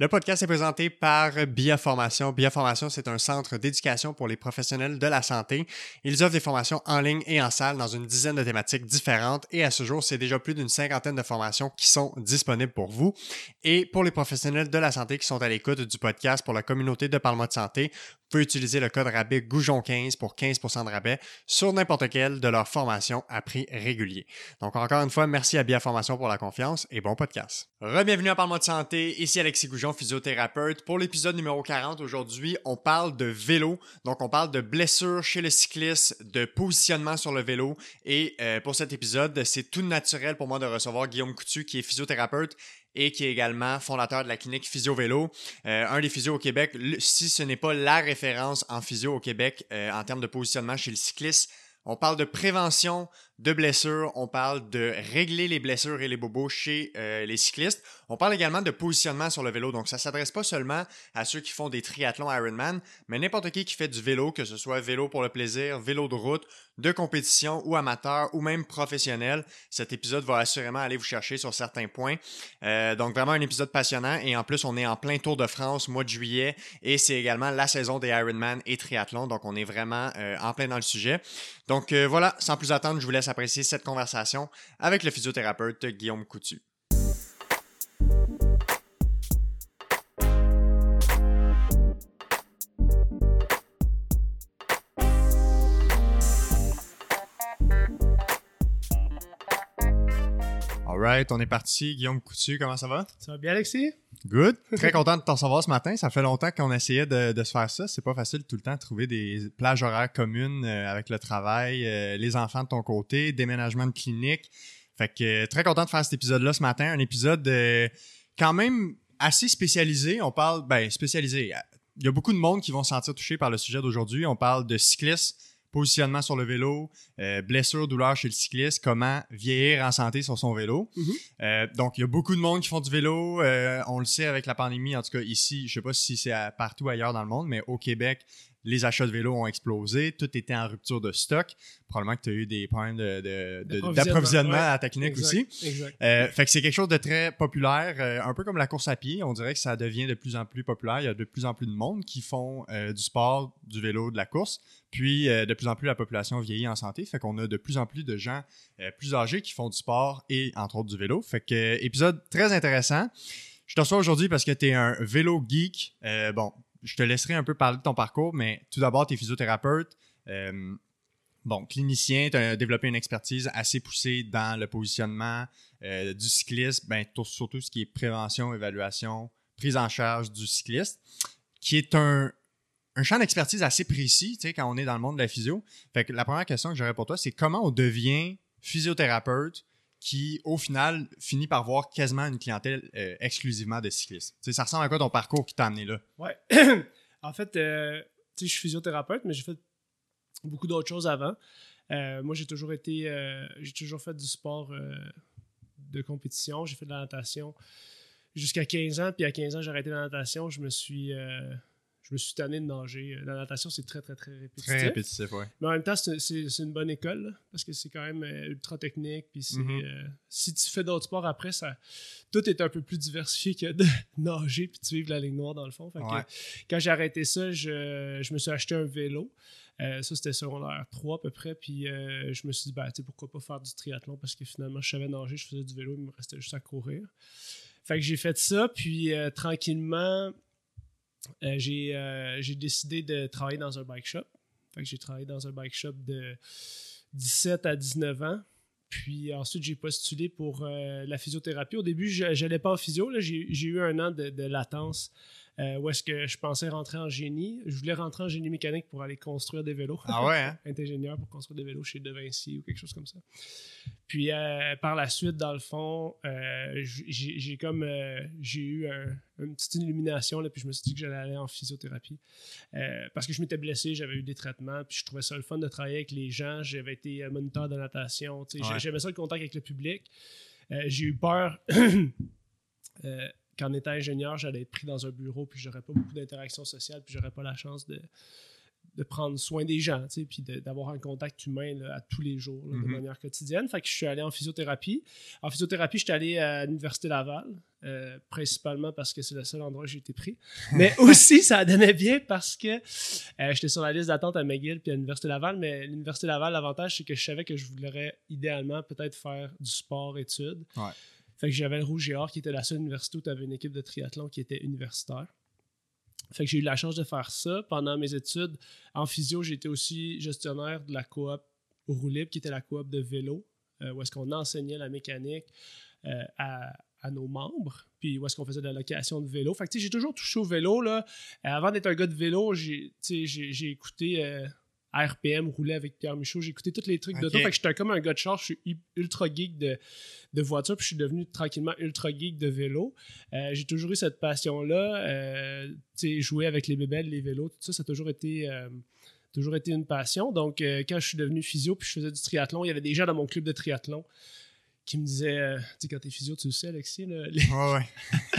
Le podcast est présenté par Biaformation. Biaformation, c'est un centre d'éducation pour les professionnels de la santé. Ils offrent des formations en ligne et en salle dans une dizaine de thématiques différentes et à ce jour, c'est déjà plus d'une cinquantaine de formations qui sont disponibles pour vous. Et pour les professionnels de la santé qui sont à l'écoute du podcast pour la communauté de Parlement de santé, pouvez utiliser le code rabais Goujon15 pour 15% de rabais sur n'importe quelle de leurs formations à prix régulier. Donc encore une fois, merci à Biaformation pour la confiance et bon podcast. Rebienvenue à Parlement de santé, ici Alexis Goujon, physiothérapeute. Pour l'épisode numéro 40 aujourd'hui, on parle de vélo. Donc on parle de blessures chez le cycliste, de positionnement sur le vélo. Et euh, pour cet épisode, c'est tout naturel pour moi de recevoir Guillaume Coutu qui est physiothérapeute et qui est également fondateur de la clinique Physio Vélo, euh, un des physios au Québec, si ce n'est pas la référence en physio au Québec euh, en termes de positionnement chez le cycliste. On parle de prévention de blessures, on parle de régler les blessures et les bobos chez euh, les cyclistes. On parle également de positionnement sur le vélo. Donc, ça ne s'adresse pas seulement à ceux qui font des triathlons Ironman, mais n'importe qui qui fait du vélo, que ce soit vélo pour le plaisir, vélo de route, de compétition ou amateur ou même professionnel. Cet épisode va assurément aller vous chercher sur certains points. Euh, donc, vraiment un épisode passionnant. Et en plus, on est en plein Tour de France, mois de juillet, et c'est également la saison des Ironman et triathlon. Donc, on est vraiment euh, en plein dans le sujet. Donc, voilà, sans plus attendre, je vous laisse apprécier cette conversation avec le physiothérapeute Guillaume Coutu. Alright, on est parti. Guillaume Coutu, comment ça va? Ça va bien, Alexis? Good. Très content de t'en savoir ce matin. Ça fait longtemps qu'on essayait de, de, se faire ça. C'est pas facile tout le temps de trouver des plages horaires communes euh, avec le travail, euh, les enfants de ton côté, déménagement de clinique. Fait que euh, très content de faire cet épisode-là ce matin. Un épisode quand même assez spécialisé. On parle, ben, spécialisé. Il y a beaucoup de monde qui vont se sentir touchés par le sujet d'aujourd'hui. On parle de cyclistes positionnement sur le vélo, euh, blessure, douleur chez le cycliste, comment vieillir en santé sur son vélo. Mhm. Euh, donc, il y a beaucoup de monde qui font du vélo. Euh, on le sait avec la pandémie, en tout cas ici, je sais pas si c'est partout ailleurs dans le monde, mais au Québec, les achats de vélos ont explosé, tout était en rupture de stock. Probablement que tu as eu des problèmes d'approvisionnement de, à ta clinique aussi. Exact. Euh, fait que c'est quelque chose de très populaire, euh, un peu comme la course à pied. On dirait que ça devient de plus en plus populaire. Il y a de plus en plus de monde qui font euh, du sport, du vélo, de la course. Puis de plus en plus la population vieillit en santé. Fait qu'on a de plus en plus de gens plus âgés qui font du sport et entre autres du vélo. Fait que épisode très intéressant. Je te reçois aujourd'hui parce que tu es un vélo geek. bon, je te laisserai un peu parler de ton parcours, mais tout d'abord, tu es physiothérapeute. Euh, bon, clinicien, tu as développé une expertise assez poussée dans le positionnement euh, du cycliste, ben, surtout ce qui est prévention, évaluation, prise en charge du cycliste, qui est un, un champ d'expertise assez précis, quand on est dans le monde de la physio. Fait que la première question que j'aurais pour toi, c'est comment on devient physiothérapeute qui, au final, finit par voir quasiment une clientèle euh, exclusivement de cyclistes. ça ressemble à quoi ton parcours qui t'a amené là? Ouais. en fait, euh, je suis physiothérapeute, mais j'ai fait beaucoup d'autres choses avant. Euh, moi, j'ai toujours été, j'ai toujours fait du sport de compétition. J'ai fait de la natation jusqu'à 15 ans. Puis à 15 ans, j'ai arrêté la natation. Je me suis je me suis tanné de nager. La natation, c'est très, très, très répétitif. Très répétitif, oui. Mais en même temps, c'est une bonne école, parce que c'est quand même euh, ultra technique. Puis Mhm. euh, si tu fais d'autres sports après, ça, tout est un peu plus diversifié que de nager puis de suivre la ligne noire dans le fond. Fait que Ouais. quand j'ai arrêté ça, je, je me suis acheté un vélo. Euh, ça, c'était secondaire 3 à peu près. Puis euh, je me suis dit, ben, pourquoi pas faire du triathlon parce que finalement, je savais nager, je faisais du vélo, il me restait juste à courir. Fait que j'ai fait ça, puis tranquillement, euh, j'ai euh, j'ai décidé de travailler dans un bike shop. Fait j'ai travaillé dans un bike shop de 17 à 19 ans. Puis ensuite, j'ai postulé pour euh, la physiothérapie. Au début, je n'allais pas en physio. là. J'ai j'ai eu un an de latence euh, où est-ce que je pensais rentrer en génie? Je voulais rentrer en génie mécanique pour aller construire des vélos. Ah ouais, hein? Être ingénieur pour construire des vélos chez De Vinci ou quelque chose comme ça. Puis euh, par la suite, dans le fond, euh, j'ai comme euh, j'ai eu un- une petite illumination, là, puis je me suis dit que j'allais aller en physiothérapie. Parce que je m'étais blessé, j'avais eu des traitements, puis je trouvais ça le fun de travailler avec les gens. J'avais été moniteur de natation, Ouais. j'aimais ça le contact avec le public. J'ai eu peur euh, qu'en étant ingénieur, j'allais être pris dans un bureau, puis j'aurais pas beaucoup d'interaction sociale, puis j'aurais pas la chance de de prendre soin des gens, tu sais, puis d'avoir un contact humain à tous les jours, de Mhm. manière quotidienne. Fait que je suis allé en physiothérapie. En physiothérapie, je suis allé à l'Université Laval, euh, principalement parce que c'est le seul endroit où j'ai été pris. Mais aussi, ça donnait bien parce que euh, j'étais sur la liste d'attente à McGill puis à l'Université Laval, mais l'Université Laval, l'avantage, c'est que je savais que je voudrais idéalement peut-être faire du sport-études. Ouais. Fait que j'avais le Rouge et Or, qui était la seule université où tu avais une équipe de triathlon qui était universitaire. Fait que j'ai eu la chance de faire ça. Pendant mes études en physio, j'étais aussi gestionnaire de la coop au qui était la coop de vélo, euh, où est-ce qu'on enseignait la mécanique euh, à, nos membres, puis où est-ce qu'on faisait de la location de vélo. Fait que j'ai toujours touché au vélo. Là. Euh, avant d'être un gars de vélo, j'ai écouté RPM, rouler avec Pierre Michaud, écouté tous les trucs d'auto. Ok. Fait que j'étais comme un gars de char, je suis ultra geek de, de voiture, puis je suis devenu tranquillement ultra geek de vélo. Euh, j'ai toujours eu cette passion-là. Euh, tu sais, jouer avec les bébelles, les vélos, tout ça, ça a toujours été, euh, toujours été une passion. Donc, quand je suis devenu physio puis je faisais du triathlon, il y avait des gens dans mon club de triathlon qui me disaient euh, Tu sais, quand t'es physio, tu le sais, Alexis, là, les- Ouais, ouais.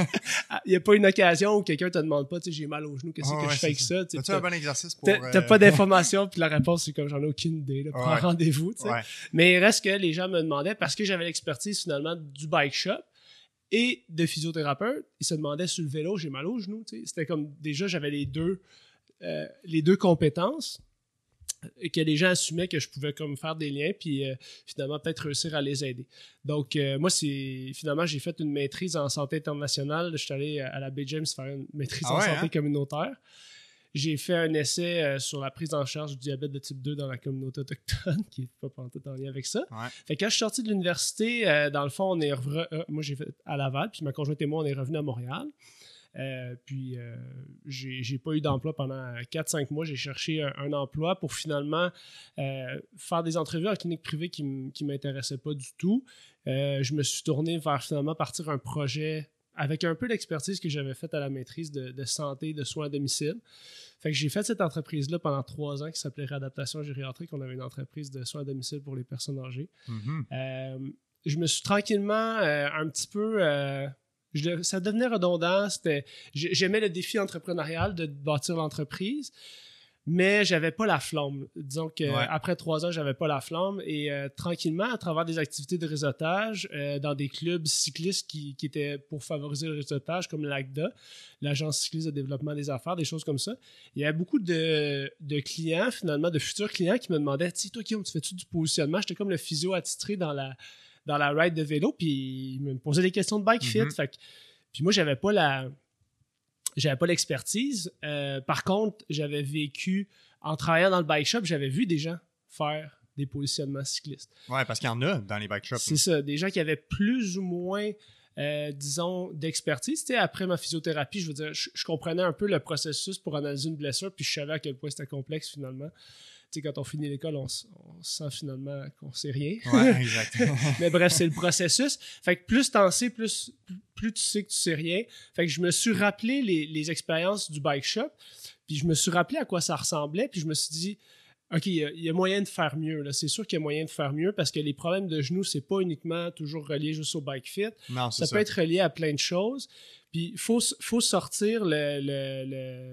Ah, il n'y a pas une occasion où quelqu'un te demande pas Tu sais, j'ai mal au genou, qu'est-ce que ouais, je fais avec ça, Tu t'as- un bon exercice pour. T'as euh, pas d'informations, puis la réponse, c'est comme j'en ai aucune idée. Là, prends rendez-vous. tu sais. Mais il reste que les gens me demandaient, parce que j'avais l'expertise finalement du bike shop et de physiothérapeute, ils se demandaient sur le vélo, j'ai mal au genou. tu sais. C'était comme déjà, j'avais les deux, euh, les deux compétences que les gens assumaient que je pouvais comme faire des liens puis euh, finalement peut-être réussir à les aider. Donc euh, moi c'est finalement j'ai fait une maîtrise en santé internationale, je suis allé à la Bay James faire une maîtrise Ah en santé hein? communautaire. J'ai fait un essai euh, sur la prise en charge du diabète de type 2 dans la communauté autochtone, qui n'est pas pantoute en lien avec ça. Ouais. Fait que quand je suis sorti de l'université, euh, dans le fond, on est euh, moi j'ai fait à Laval, puis ma conjointe et moi, on est revenus à Montréal. Euh, puis euh, j'ai pas eu d'emploi pendant 4-5 mois. J'ai cherché un, un emploi pour finalement euh, faire des entrevues en clinique privée qui qui m'intéressaient pas du tout. Euh, je me suis tourné vers finalement partir un projet avec un peu d'expertise que j'avais faite à la maîtrise de, de santé, de soins à domicile. Fait que j'ai fait cette entreprise-là pendant trois ans qui s'appelait Réadaptation Gériatrique. On avait une entreprise de soins à domicile pour les personnes âgées. Mhm. Euh, je me suis tranquillement euh, un petit peu. euh, je ça devenait redondant. J'aimais le défi entrepreneurial de bâtir l'entreprise, mais j'avais pas la flamme. Disons que Ouais. après trois ans, j'avais pas la flamme et euh, tranquillement, à travers des activités de réseautage euh, dans des clubs cyclistes qui, qui étaient pour favoriser le réseautage, comme l'ACDA, l'Agence cycliste de développement des affaires, des choses comme ça. Il y avait beaucoup de, de clients, finalement, de futurs clients qui me demandaient Tu sais, toi, Guillaume, tu fais-tu du positionnement J'étais comme le physio attitré dans la, dans la ride de vélo, puis ils me posaient des questions de bike fit. Mhm. Fait que- puis moi, j'avais pas la. J'avais pas l'expertise. Euh, par contre, j'avais vécu, en travaillant dans le bike shop, j'avais vu des gens faire des positionnements cyclistes. Ouais, parce qu'il y en a dans les bike shops. C'est ça, des gens qui avaient plus ou moins, euh, disons, d'expertise. Tu sais, après ma physiothérapie, je veux dire, je, je comprenais un peu le processus pour analyser une blessure, puis je savais à quel point c'était complexe finalement. Sais, quand on finit l'école, on, sent finalement qu'on sait rien. Ouais, exact. Mais bref, c'est le processus. Fait que plus t'en sais, plus, plus tu sais que tu sais rien. Fait que je me suis rappelé les, les expériences du bike shop, puis je me suis rappelé à quoi ça ressemblait, puis je me suis dit, OK, il y a, moyen de faire mieux. là. C'est sûr qu'il y a moyen de faire mieux parce que les problèmes de genoux, c'est pas uniquement toujours relié juste au bike fit. non, Ça, ça. peut être relié à plein de choses. Puis il faut, faut sortir le, le,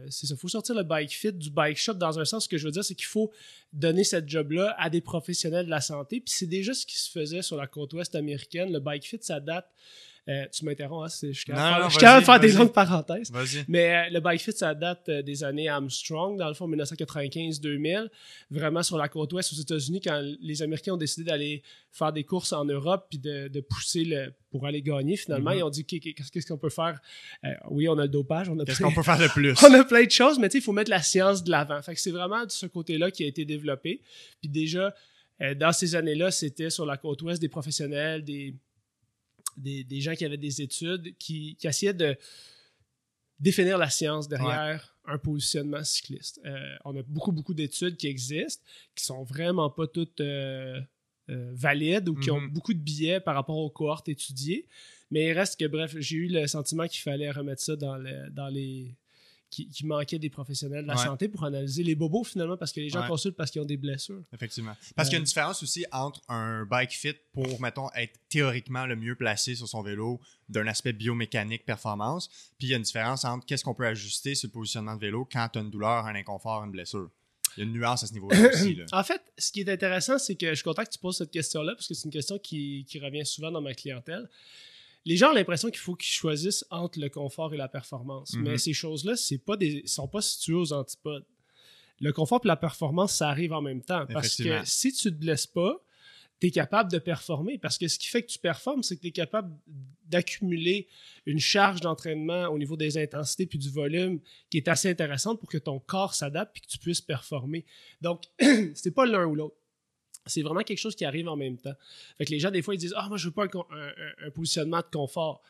le- c'est ça, faut sortir le bike fit du bike shop dans un sens. Ce que je veux dire, c'est qu'il faut donner cette job-là à des professionnels de la santé. Puis c'est déjà ce qui se faisait sur la côte ouest américaine. Le bike fit, ça date. Euh, tu m'interromps, hein, je suis capable de faire- des longues parenthèses. Vas-y. Mais euh, le bike fit, ça date euh, des années Armstrong, dans le fond, 1995-2000, vraiment sur la côte ouest aux États-Unis, quand les Américains ont décidé d'aller faire des courses en Europe puis de, de pousser le, pour aller gagner. Finalement, Mhm. ils ont dit qu'est-ce qu'on peut faire? Euh, Oui, on a le dopage, on a Qu'est-ce plein- qu'on peut faire de plus? on a plein de choses, mais il faut mettre la science de l'avant. Fait que c'est vraiment de ce côté-là qui a été développé. Puis déjà, euh, dans ces années-là, c'était sur la côte ouest des professionnels, des, des, des gens qui avaient des études, qui, qui essayaient de définir la science derrière un positionnement cycliste. Euh, on a beaucoup, beaucoup d'études qui existent, qui sont vraiment pas toutes euh, euh, valides ou qui ont Mhm. beaucoup de billets par rapport aux cohortes étudiées. Mais il reste que, bref, j'ai eu le sentiment qu'il fallait remettre ça dans, le- dans les. Qui, qui manquait des professionnels de la Ouais. santé pour analyser les bobos finalement parce que les gens Ouais. consultent parce qu'ils ont des blessures. Effectivement. Parce qu'il y a Euh, une différence aussi entre un bike fit pour, mettons, être théoriquement le mieux placé sur son vélo d'un aspect biomécanique performance, puis il y a une différence entre qu'est-ce qu'on peut ajuster sur le positionnement de vélo quand tu as une douleur, un inconfort, une blessure. il y a une nuance à ce niveau-là aussi. Là. En fait, ce qui est intéressant, c'est que je suis content que tu poses cette question-là, parce que c'est une question qui, qui revient souvent dans ma clientèle. Les gens ont l'impression qu'il faut qu'ils choisissent entre le confort et la performance. Mhm. Mais ces choses-là, c'est pas des, sont pas situées aux antipodes. Le confort et la performance, ça arrive en même temps. Parce que si tu te blesses pas, tu es capable de performer. Parce que ce qui fait que tu performes, c'est que tu es capable d'accumuler une charge d'entraînement au niveau des intensités puis du volume qui est assez intéressante pour que ton corps s'adapte et que tu puisses performer. Donc, c'est pas l'un ou l'autre. C'est vraiment quelque chose qui arrive en même temps. Fait que les gens, des fois, ils disent Ah, moi, je veux pas un, un- positionnement de confort.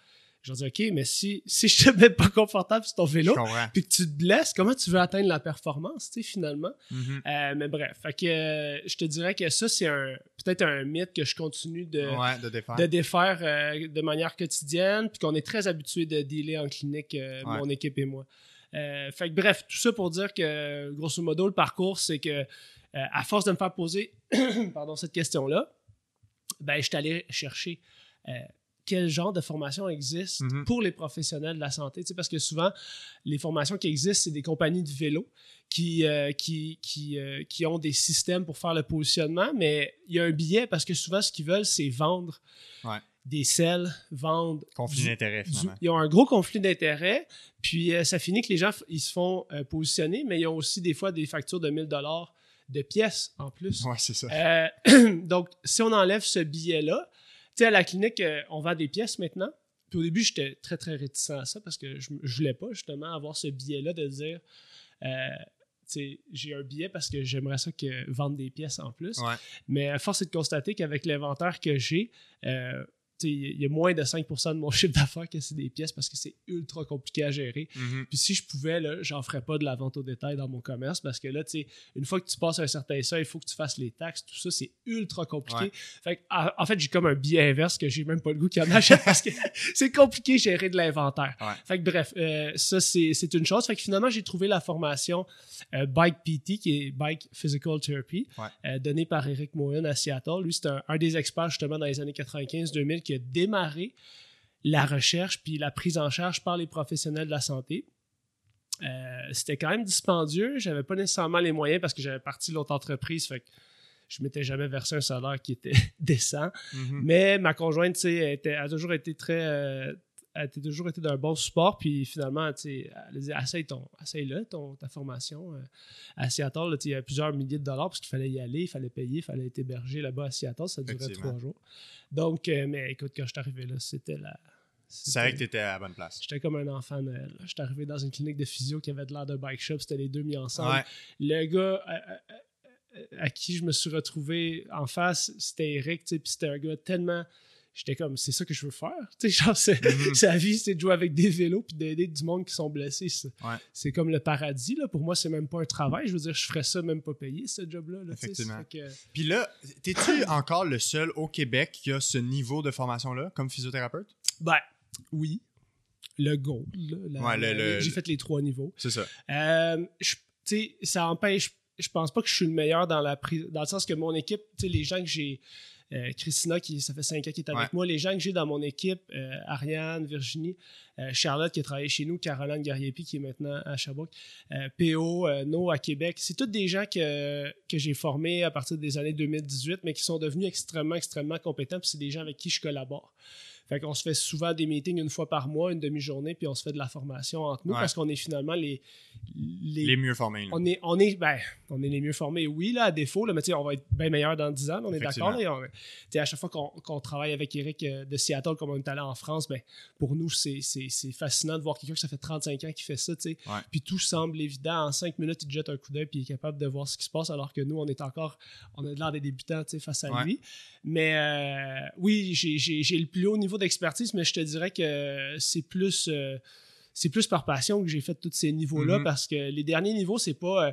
Je leur dis OK, mais si, si je te mets pas confortable sur ton vélo, puis que tu te blesses, comment tu veux atteindre la performance, tu sais, finalement? Mhm. Euh, mais bref, fait que, euh, je te dirais que ça, c'est un peut-être un mythe que je continue de, Ouais, de défaire. de défaire euh, de manière quotidienne, puis qu'on est très habitué de dealer en clinique, Ouais. mon équipe et moi. Fait que bref, tout ça pour dire que, grosso modo, le parcours, c'est que, euh, à force de me faire poser pardon, cette question-là, ben, je suis allé chercher euh, quel genre de formation existe Mhm. pour les professionnels de la santé. Tu sais, parce que souvent, les formations qui existent, c'est des compagnies de vélo qui, euh, qui, qui, qui ont des systèmes pour faire le positionnement, mais il y a un billet parce que souvent, ce qu'ils veulent, c'est vendre Ouais. des selles, vendre. Conflit d'intérêt, ils ont un gros conflit d'intérêts, puis euh, ça finit que les gens ils se font euh, positionner, mais ils ont aussi des fois des factures de 1000 dollars de pièces en plus. Ouais, c'est ça. Euh, donc, si on enlève ce billet-là, tu sais, à la clinique, euh, on vend des pièces maintenant. Puis au début, j'étais très, très réticent à ça parce que je, je voulais pas justement avoir ce billet-là de dire, euh, tu sais, j'ai un billet parce que j'aimerais ça que vendre des pièces en plus. Ouais. Mais à force est de constater qu'avec l'inventaire que j'ai, euh, il y a moins de 5% de mon chiffre d'affaires que c'est des pièces parce que c'est ultra compliqué à gérer. Mhm. Puis si je pouvais, là, j'en ferais pas de la vente au détail dans mon commerce parce que là, tu sais, une fois que tu passes un certain seuil, il faut que tu fasses les taxes, tout ça, c'est ultra compliqué. Ouais. Fait que, en fait, j'ai comme un billet inverse que j'ai même pas le goût qu'il y en achète parce que c'est compliqué de gérer de l'inventaire. Ouais. Fait que bref, euh, ça, c'est c'est une chose. Fait que finalement, j'ai trouvé la formation euh, Bike PT, qui est Bike Physical Therapy, Ouais. euh, donnée par Eric Moyen à Seattle. Lui, c'est un, un des experts justement dans les années 95-2000 qui a démarré la recherche puis la prise en charge par les professionnels de la santé. Euh, c'était quand même dispendieux. J'avais pas nécessairement les moyens parce que j'avais parti de l'autre entreprise. Fait que je m'étais jamais versé un salaire qui était décent. Mhm. Mais ma conjointe, elle était- a toujours été très. euh, elle a toujours été d'un bon support. Puis finalement, tu sais, elle a dit essaye ton, essaye-le, ta formation. euh, à Seattle, il y a plusieurs milliers de dollars parce qu'il fallait y aller, il fallait payer, il fallait être hébergé là-bas à Seattle. Ça durait trois jours. Donc, euh, mais écoute, quand je suis arrivé là, c'était la. C'est vrai que tu étais à la bonne place. J'étais comme un enfant Noël. J'étais arrivé dans une clinique de physio qui avait de l'air d'un bike shop. C'était les deux mis ensemble. Ouais. Le gars à, à- qui je me suis retrouvé en face, c'était Eric. Puis c'était un gars tellement. J'étais comme, c'est ça que je veux faire. Tu sais, genre, c'est- Mhm. sa vie, c'est de jouer avec des vélos puis d'aider du monde qui sont blessés. C'est Ouais. c'est comme le paradis. Là. Pour moi, c'est même pas un travail. Je veux dire, je ferais ça même pas payé, ce job-là. là. Effectivement. Que- Puis là, t'es-tu encore le seul au Québec qui a ce niveau de formation-là comme physiothérapeute? Ben, oui. Le gold. là, Ouais, le- la- le- J'ai fait les trois niveaux. C'est ça. Euh, tu sais, ça empêche. Je pense pas que je suis le meilleur dans la prise. Dans le sens que mon équipe, tu sais, les gens que j'ai. Euh, Christina, qui ça fait cinq ans qui est avec Ouais. moi, les gens que j'ai dans mon équipe, euh, Ariane, Virginie, euh, Charlotte qui a travaillé chez nous, Caroline Gariepi qui est maintenant à Sherbrooke, PO, No à Québec, c'est tous des gens que, que j'ai formés à partir des années 2018, mais qui sont devenus extrêmement, extrêmement compétents, puis c'est des gens avec qui je collabore. Fait qu'on se fait souvent des meetings une fois par mois, une demi-journée, puis on se fait de la formation entre nous Ouais. parce qu'on est finalement les, les, Les mieux formés. là. on est, on est, ben, on est les mieux formés, oui, là, à défaut, là, mais on va être bien meilleur dans 10 ans, on est d'accord. à chaque fois qu'on qu'on travaille avec Eric euh, de Seattle, comme on est allé en France, ben, pour nous, c'est c'est- c'est fascinant de voir quelqu'un que ça fait 35 ans qui fait ça, tu sais. Ouais. Puis tout semble évident. En 5 minutes, il te jette un coup d'œil puis il est capable de voir ce qui se passe, alors que nous, on est encore, on a de l'air des débutants, tu sais, face à Ouais. lui. Mais euh, oui, j'ai- j'ai j'ai le plus haut niveau d'expertise, mais je te dirais que c'est plus. euh, c'est plus par passion que j'ai fait tous ces niveaux-là Mhm. parce que les derniers niveaux, c'est pas. euh,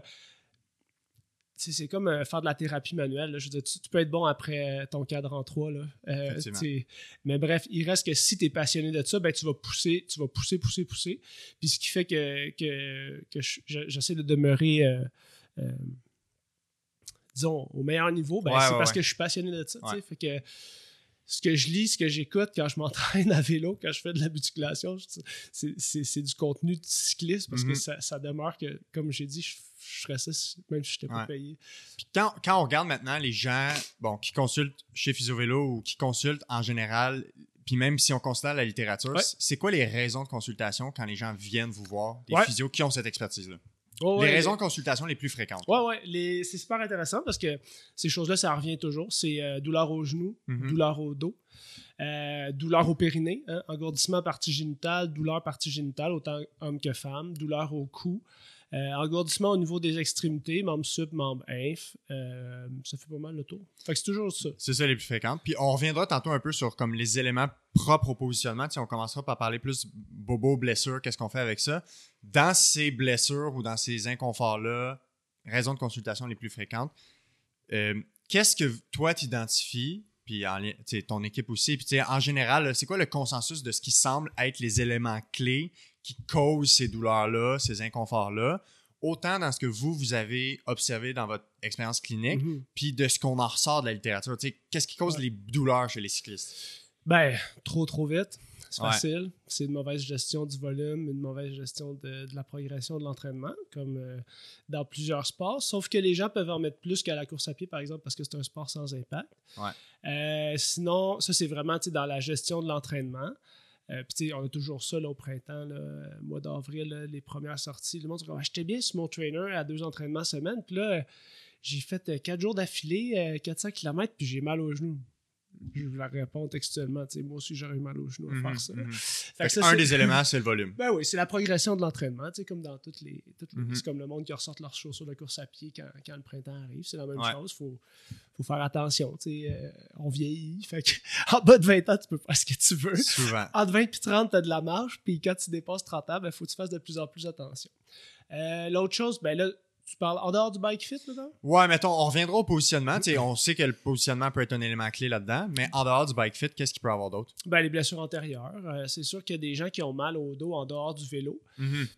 c'est comme euh, faire de la thérapie manuelle. là. Je veux dire, tu, tu peux être bon après euh, ton cadre en 3. Là. Euh, mais bref, il reste que si tu es passionné de ça, ben, tu vas pousser, tu vas pousser, pousser, pousser. Puis ce qui fait que, que, que je- je- j'essaie de demeurer, disons, au meilleur niveau, ben, Ouais, c'est ouais, parce ouais. que je suis passionné de ça. Fait que ce que je lis, ce que j'écoute quand je m'entraîne à vélo, quand je fais de la musculation, c'est du contenu de cycliste parce que Mhm. ça, ça demeure que, comme j'ai dit, je, je ferais ça même si je n'étais pas payé. Puis quand, quand on regarde maintenant les gens bon, qui consultent chez Physiovélo ou qui consultent en général, puis même si on considère la littérature, Ouais. c'est quoi les raisons de consultation quand les gens viennent vous voir, des Ouais. physios qui ont cette expertise-là? Oh, les ouais, raisons de consultation les plus fréquentes. Ouais, les- c'est super intéressant parce que ces choses-là, ça revient toujours. C'est euh, douleur au genou, Mhm. douleur au dos, euh, douleur au périnée, hein, engourdissement partie génitale, douleur partie génitale, autant homme que femme, douleur au cou, euh, engourdissement au niveau des extrémités, membre sup, membre inf. euh, ça fait pas mal le tour. Fait que c'est toujours ça. C'est ça les plus fréquentes. Puis on reviendra tantôt un peu sur comme les éléments propres au positionnement. On commencera par parler plus bobo, blessure, qu'est-ce qu'on fait avec ça. Dans ces blessures ou dans ces inconforts-là, raisons de consultation les plus fréquentes, euh, qu'est-ce que toi t'identifies, puis ton équipe aussi, puis en général, c'est quoi le consensus de ce qui semble être les éléments clés qui causent ces douleurs-là, ces inconforts-là, autant dans ce que vous, vous avez observé dans votre expérience clinique, Mhm. puis de ce qu'on en ressort de la littérature. Tu sais, Qu'est-ce qui cause Ouais. les douleurs chez les cyclistes? Ben, trop, trop vite. C'est Ouais. facile. C'est une mauvaise gestion du volume, une mauvaise gestion de, de la progression de l'entraînement, comme euh, dans plusieurs sports. Sauf que les gens peuvent en mettre plus qu'à la course à pied, par exemple, parce que c'est un sport sans impact. Ouais. Euh, sinon, ça, c'est vraiment dans la gestion de l'entraînement. Euh, Puis, on a toujours ça au printemps, euh, mois d'avril, les premières sorties. Le monde dit J'étais bien sur mon trainer à deux entraînements semaine. Puis là, euh, j'ai fait euh, quatre jours d'affilée, euh, 400 km, puis j'ai mal aux genoux. Je vous la réponds textuellement. tu sais, Moi aussi, j'aurais eu mal aux genoux à Mhm, faire ça. mhm. Fait Fait que que ça, un des éléments, c'est le volume. Ben oui, c'est la progression de l'entraînement, tu sais, comme dans toutes les. toutes les- Mhm. C'est comme le monde qui ressortent leurs chaussures de course à pied quand, quand le printemps arrive. C'est la même Ouais. chose. Faut, faut faire attention. tu sais, euh, on vieillit. Fait que, en bas de 20 ans, tu peux faire ce que tu veux. Souvent. Entre 20 et 30, tu as de la marge. Puis quand tu dépasses 30 ans, il faut que tu fasses de plus en plus attention. Euh, L'autre chose, ben là, tu parles en dehors du bike fit, là Ouais, mettons, on reviendra au positionnement. On sait que le positionnement peut être un élément clé là-dedans, mais en dehors du bike fit, qu'est-ce qu'il peut y avoir d'autre? Ben, les blessures antérieures. Euh, c'est sûr qu'il y a des gens qui ont mal au dos en dehors du vélo.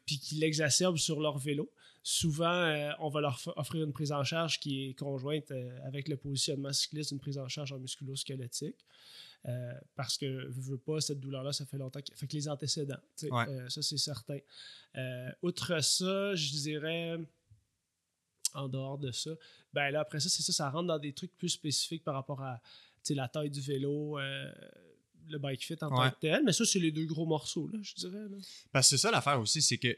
puis qui l'exacerbent sur leur vélo. Souvent, euh, on va leur offrir une prise en charge qui est conjointe euh, avec le positionnement cycliste, une prise en charge en musculo-squelettique. Euh, parce que, veux, veux pas, cette douleur-là, ça fait longtemps. que- Fait que les antécédents, Ouais. euh, ça, c'est certain. Euh, outre ça, je dirais, en dehors de ça, ben là, après ça, c'est ça, ça rentre dans des trucs plus spécifiques par rapport à la taille du vélo, euh, le bike fit en Ouais. tant que tel. Mais ça, c'est les deux gros morceaux, là, je dirais. là. Parce que c'est ça l'affaire aussi, c'est que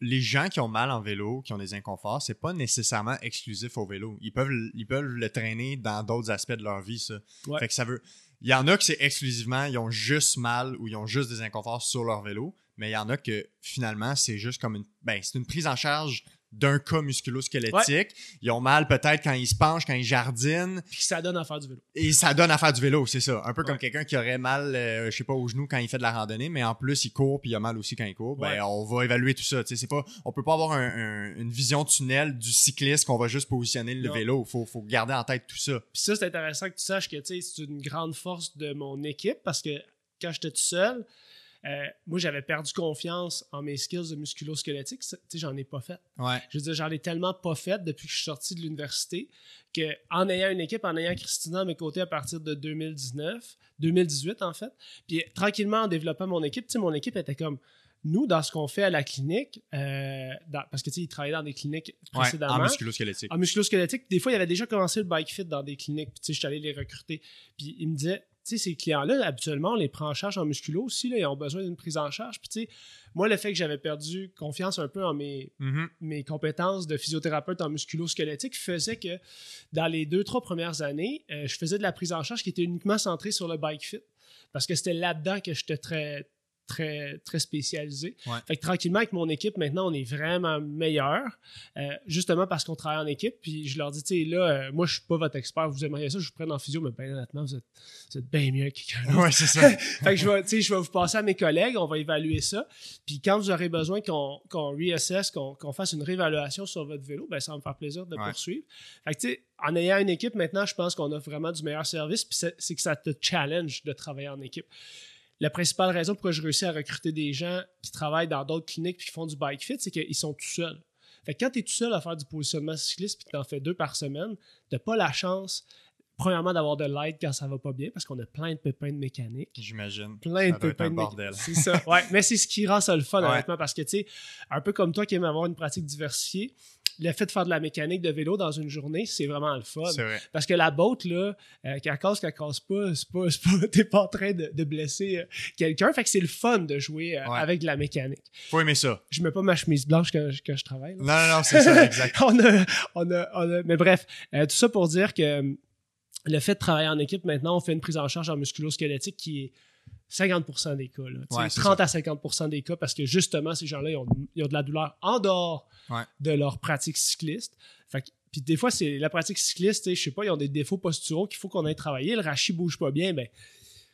les gens qui ont mal en vélo, qui ont des inconforts, c'est pas nécessairement exclusif au vélo. Ils peuvent, ils peuvent le traîner dans d'autres aspects de leur vie, ça. Ouais. Fait que ça veut. Il y en a que c'est exclusivement, ils ont juste mal ou ils ont juste des inconforts sur leur vélo, mais il y en a que finalement, c'est juste comme une. Ben, c'est une prise en charge d'un cas musculo-squelettique. Ils ont mal peut-être quand ils se penchent, quand ils jardinent, Puis ça donne à faire du vélo. et ça donne à faire du vélo, c'est ça. Un peu comme Ouais. quelqu'un qui aurait mal, euh, je sais pas, au genou quand il fait de la randonnée, mais en plus il court puis il a mal aussi quand il court. Ouais. Ben, on va évaluer tout ça. C'est pas, on peut pas avoir un- un- une vision tunnel du cycliste qu'on va juste positionner le Non. vélo. Faut, faut garder en tête tout ça. Puis ça, c'est intéressant que tu saches que c'est une grande force de mon équipe parce que quand j'étais tout seul, euh, moi, j'avais perdu confiance en mes skills de musculo-squelettique. Tu sais, j'en ai pas fait. Ouais. Je veux dire, j'en ai tellement pas fait depuis que je suis sorti de l'université que en ayant une équipe, en ayant Christina à mes côtés à partir de 2019, 2018 en fait, puis tranquillement en développant mon équipe, tu sais, mon équipe était comme nous dans ce qu'on fait à la clinique, euh, dans- parce que tu sais, ils travaillaient dans des cliniques Ouais, précédemment. en musculo-squelettique. En musculo-squelettique, des fois, il avait déjà commencé le bike fit dans des cliniques. Puis, tu sais, je suis allé les recruter. Puis, il me disait, tu sais, ces clients-là, habituellement, on les prend en charge en musculo aussi. Là, ils ont besoin d'une prise en charge. Puis, tu sais, moi, le fait que j'avais perdu confiance un peu en mes, Mhm. mes compétences de physiothérapeute en musculo-squelettique faisait que dans les deux, trois premières années, euh, je faisais de la prise en charge qui était uniquement centrée sur le bike fit. Parce que c'était là-dedans que j'étais très, très, très spécialisé. Ouais. Fait que tranquillement, avec mon équipe, maintenant, on est vraiment meilleur. euh, justement parce qu'on travaille en équipe. Puis je leur dis, tu sais, là, euh, moi, je suis pas votre expert. Vous aimeriez ça, je vous prenne en physio, mais ben, honnêtement, vous êtes, vous êtes bien mieux que quelqu'un. Ouais, c'est ça. fait que je vais, je vais vous passer à mes collègues, on va évaluer ça. Puis quand vous aurez besoin qu'on qu'on reassesse, qu'on qu'on fasse une réévaluation sur votre vélo, ben ça va me faire plaisir de Ouais. poursuivre. Fait que tu sais, en ayant une équipe maintenant, je pense qu'on a vraiment du meilleur service. Puis c'est c'est que ça te challenge de travailler en équipe. La principale raison pourquoi je réussis à recruter des gens qui travaillent dans d'autres cliniques puis qui font du bike fit, c'est qu'ils sont tout seuls. Fait que quand tu es tout seul à faire du positionnement cycliste puis que tu en fais deux par semaine, tu pas la chance premièrement, d'avoir de l'aide quand ça va pas bien, parce qu'on a plein de pépins de mécanique. J'imagine. Plein de Ça pépins de bordel. mécanique. C'est ça. Ouais, mais c'est ce qui rend ça le fun, Ouais. honnêtement, parce que, tu sais, un peu comme toi qui aime avoir une pratique diversifiée, le fait de faire de la mécanique de vélo dans une journée, c'est vraiment le fun. Vrai. Parce que la botte, là, euh, qu'elle casse, qu'elle casse pas, c'est pas, pas, t'es pas en train de, de blesser euh, quelqu'un. Fait que c'est le fun de jouer euh, Ouais. avec de la mécanique. Faut aimer ça. Je mets pas ma chemise blanche quand, je- quand je travaille. là. Non, non, non, c'est ça, exact. on, a, on, a, on a- Mais bref, tout ça pour dire que le fait de travailler en équipe, maintenant, on fait une prise en charge en musculo-squelettique qui est 50% des cas. Là, Tu sais, Ouais, c'est 30 à 50% des cas parce que justement, ces gens-là, ils ont, ils ont de la douleur en dehors Ouais. de leur pratique cycliste. Fait que- puis des fois, c'est la pratique cycliste, je sais pas, ils ont des défauts posturaux qu'il faut qu'on aille travailler. Le rachis bouge pas bien, ben,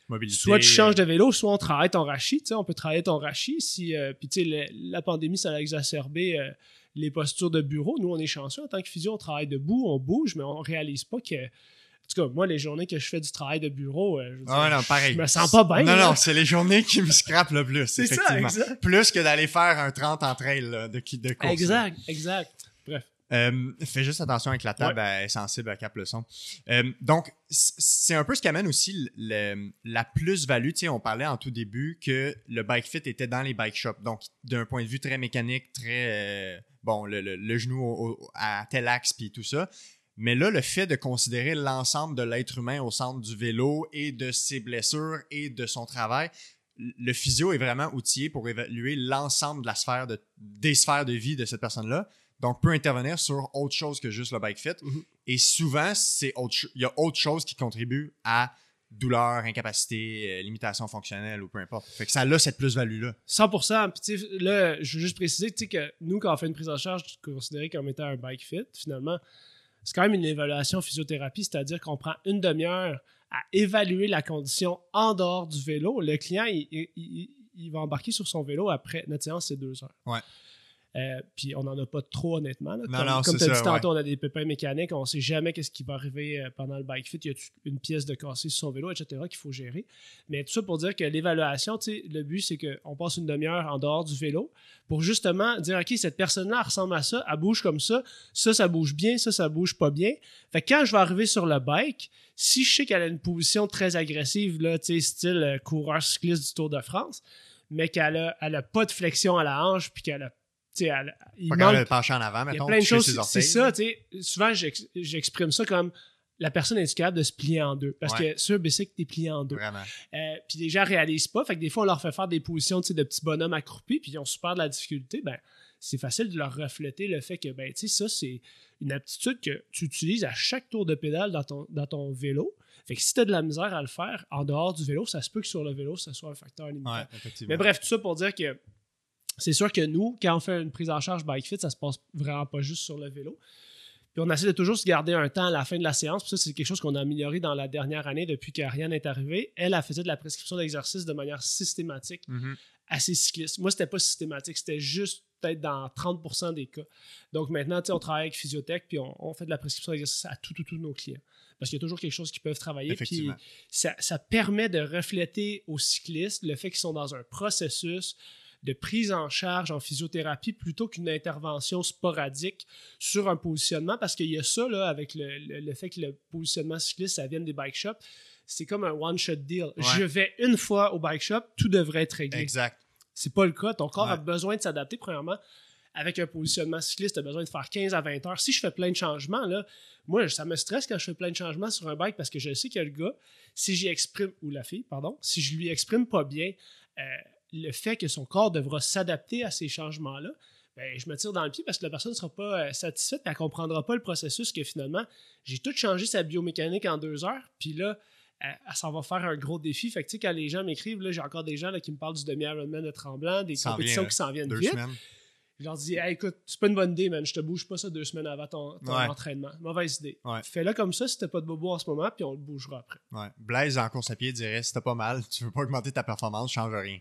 Mobilité. soit tu changes de vélo, soit on travaille ton rachis. On peut travailler ton rachis. Si, euh, puis, tu sais, le- la pandémie, ça a exacerbé euh, les postures de bureau. Nous, on est chanceux. En tant que physio, on travaille debout, on bouge, mais on réalise pas que. En tout cas, moi, les journées que je fais du travail de bureau, euh, je, veux dire, Ah ouais, non, pareil. je me sens pas bien. Non, là. non, c'est les journées qui me scrapent le plus. c'est ça, effectivement. exact. Plus que d'aller faire un 30 en trail là, de, de course. là. Exact, exact. Bref. Euh, fais juste attention avec la table, elle est sensible à cap le son. Euh, donc, c'est un peu ce qui amène aussi le- le- la plus-value. Tu sais, on parlait en tout début que le bike fit était dans les bike shops. Donc, d'un point de vue très mécanique, très euh, bon, le, le- le genou au- au- à tel axe puis tout ça. Mais là, le fait de considérer l'ensemble de l'être humain au centre du vélo et de ses blessures et de son travail, le physio est vraiment outillé pour évaluer l'ensemble de la sphère de, des sphères de vie de cette personne-là. Donc, peut intervenir sur autre chose que juste le bike fit. Mhm. Et souvent, c'est il y a autre chose qui contribue à douleur, incapacité, euh, limitation fonctionnelle ou peu importe. Fait que ça a cette plus-value-là. 100%. Puis, là, je veux juste préciser que nous, quand on fait une prise en charge considérée comme étant un bike fit, finalement, c'est quand même une évaluation physiothérapie, c'est-à-dire qu'on prend une demi-heure à évaluer la condition en dehors du vélo. Le client, il, va embarquer sur son vélo après notre séance, c'est deux heures. Ouais. Euh, puis on n'en a pas trop, honnêtement. là. Comme non, comme c'est tu as dit ça, tantôt, on a des pépins mécaniques, on ne sait jamais qu'est-ce qui va arriver euh, pendant le bike fit. Il y a une pièce de cassé sur son vélo, etc., qu'il faut gérer. Mais tout ça pour dire que l'évaluation, le but, c'est qu'on passe une demi-heure en dehors du vélo pour justement dire, OK, cette personne-là ressemble à ça, elle bouge comme ça, ça, ça bouge bien, ça, ça bouge pas bien. Fait que quand je vais arriver sur le bike, si je sais qu'elle a une position très agressive, là, style euh, coureur cycliste du Tour de France, mais qu'elle a, elle a pas de flexion à la hanche, puis qu'elle a, elle- il Pas manque de pencher en avant, il y mettons. a plein de choses. ses C'est ça, tu sais. Souvent, j'ex- j'exprime ça comme la personne est capable de se plier en deux. Parce Ouais. que sur Basic, t'es plié en deux. Euh, puis les gens réalisent pas. Fait que des fois, on leur fait faire des positions de petits bonhommes accroupis, puis ils ont super de la difficulté. Ben, c'est facile de leur refléter le fait que, ben, tu sais, ça, c'est une aptitude que tu utilises à chaque tour de pédale dans ton, dans ton vélo. Fait que si tu as de la misère à le faire en dehors du vélo, ça se peut que sur le vélo, ça soit un facteur limitant. Ouais. Mais bref, tout ça pour dire que c'est sûr que nous, quand on fait une prise en charge bike fit, ça se passe vraiment pas juste sur le vélo. Puis on essaie de toujours se garder un temps à la fin de la séance. Puis ça, c'est quelque chose qu'on a amélioré dans la dernière année depuis qu'Ariane est arrivée. Elle a fait de la prescription d'exercice de manière systématique Mhm. à ses cyclistes. Moi, c'était pas systématique, c'était juste peut-être dans 30% des cas. Donc maintenant, tu sais, on travaille avec Physiotech, puis on, on fait de la prescription d'exercice à tous tous nos clients. Parce qu'il y a toujours quelque chose qu'ils peuvent travailler. Puis Effectivement. ça, ça permet de refléter aux cyclistes le fait qu'ils sont dans un processus de prise en charge en physiothérapie plutôt qu'une intervention sporadique sur un positionnement parce qu'il y a ça là, avec le, le- le fait que le positionnement cycliste ça vient des bike shops c'est comme un one shot deal je vais une fois au bike shop tout devrait être réglé Exact. c'est pas le cas. Ton corps a besoin de s'adapter, premièrement. Avec un positionnement cycliste, tu as besoin de faire 15 à 20 heures. Si je fais plein de changements, là, moi, ça me stresse quand je fais plein de changements sur un bike parce que je sais que le gars, si j'y exprime, ou la fille, pardon, si je lui exprime pas bien euh, le fait que son corps devra s'adapter à ces changements-là, ben, je me tire dans le pied parce que la personne ne sera pas euh, satisfaite, elle ne comprendra pas le processus que finalement, j'ai tout changé sa biomécanique en deux heures, puis là, elle, elle s'en va faire un gros défi. Fait que, tu sais, quand les gens m'écrivent, là, j'ai encore des gens là, qui me parlent du demi-Ironman de Tremblant, des compétitions vient, qui s'en viennent Deux vite. semaines. Je leur dis, Hey, écoute, c'est pas une bonne idée, man. Je te bouge pas ça deux semaines avant ton, ton Ouais. entraînement. Mauvaise idée. Ouais. Fais-le comme ça si t'as pas de bobo en ce moment, puis on le bougera après. Ouais. Blaise en course à pied dirait si t'as pas mal, tu veux pas augmenter ta performance, change rien.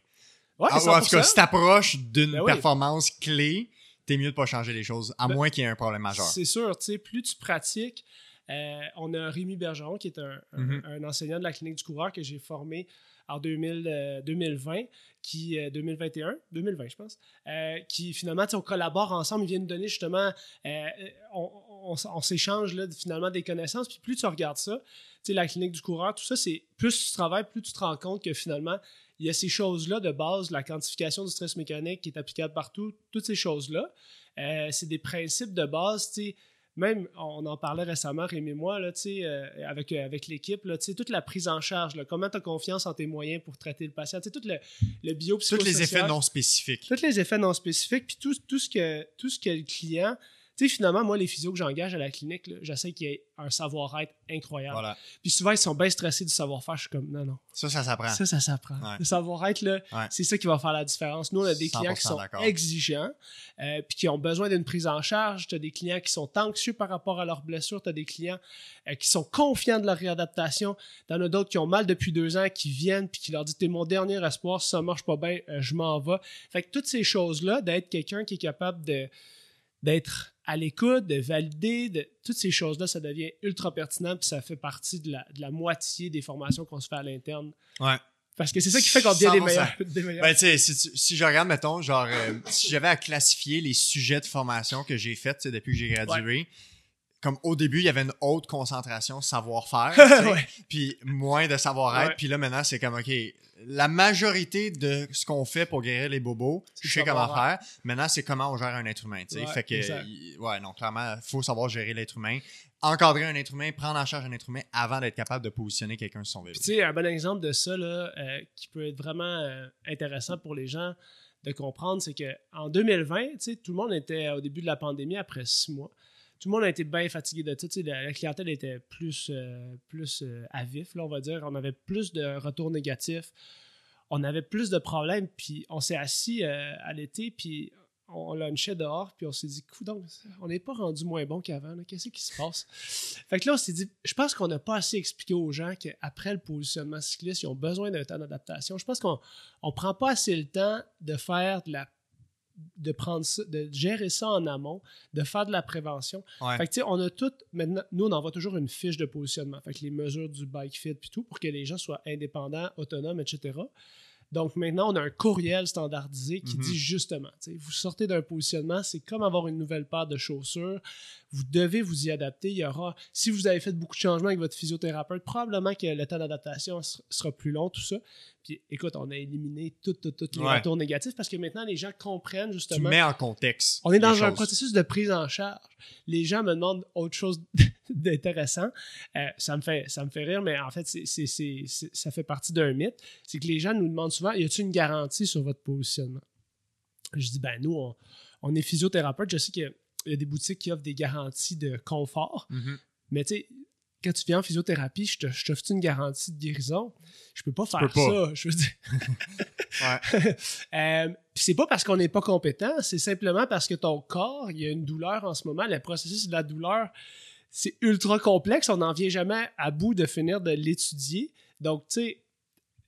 Ouais, Ah, en tout cas, 100%. si t'approches d'une Ben oui. performance clé, t'es mieux de pas changer les choses, à Ben, moins qu'il y ait un problème majeur. C'est sûr, tu sais, plus tu pratiques. euh, on a Rémi Bergeron, qui est un, un- Mhm. un enseignant de la clinique du coureur que j'ai formé en 2000, euh, 2020, qui 2021, 2020 je pense, qui finalement on collabore ensemble, ils viennent nous donner justement, on, s'échange finalement des connaissances, puis plus tu regardes ça, tu sais la clinique du coureur, tout ça, c'est plus tu travailles, plus tu te rends compte que finalement il y a ces choses-là de base, la quantification du stress mécanique qui est applicable partout, toutes ces choses-là, c'est des principes de base, tu sais même, on en parlait récemment, Rémi et moi, là, euh, avec, euh, avec l'équipe, toute la prise en charge, là, comment tu as confiance en tes moyens pour traiter le patient, tout le, le biopsychosocial. Tous les effets non spécifiques. Tous les effets non spécifiques, puis tout, tout, ce que, tout ce que le client tu sais, finalement, moi, les physios que j'engage à la clinique, j'essaie qu'il y ait un savoir-être incroyable. Puis souvent, ils sont bien stressés du savoir-faire. Je suis comme, non, non. Ça, ça s'apprend. Ça, ça s'apprend. Le savoir-être, c'est ça qui va faire la différence. Nous, on a des clients qui sont exigeants, euh, puis qui ont besoin d'une prise en charge. Tu as des clients qui sont anxieux par rapport à leurs blessures. Tu as des clients euh, qui sont confiants de leur réadaptation. Tu en as d'autres qui ont mal depuis deux ans, qui viennent, puis qui leur disent, t'es mon dernier espoir. Si ça marche pas bien, euh, je m'en vais. Fait que toutes ces choses-là, d'être quelqu'un qui est capable de d'être à l'écoute, de valider, de, toutes ces choses-là, ça devient ultra pertinent, puis ça fait partie de la, de la moitié des formations qu'on se fait à l'interne. Ouais. Parce que c'est ça qui fait qu'on devient des meilleurs. Des meilleurs. Ben, tu sais, si, je regarde, mettons, genre, euh, si j'avais à classifier les sujets de formation que j'ai faits depuis que j'ai gradué, comme au début, il y avait une haute concentration savoir-faire, puis moins de savoir-être. Puis là, maintenant, c'est comme, OK, la majorité de ce qu'on fait pour guérir les bobos, je sais comment faire. Maintenant, c'est comment on gère un être humain. fait que, ouais, non, clairement, il faut savoir gérer l'être humain, encadrer un être humain, prendre en charge un être humain avant d'être capable de positionner quelqu'un sur son vélo. Tu sais, un bon exemple de ça, là, euh, qui peut être vraiment euh, intéressant pour les gens de comprendre, c'est qu'en 2020, tout le monde était au début de la pandémie après six mois tout le monde a été bien fatigué de tout. La, clientèle était plus, euh, plus euh, à vif, on va dire. On avait plus de retours négatifs. On avait plus de problèmes. Puis on s'est assis euh, à l'été, puis on lunchait dehors, puis on s'est dit, donc, on n'est pas rendu moins bon qu'avant. Qu'est-ce qui se passe? Fait que là, on s'est dit, je pense qu'on n'a pas assez expliqué aux gens qu'après le positionnement cycliste, ils ont besoin d'un temps d'adaptation. Je pense qu'on ne prend pas assez le temps de faire de la de prendre de gérer ça en amont, de faire de la prévention. Fait que, on a tout, maintenant, nous, on envoie toujours une fiche de positionnement. Fait que les mesures du bike fit puis tout, pour que les gens soient indépendants, autonomes, etc. Donc maintenant, on a un courriel standardisé qui mhm. dit justement, vous sortez d'un positionnement, c'est comme avoir une nouvelle paire de chaussures. Vous devez vous y adapter. Il y aura, si vous avez fait beaucoup de changements avec votre physiothérapeute, probablement que le temps d'adaptation sera plus long, tout ça. Puis écoute, on a éliminé toutes tout, tout les retours négatifs parce que maintenant, les gens comprennent justement. Tu mets en contexte. On est dans un processus de prise en charge. Les gens me demandent autre chose d'intéressant. Euh, ça, me fait, ça me fait rire, mais en fait, c'est, ça fait partie d'un mythe. C'est que les gens nous demandent souvent y a-t-il une garantie sur votre positionnement? Je dis ben, nous, on, est physiothérapeute. Je sais qu'il y a des boutiques qui offrent des garanties de confort, mm-hmm. mais tu sais, quand tu viens en physiothérapie, je te, je une garantie de guérison? Je peux pas faire ça. Je veux dire. ouais. Euh, c'est pas parce qu'on n'est pas compétent, c'est simplement parce que ton corps, il y a une douleur en ce moment. Le processus de la douleur, c'est ultra complexe. On n'en vient jamais à bout de finir de l'étudier. Donc, tu sais,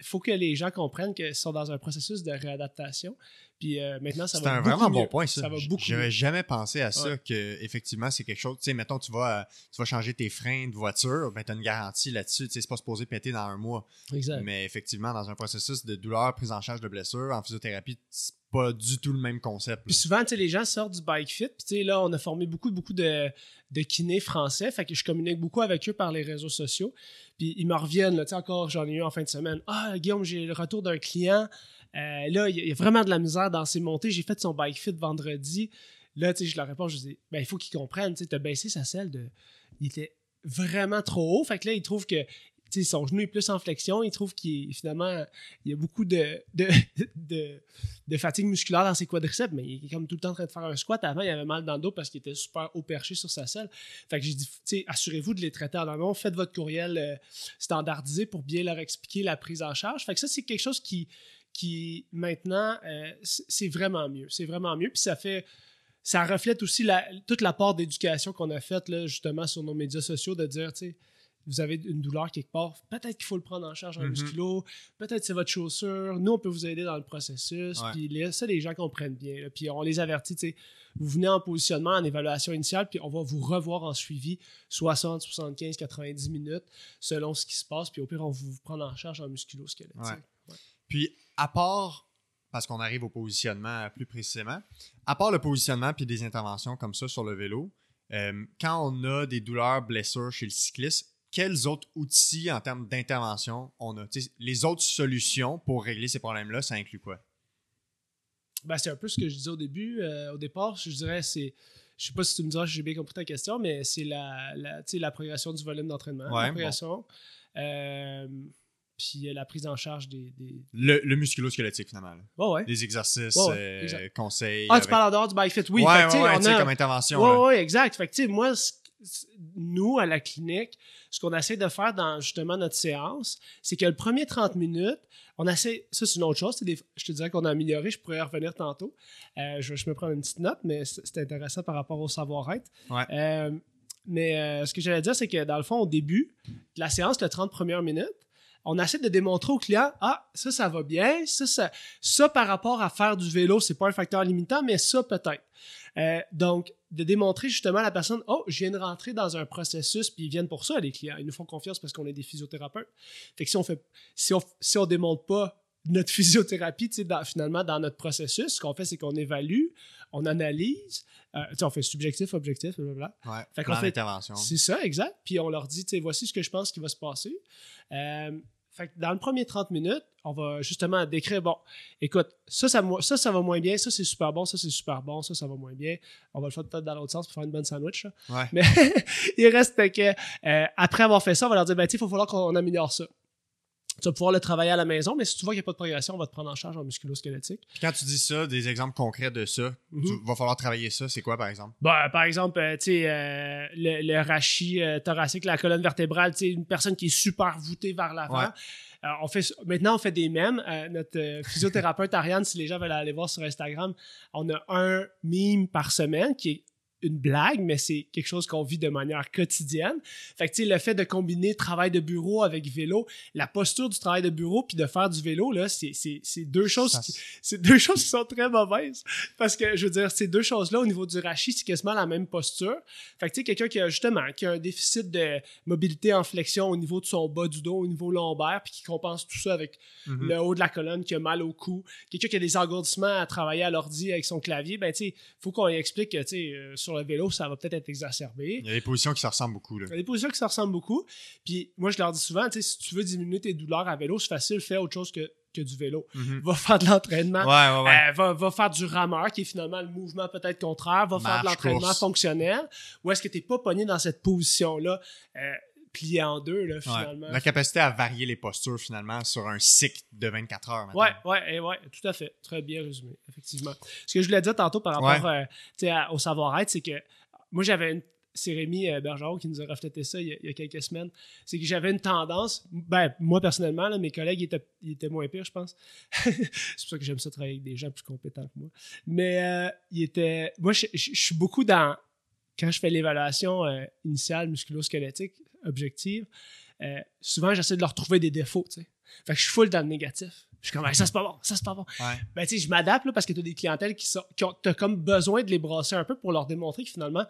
il faut que les gens comprennent qu'ils sont dans un processus de réadaptation. Puis euh, maintenant, ça va C'est un vraiment bon point, ça. ça J'avais jamais pensé à ça, que effectivement, c'est quelque chose. Tu sais, mettons, tu vas, tu vas changer tes freins de voiture, ben, tu as une garantie là-dessus. Tu sais, c'est pas supposé péter dans un mois. Exact. Mais effectivement, dans un processus de douleur, prise en charge de blessure, en physiothérapie, c'est pas du tout le même concept. Puis souvent, tu sais, les gens sortent du bike fit. Puis, tu sais, là, on a formé beaucoup, beaucoup de, de kinés français. Fait que je communique beaucoup avec eux par les réseaux sociaux. Puis ils me reviennent, tu sais, encore, j'en ai eu en fin de semaine. Ah, Guillaume, j'ai le retour d'un client. Euh, là, il y, a vraiment de la misère dans ses montées. J'ai fait son bike fit vendredi. Là, tu sais, je leur réponds, je dis, ben, il faut qu'il comprenne, tu sais, as baissé sa selle de. Il était vraiment trop haut. Fait que là, il trouve son genou est plus en flexion. Il trouve qu'il finalement il y a beaucoup de, de, fatigue musculaire dans ses quadriceps, mais il est comme tout le temps en train de faire un squat. Avant, il avait mal dans le dos parce qu'il était super haut perché sur sa selle. Fait j'ai dit, assurez-vous de les traiter en amont. Faites votre courriel euh, standardisé pour bien leur expliquer la prise en charge. Fait que ça, c'est quelque chose qui, qui maintenant, euh, c'est vraiment mieux. C'est vraiment mieux. Puis ça fait ça reflète aussi toute la part d'éducation qu'on a faite justement sur nos médias sociaux de dire, tu vous avez une douleur quelque part, peut-être qu'il faut le prendre en charge en mm-hmm. musculo, peut-être c'est votre chaussure, nous on peut vous aider dans le processus, puis ça les gens comprennent bien, puis on les avertit, tu sais, vous venez en positionnement, en évaluation initiale, puis on va vous revoir en suivi 60, 75, 90 minutes selon ce qui se passe, puis au pire on va vous prendre en charge en musculo-squelettique. Puis à part parce qu'on arrive au positionnement plus précisément. À part le positionnement puis des interventions comme ça sur le vélo, euh, quand on a des douleurs, blessures chez le cycliste, quels autres outils en termes d'intervention on a? les autres solutions pour régler ces problèmes-là, ça inclut quoi? Ben, c'est un peu ce que je disais au début. Euh, au départ, je dirais, c'est. Je sais pas si tu me diras si j'ai bien compris ta question, mais c'est la, la, la progression du volume d'entraînement. Ouais, la progression. Euh, puis la prise en charge des. Le, le musculo-squelettique, finalement. Ouais, ouais. Les exercices, Ouais, ouais, euh, exact. conseils. Ah, avec- tu parles en dehors du bike fit, oui. Ouais, fait ouais, ouais, on a- comme intervention. Oui, oui, exact. Fait que, moi, c- c- nous, à la clinique, ce qu'on essaie de faire dans justement notre séance, c'est que le premier 30 minutes, on essaie. Ça, c'est une autre chose. des- je te dirais qu'on a amélioré. Je pourrais y revenir tantôt. Euh, je, je me prends une petite note, mais c'est intéressant par rapport au savoir-être. Ouais. Euh, mais euh, ce que j'allais dire, c'est que dans le fond, au début de la séance, les 30 premières minutes, on essaie de démontrer au client ah ça ça va bien ça ça ça par rapport à faire du vélo c'est pas un facteur limitant mais ça peut-être. Euh, donc de démontrer justement à la personne oh je viens de rentrer dans un processus puis ils viennent pour ça les clients. Ils nous font confiance parce qu'on est des physiothérapeutes. Fait que si on fait si on si on démontre pas notre physiothérapie finalement dans notre processus ce qu'on fait c'est qu'on évalue on analyse euh, on fait subjectif objectif blablabla Ouais. Fait qu'on c'est ça, exact. Puis on leur dit, voici ce que je pense qui va se passer. Euh, fait que dans le premier 30 minutes, on va justement décrire, bon, écoute, ça, ça, ça, ça va moins bien, ça, c'est super bon, ça, c'est super bon, ça, ça va moins bien. On va le faire peut-être dans l'autre sens pour faire une bonne sandwich. là. Ouais. Mais il reste que, euh, après avoir fait ça, on va leur dire, ben, il va falloir qu'on améliore ça. Tu vas pouvoir le travailler à la maison, mais si tu vois qu'il n'y a pas de progression, on va te prendre en charge en musculo-squelettique. Puis quand tu dis ça, des exemples concrets de ça, Mhm. tu va falloir travailler ça. C'est quoi, par exemple? Euh, par exemple, euh, tu sais, euh, le, le rachis euh, thoracique, la colonne vertébrale, tu sais, une personne qui est super voûtée vers l'avant. Ouais. On fait, maintenant, on fait des mèmes. Euh, notre euh, physiothérapeute Ariane, si les gens veulent aller voir sur Instagram, on a un meme par semaine qui est une blague, mais c'est quelque chose qu'on vit de manière quotidienne. Fait que, tu sais, le fait de combiner travail de bureau avec vélo, la posture du travail de bureau puis de faire du vélo, là, c'est deux choses qui, c'est deux choses qui sont très mauvaises. Parce que, je veux dire, ces deux choses-là, au niveau du rachis, c'est quasiment la même posture. Fait que, tu sais, quelqu'un qui a justement, qui a un déficit de mobilité en flexion au niveau de son bas du dos, au niveau lombaire, puis qui compense tout ça avec Mhm. le haut de la colonne, qui a mal au cou, quelqu'un qui a des engourdissements à travailler à l'ordi avec son clavier, ben, tu sais, faut qu'on lui explique que, tu sais, euh, sur le vélo, ça va peut-être être exacerbé. Il y a des positions qui se ressemblent beaucoup. Là. Il y a des positions qui se ressemblent beaucoup. Puis moi, je leur dis souvent, si tu veux diminuer tes douleurs à vélo, c'est facile, fais autre chose que, que du vélo. Mhm. Va faire de l'entraînement. Ouais, ouais, ouais. Euh, va, va faire du rameur, qui est finalement le mouvement peut-être contraire. Va faire de l'entraînement fonctionnel. Ou est-ce que tu n'es pas pogné dans cette position-là, euh, pliée en deux, là, Ouais. finalement? La capacité à varier les postures, finalement, sur un cycle de 24 heures. maintenant. Ouais, ouais, et ouais, tout à fait. Très bien résumé, effectivement. Ce que je voulais dire tantôt par rapport euh, à- au savoir-être, c'est que moi, j'avais une. C'est Rémi euh, Bergeron qui nous a reflété ça il y a, il y a quelques semaines. C'est que j'avais une tendance, ben, moi personnellement, là, mes collègues ils étaient, ils étaient moins pires, je pense. c'est pour ça que j'aime ça travailler avec des gens plus compétents que moi. Mais euh, ils étaient. Moi, je suis beaucoup dans. Quand je fais l'évaluation euh, initiale musculo-squelettique objective, euh, souvent j'essaie de leur trouver des défauts. Fait que je suis full dans le négatif. Je suis comme, Hey, ça c'est pas bon, ça c'est pas bon. Ouais. Ben, tu sais, je m'adapte parce que tu as des clientèles qui sont. Qui ont, t'as comme besoin de les brasser un peu pour leur démontrer que finalement,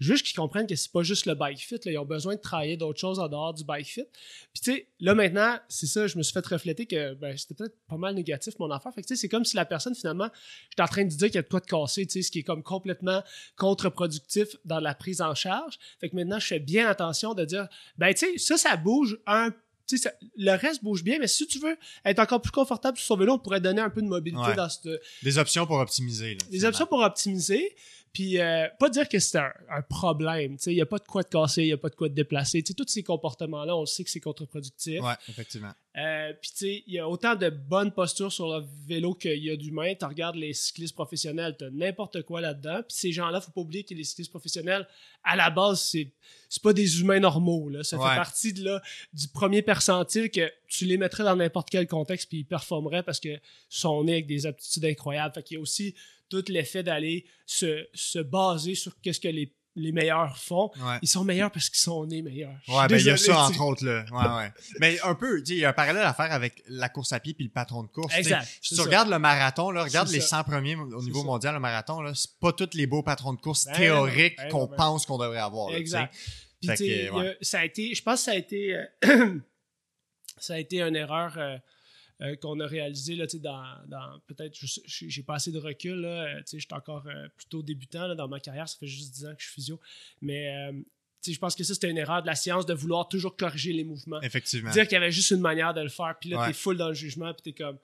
juste qu'ils comprennent que c'est pas juste le bike fit, là, ils ont besoin de travailler d'autres choses en dehors du bike fit. Puis, tu sais, là maintenant, c'est ça, je me suis fait refléter que ben, c'était peut-être pas mal négatif mon affaire. Fait que, tu sais, c'est comme si la personne, finalement, j'étais en train de dire qu'il y a de quoi de casser, tu sais, ce qui est comme complètement contre-productif dans la prise en charge. Fait que maintenant, je fais bien attention de dire, ben, tu sais, ça, ça bouge un tu sais, ça- le reste bouge bien, mais si tu veux être encore plus confortable sur son vélo, on pourrait donner un peu de mobilité Ouais. dans cette, Des options pour optimiser. là, des finalement. options pour optimiser. Puis, euh, pas dire que c'est un, un problème. Il n'y a pas de quoi de casser, il n'y a pas de quoi de déplacer. Tu sais, tous ces comportements-là, on le sait que c'est contre-productif. Ouais, effectivement. Euh, Puis, tu sais, il y a autant de bonnes postures sur le vélo qu'il y a d'humains. Tu regardes les cyclistes professionnels, tu as n'importe quoi là-dedans. Puis, ces gens-là, faut pas oublier que les cyclistes professionnels, à la base, c'est c'est pas des humains normaux. Là. Ça Ouais. fait partie de, là, du premier percentile que tu les mettrais dans n'importe quel contexte puis ils performeraient parce que sont nés avec des aptitudes incroyables. Fait qu'il y a aussi tout l'effet d'aller se, se baser sur qu'est-ce que les, les meilleurs font. Ouais. Ils sont meilleurs parce qu'ils sont nés meilleurs. Ouais, ben il y a ça entre autres là. Ouais, ouais. Mais un peu, il y a un parallèle à faire avec la course à pied puis le patron de course. Exact. Si tu ça. regardes le marathon, là, regarde les ça. 100 premiers au niveau ça. mondial, le marathon, là, c'est pas tous les beaux patrons de course Ben théoriques ben qu'on ben pense qu'on devrait avoir. là. Exact. Puis, que, a- ça a été, je pense que ça a été, euh, ça a été une erreur euh, euh, qu'on a réalisé là, dans, dans peut-être, j'ai pas assez de recul, là, je suis encore plutôt débutant là, dans ma carrière, ça fait juste 10 ans que je suis physio, mais je pense que ça, c'était une erreur de la science de vouloir toujours corriger les mouvements. Effectivement. Dire qu'il y avait juste une manière de le faire, puis là, t'es full dans le jugement, puis t'es comme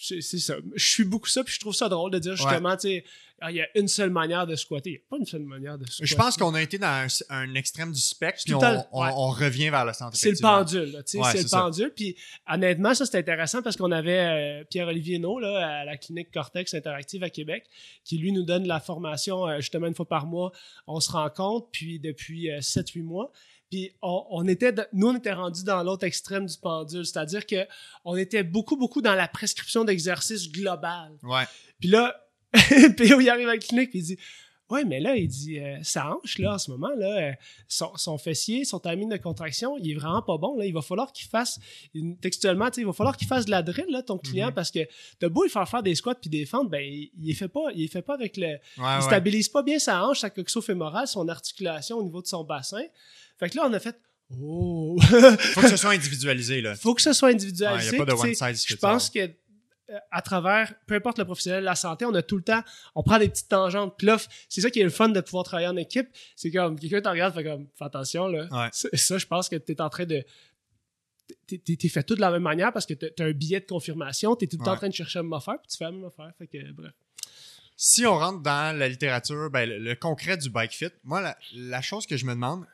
c'est ça. Je suis beaucoup ça, puis je trouve ça drôle de dire justement, tu sais, ah, il y a une seule manière de squatter. Il n'y a pas une seule manière de squatter. Je pense qu'on a été dans un, extrême du spectre, puis on, revient vers le centre. C'est le pendule, tu sais, c'est le pendule. Puis honnêtement, ça, c'est intéressant parce qu'on avait euh, Pierre-Olivier No, là, à la clinique Cortex Interactive à Québec, qui lui nous donne la formation euh, justement une fois par mois. On se rencontre, puis depuis 7-8 euh, mois. Puis on, était, nous, on était rendus dans l'autre extrême du pendule, c'est-à-dire que on était beaucoup, beaucoup dans la prescription d'exercice global. Ouais. Puis là, P.O. il arrive à la clinique, puis il dit Ouais, mais là, il dit euh, sa hanche, là, en ce moment, là, euh, son, fessier, son timing de contraction, il est vraiment pas bon. Là. Il va falloir qu'il fasse, textuellement, il va falloir qu'il fasse de la drill, là, ton client, mhm. parce que de beau il faire faire des squats puis des fentes, ben, il, il fait pas, il fait pas avec le. il stabilise pas bien sa hanche, sa coxo-fémorale, son articulation au niveau de son bassin. Fait que là, on a fait Oh! Faut que ce soit individualisé, là. Faut que ce soit individualisé. Il n'y a pas de one size Je pense que euh, à travers, peu importe le professionnel de la santé, on a tout le temps, on prend des petites tangentes. Puis là, c'est ça qui est le fun de pouvoir travailler en équipe. C'est comme, quelqu'un te regarde, fait comme, fais attention, là. Ça, je pense que tu es en train de. T'es fait tout de la même manière parce que tu as un billet de confirmation, tu es tout le temps en train de chercher la même affaire, puis tu fais la même affaire. Fait que, bref. Si on rentre dans la littérature, ben, le, concret du bike fit, moi, la chose que je me demande,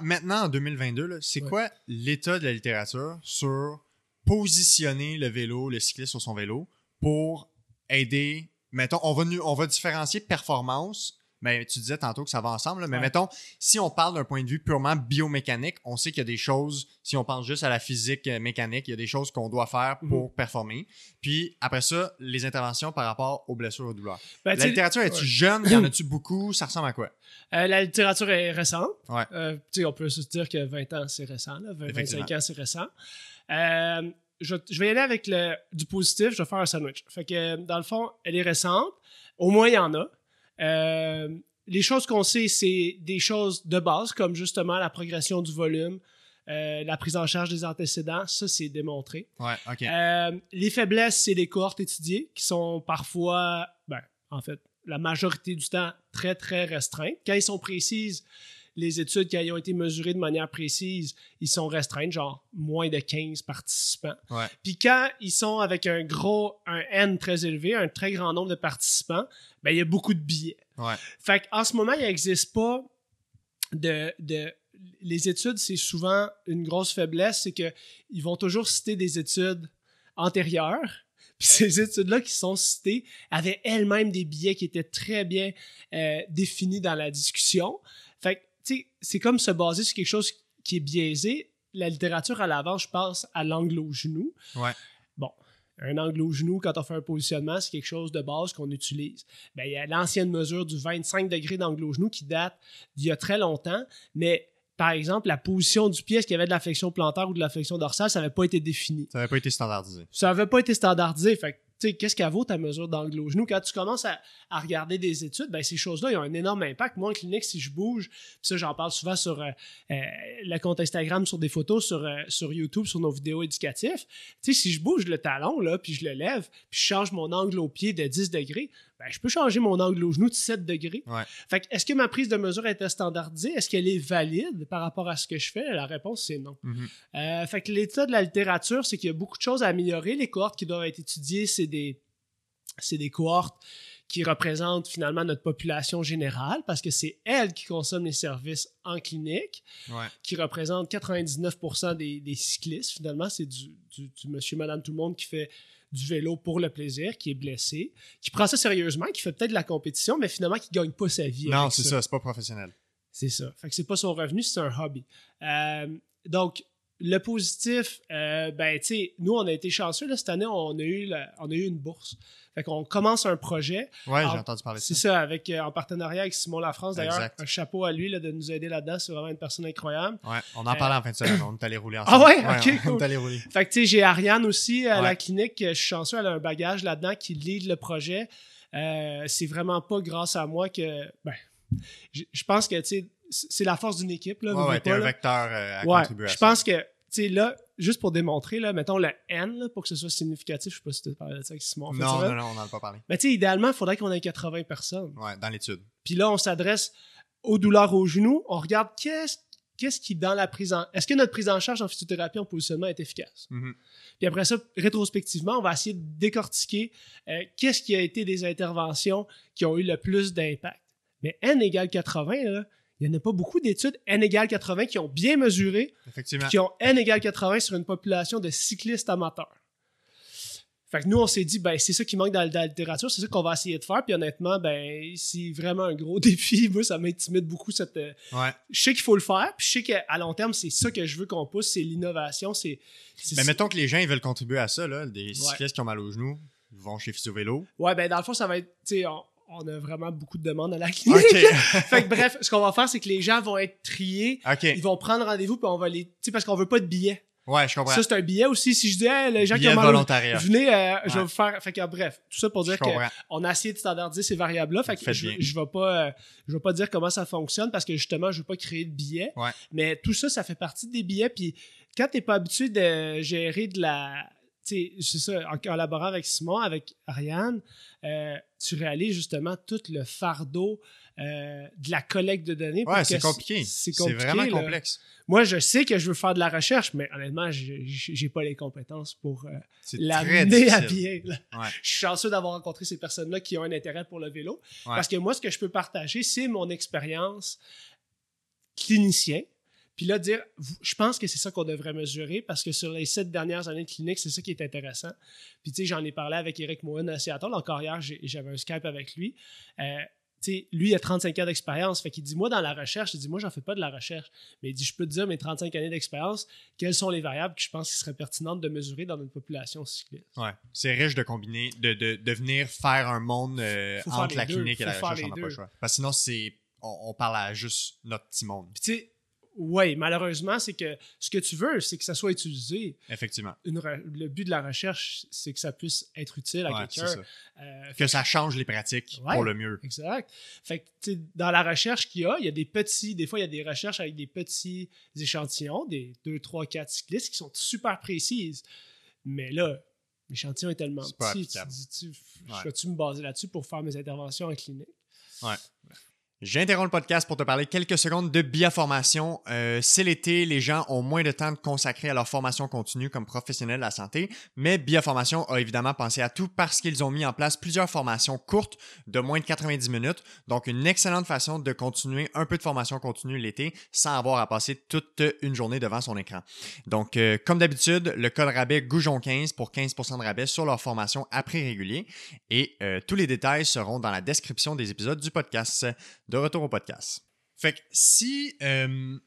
maintenant, en 2022, c'est quoi l'état de la littérature sur positionner le vélo, le cycliste sur son vélo pour aider, mettons, on va, on va différencier performance mais tu disais tantôt que ça va ensemble, mais mettons, si on parle d'un point de vue purement biomécanique, on sait qu'il y a des choses, si on pense juste à la physique euh, mécanique, il y a des choses qu'on doit faire mhm. pour performer. Puis après ça, les interventions par rapport aux blessures aux douleurs. Ben, la littérature, est-tu jeune? Y en a-tu beaucoup? Ça ressemble à quoi? Euh, la littérature est récente. Ouais. Euh, on peut se dire que 20 ans, c'est récent. 25 ans, c'est récent. Je, je, vais y aller avec le, du positif, je vais faire un sandwich. Fait que, dans le fond, elle est récente. Au moins, il y en a. Euh, les choses qu'on sait, c'est des choses de base, comme justement la progression du volume, euh, la prise en charge des antécédents, ça, c'est démontré. Ouais, euh, les faiblesses, c'est des cohortes étudiées qui sont parfois, ben, en fait, la majorité du temps, très, très restreintes. Quand ils sont précises, les études qui ont été mesurées de manière précise, ils sont restreints, genre moins de 15 participants. Puis quand ils sont avec un gros, un N très élevé, un très grand nombre de participants, ben, il y a beaucoup de billets. Fait qu'en ce moment, il n'existe pas de, de les études, c'est souvent une grosse faiblesse, c'est qu'ils vont toujours citer des études antérieures. Puis ces études-là qui sont citées avaient elles-mêmes des billets qui étaient très bien euh, définis dans la discussion. Fait que c'est comme se baser sur quelque chose qui est biaisé. La littérature à l'avant, je pense à l'angle au genou. Ouais. Bon, un angle au genou, quand on fait un positionnement, c'est quelque chose de base qu'on utilise. Ben, il y a l'ancienne mesure du 25 degrés d'angle au genou qui date d'il y a très longtemps, mais par exemple, la position du pied, est-ce qu'il y avait de la flexion plantaire ou de la flexion dorsale, ça n'avait pas été défini. Ça n'avait pas été standardisé. Ça n'avait pas été standardisé. Fait qu'est-ce qu'elle vaut ta mesure d'angle au genou? Quand tu commences à, regarder des études, ben, ces choses-là, ont un énorme impact. Moi, en clinique, si je bouge, ça, j'en parle souvent sur euh, euh, le compte Instagram, sur des photos, sur, euh, YouTube, sur nos vidéos éducatives. Si je bouge le talon, là, puis je le lève, puis je change mon angle au pied de 10 degrés, ben, je peux changer mon angle au genou de 7 degrés. Fait est-ce que ma prise de mesure était standardisée? Est-ce qu'elle est valide par rapport à ce que je fais? La réponse, c'est non. Mm-hmm. fait que l'état de la littérature, c'est qu'il y a beaucoup de choses à améliorer. Les cohortes qui doivent être étudiées, c'est des, c'est des cohortes qui représentent finalement notre population générale parce que c'est elles qui consomment les services en clinique, qui représentent 99% des, cyclistes. Finalement, c'est du, du, monsieur, madame, tout le monde qui fait du vélo pour le plaisir, qui est blessé, qui prend ça sérieusement, qui fait peut-être de la compétition, mais finalement qui gagne pas sa vie. Non, c'est ça, c'est pas professionnel. C'est ça. Fait que c'est pas son revenu, c'est un hobby. Euh, donc, le positif, euh, ben, tu sais, nous, on a été chanceux. Là, cette année, on a, eu on a eu une bourse. Fait qu'on commence un projet. Oui, j'ai entendu parler de ça. C'est ça, avec, euh, en partenariat avec Simon Lafrance. D'ailleurs, un chapeau à lui là, de nous aider là-dedans. C'est vraiment une personne incroyable. Ouais, on en parlait en fin de semaine. On est allé rouler ensemble. Ah ouais? ok, on, est allé rouler. Fait que, tu sais, j'ai Ariane aussi à la clinique. Je suis chanceux, elle a un bagage là-dedans qui lead le projet. Euh, c'est vraiment pas grâce à moi que. Ben, je pense que, tu sais, c'est la force d'une équipe. Là, ouais, ouais, t'es un vecteur à ouais, Je pense que tu sais, là, juste pour démontrer, là, mettons le N, là, pour que ce soit significatif, je sais pas si tu parlé de ça avec Simon. en fait, Non, non, non, on n'en a pas parlé. Mais tu sais, idéalement, il faudrait qu'on ait 80 personnes. Ouais, dans l'étude. Puis là, on s'adresse aux douleurs au genou. On regarde qu'est-ce qu'est-ce qui, dans la prise en... Est-ce que notre prise en charge en physiothérapie en positionnement est efficace? Mhm. Puis après ça, rétrospectivement, on va essayer de décortiquer euh, qu'est-ce qui a été des interventions qui ont eu le plus d'impact. Mais N égale 80, là, il n'y en a pas beaucoup d'études N égale 80 qui ont bien mesuré, Effectivement. qui ont N égale 80 sur une population de cyclistes amateurs. Fait que nous, on s'est dit, ben, c'est ça qui manque dans, dans la littérature, c'est ça qu'on va essayer de faire. Puis honnêtement, ben, c'est vraiment un gros défi. Moi, ça m'intimide beaucoup cette. euh, Ouais. Je sais qu'il faut le faire, puis je sais qu'à long terme, c'est ça que je veux qu'on pousse, c'est l'innovation, c'est. mettons que les gens ils veulent contribuer à ça, là, des cyclistes qui ont mal au genou, ils vont chez Vélo. Ouais, ben dans le fond, ça va être. Tu sais, on, on a vraiment beaucoup de demandes à la clinique. OK. fait que bref, ce qu'on va faire, c'est que les gens vont être triés. OK. Ils vont prendre rendez-vous, puis on va les. Tu sais, parce qu'on veut pas de billets. Ouais, je comprends. Ça, c'est un billet aussi. Si je dis, hey, les gens qui ont volontariat. Venez, euh, je vais vous faire. Fait que bref, tout ça pour dire qu'on a essayé de standardiser ces variables-là. Fait que je, je vais pas, euh, je vais pas dire comment ça fonctionne parce que justement, je veux pas créer de billets. Ouais. Mais tout ça, ça fait partie des billets. Puis quand t'es pas habitué de gérer de la, c'est ça, en collaborant avec Simon, avec Ariane, euh, tu réalises justement tout le fardeau euh, de la collecte de données. Ouais, c'est compliqué. C'est vraiment là. complexe. Moi, je sais que je veux faire de la recherche, mais honnêtement, j'ai pas les compétences pour euh, l'amener à bien. Ouais. Je suis chanceux d'avoir rencontré ces personnes-là qui ont un intérêt pour le vélo. Ouais. Parce que moi, ce que je peux partager, c'est mon expérience clinicien. Puis là, dire, je pense que c'est ça qu'on devrait mesurer parce que sur les sept dernières années de clinique, c'est ça qui est intéressant. Puis tu sais, j'en ai parlé avec Eric Mohan à Seattle. Encore hier, j'avais un Skype avec lui. Euh, tu sais, lui, il a 35 ans d'expérience. Fait qu'il dit, moi, dans la recherche, il dit, moi, j'en fais pas de la recherche. Mais il dit, je peux te dire, mes 35 années d'expérience, quelles sont les variables que je pense qu'il serait pertinentes de mesurer dans notre population cycliste. Ouais. C'est riche de combiner, de, de, de venir faire un monde euh, Faut entre la deux. clinique et la Faut recherche, on les n'a pas deux. le choix. Parce que sinon, c'est, on, on parle à juste notre petit monde. Puis tu sais, oui, malheureusement, c'est que ce que tu veux, c'est que ça soit utilisé. Effectivement. Une le but de la recherche, c'est que ça puisse être utile à Ouais, quelqu'un. Euh, Que ça change les pratiques Ouais. pour le mieux. Exact. Fait que, tu dans la recherche qu'il y a, il y a des petits, des fois, il y a des recherches avec des petits échantillons, des 2, 3, 4 cyclistes qui sont super précises. Mais là, l'échantillon est tellement petit, tu dis, tu, Ouais. je vais-tu me baser là-dessus pour faire mes interventions en clinique? J'interromps le podcast pour te parler quelques secondes de Biaformation. Euh, c'est l'été, les gens ont moins de temps de consacrer à leur formation continue comme professionnels de la santé, mais Biaformation a évidemment pensé à tout parce qu'ils ont mis en place plusieurs formations courtes de moins de 90 minutes, donc une excellente façon de continuer un peu de formation continue l'été sans avoir à passer toute une journée devant son écran. Donc, euh, comme d'habitude, le code rabais Goujon15 pour 15% de rabais sur leur formation à prix régulier et euh, tous les détails seront dans la description des épisodes du podcast. De retour au podcast. Fait que si euh,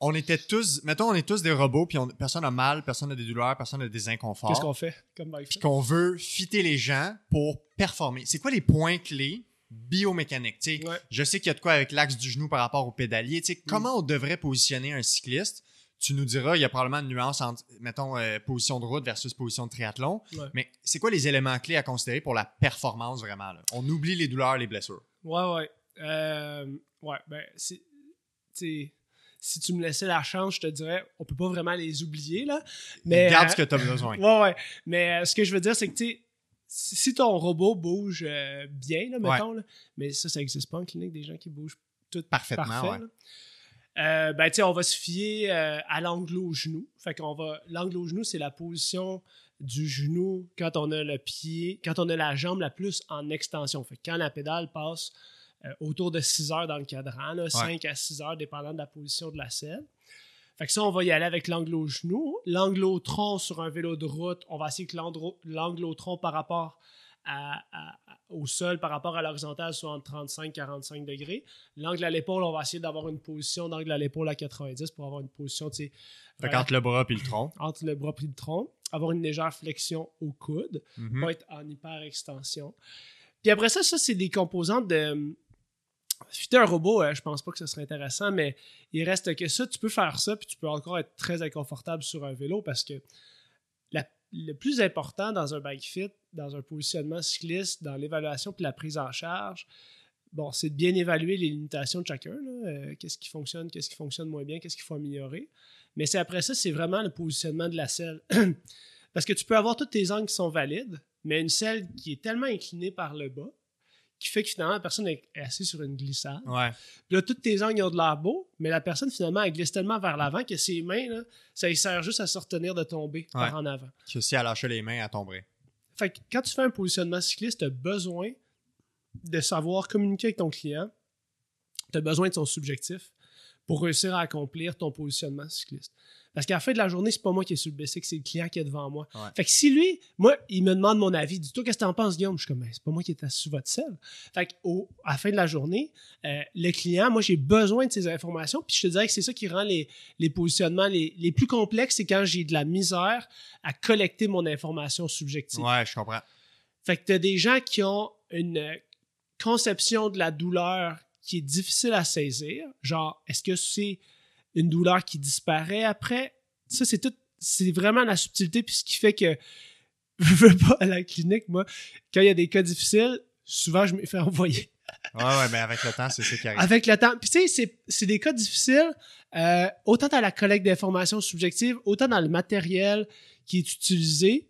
on était tous, mettons, on est tous des robots, puis on- personne n'a mal, personne n'a des douleurs, personne n'a des Qu'est-ce inconforts, qu'on fait comme Mike puis qu'on veut fitter les gens pour performer. C'est quoi les points clés biomécaniques? Ouais. Je sais qu'il y a de quoi avec l'axe du genou par rapport au pédalier. Mm. Comment on devrait positionner un cycliste? Tu nous diras, il y a probablement une nuance entre, mettons, euh, position de route versus position de triathlon. Ouais. Mais c'est quoi les éléments clés à considérer pour la performance vraiment? là? On oublie les douleurs, les blessures. Ouais, ouais. Euh, ouais, ben, Si tu me laissais la chance, je te dirais, on peut pas vraiment les oublier, là. Mais, Garde euh, ce que tu as besoin. Ouais, ouais. Mais euh, ce que je veux dire, c'est que, tu sais, si ton robot bouge euh, bien, là, mettons, là, mais ça, ça n'existe pas en clinique, des gens qui bougent tout Parfaitement, parfait. ouais. Euh, ben, on va se fier euh, à l'angle au genou. Fait qu'on va. L'angle au genou, c'est la position du genou quand on a le pied, quand on a la jambe la plus en extension. Fait que quand la pédale passe euh, autour de 6 heures dans le cadran, là, 5 à 6 heures, dépendant de la position de la selle. Fait que ça, on va y aller avec l'angle au genou. L'angle au tronc sur un vélo de route, on va essayer que l'angle au tronc par rapport à- à- à- au sol, par rapport à l'horizontale, soit entre 35 et 45 degrés. L'angle à l'épaule, on va essayer d'avoir une position d'angle à l'épaule à 90 pour avoir une position, tu sais, Fait voilà, qu'entre le bras puis le tronc. entre le bras et le tronc. Avoir une légère flexion au coude Mhm. pas être en hyper-extension. Puis après ça, ça, c'est des composantes de. Fitter un robot, euh, je pense pas que ce serait intéressant, mais il reste que ça, tu peux faire ça, puis tu peux encore être très inconfortable sur un vélo parce que le plus important dans un bike fit, dans un positionnement cycliste, dans l'évaluation puis la prise en charge, bon, c'est de bien évaluer les limitations de chacun. Euh, qu'est-ce qui fonctionne, qu'est-ce qui fonctionne moins bien, qu'est-ce qu'il faut améliorer. Mais c'est après ça, c'est vraiment le positionnement de la selle. Parce que tu peux avoir tous tes angles qui sont valides, mais une selle qui est tellement inclinée par le bas qui fait que finalement la personne est assise sur une glissade. Ouais. Puis là, tous tes angles ont de l'air beau, mais la personne finalement elle glisse tellement vers l'avant que ses mains, là, ça lui sert juste à se retenir de tomber par en avant. Que si elle lâchait les mains, elle tomberait. Fait que quand tu fais un positionnement cycliste, tu as besoin de savoir communiquer avec ton client. Tu as besoin de son subjectif pour réussir à accomplir ton positionnement cycliste. Parce qu'à la fin de la journée, c'est pas moi qui est sur le bicycle, c'est le client qui est devant moi. Ouais. Fait que si lui, moi, il me demande mon avis, dis-toi qu'est-ce que t'en penses, Guillaume? Je suis comme, Ben, c'est pas moi qui assis sur votre selle. Fait que au- à la fin de la journée, euh, le client, moi, j'ai besoin de ces informations, puis je te dirais que c'est ça qui rend les, les positionnements les, les plus complexes, c'est quand j'ai de la misère à collecter mon information subjective. Ouais, je comprends. Fait que t'as des gens qui ont une conception de la douleur qui est difficile à saisir. Genre, est-ce que c'est une douleur qui disparaît après? Ça, c'est tout. C'est vraiment la subtilité, puis ce qui fait que je veux pas à la clinique, moi, quand il y a des cas difficiles, souvent je me fais envoyer. Ouais, ouais, mais avec le temps, c'est ça qui arrive. Avec le temps. Puis tu sais, c'est- des cas difficiles, euh, autant dans la collecte d'informations subjectives, autant dans le matériel qui est utilisé.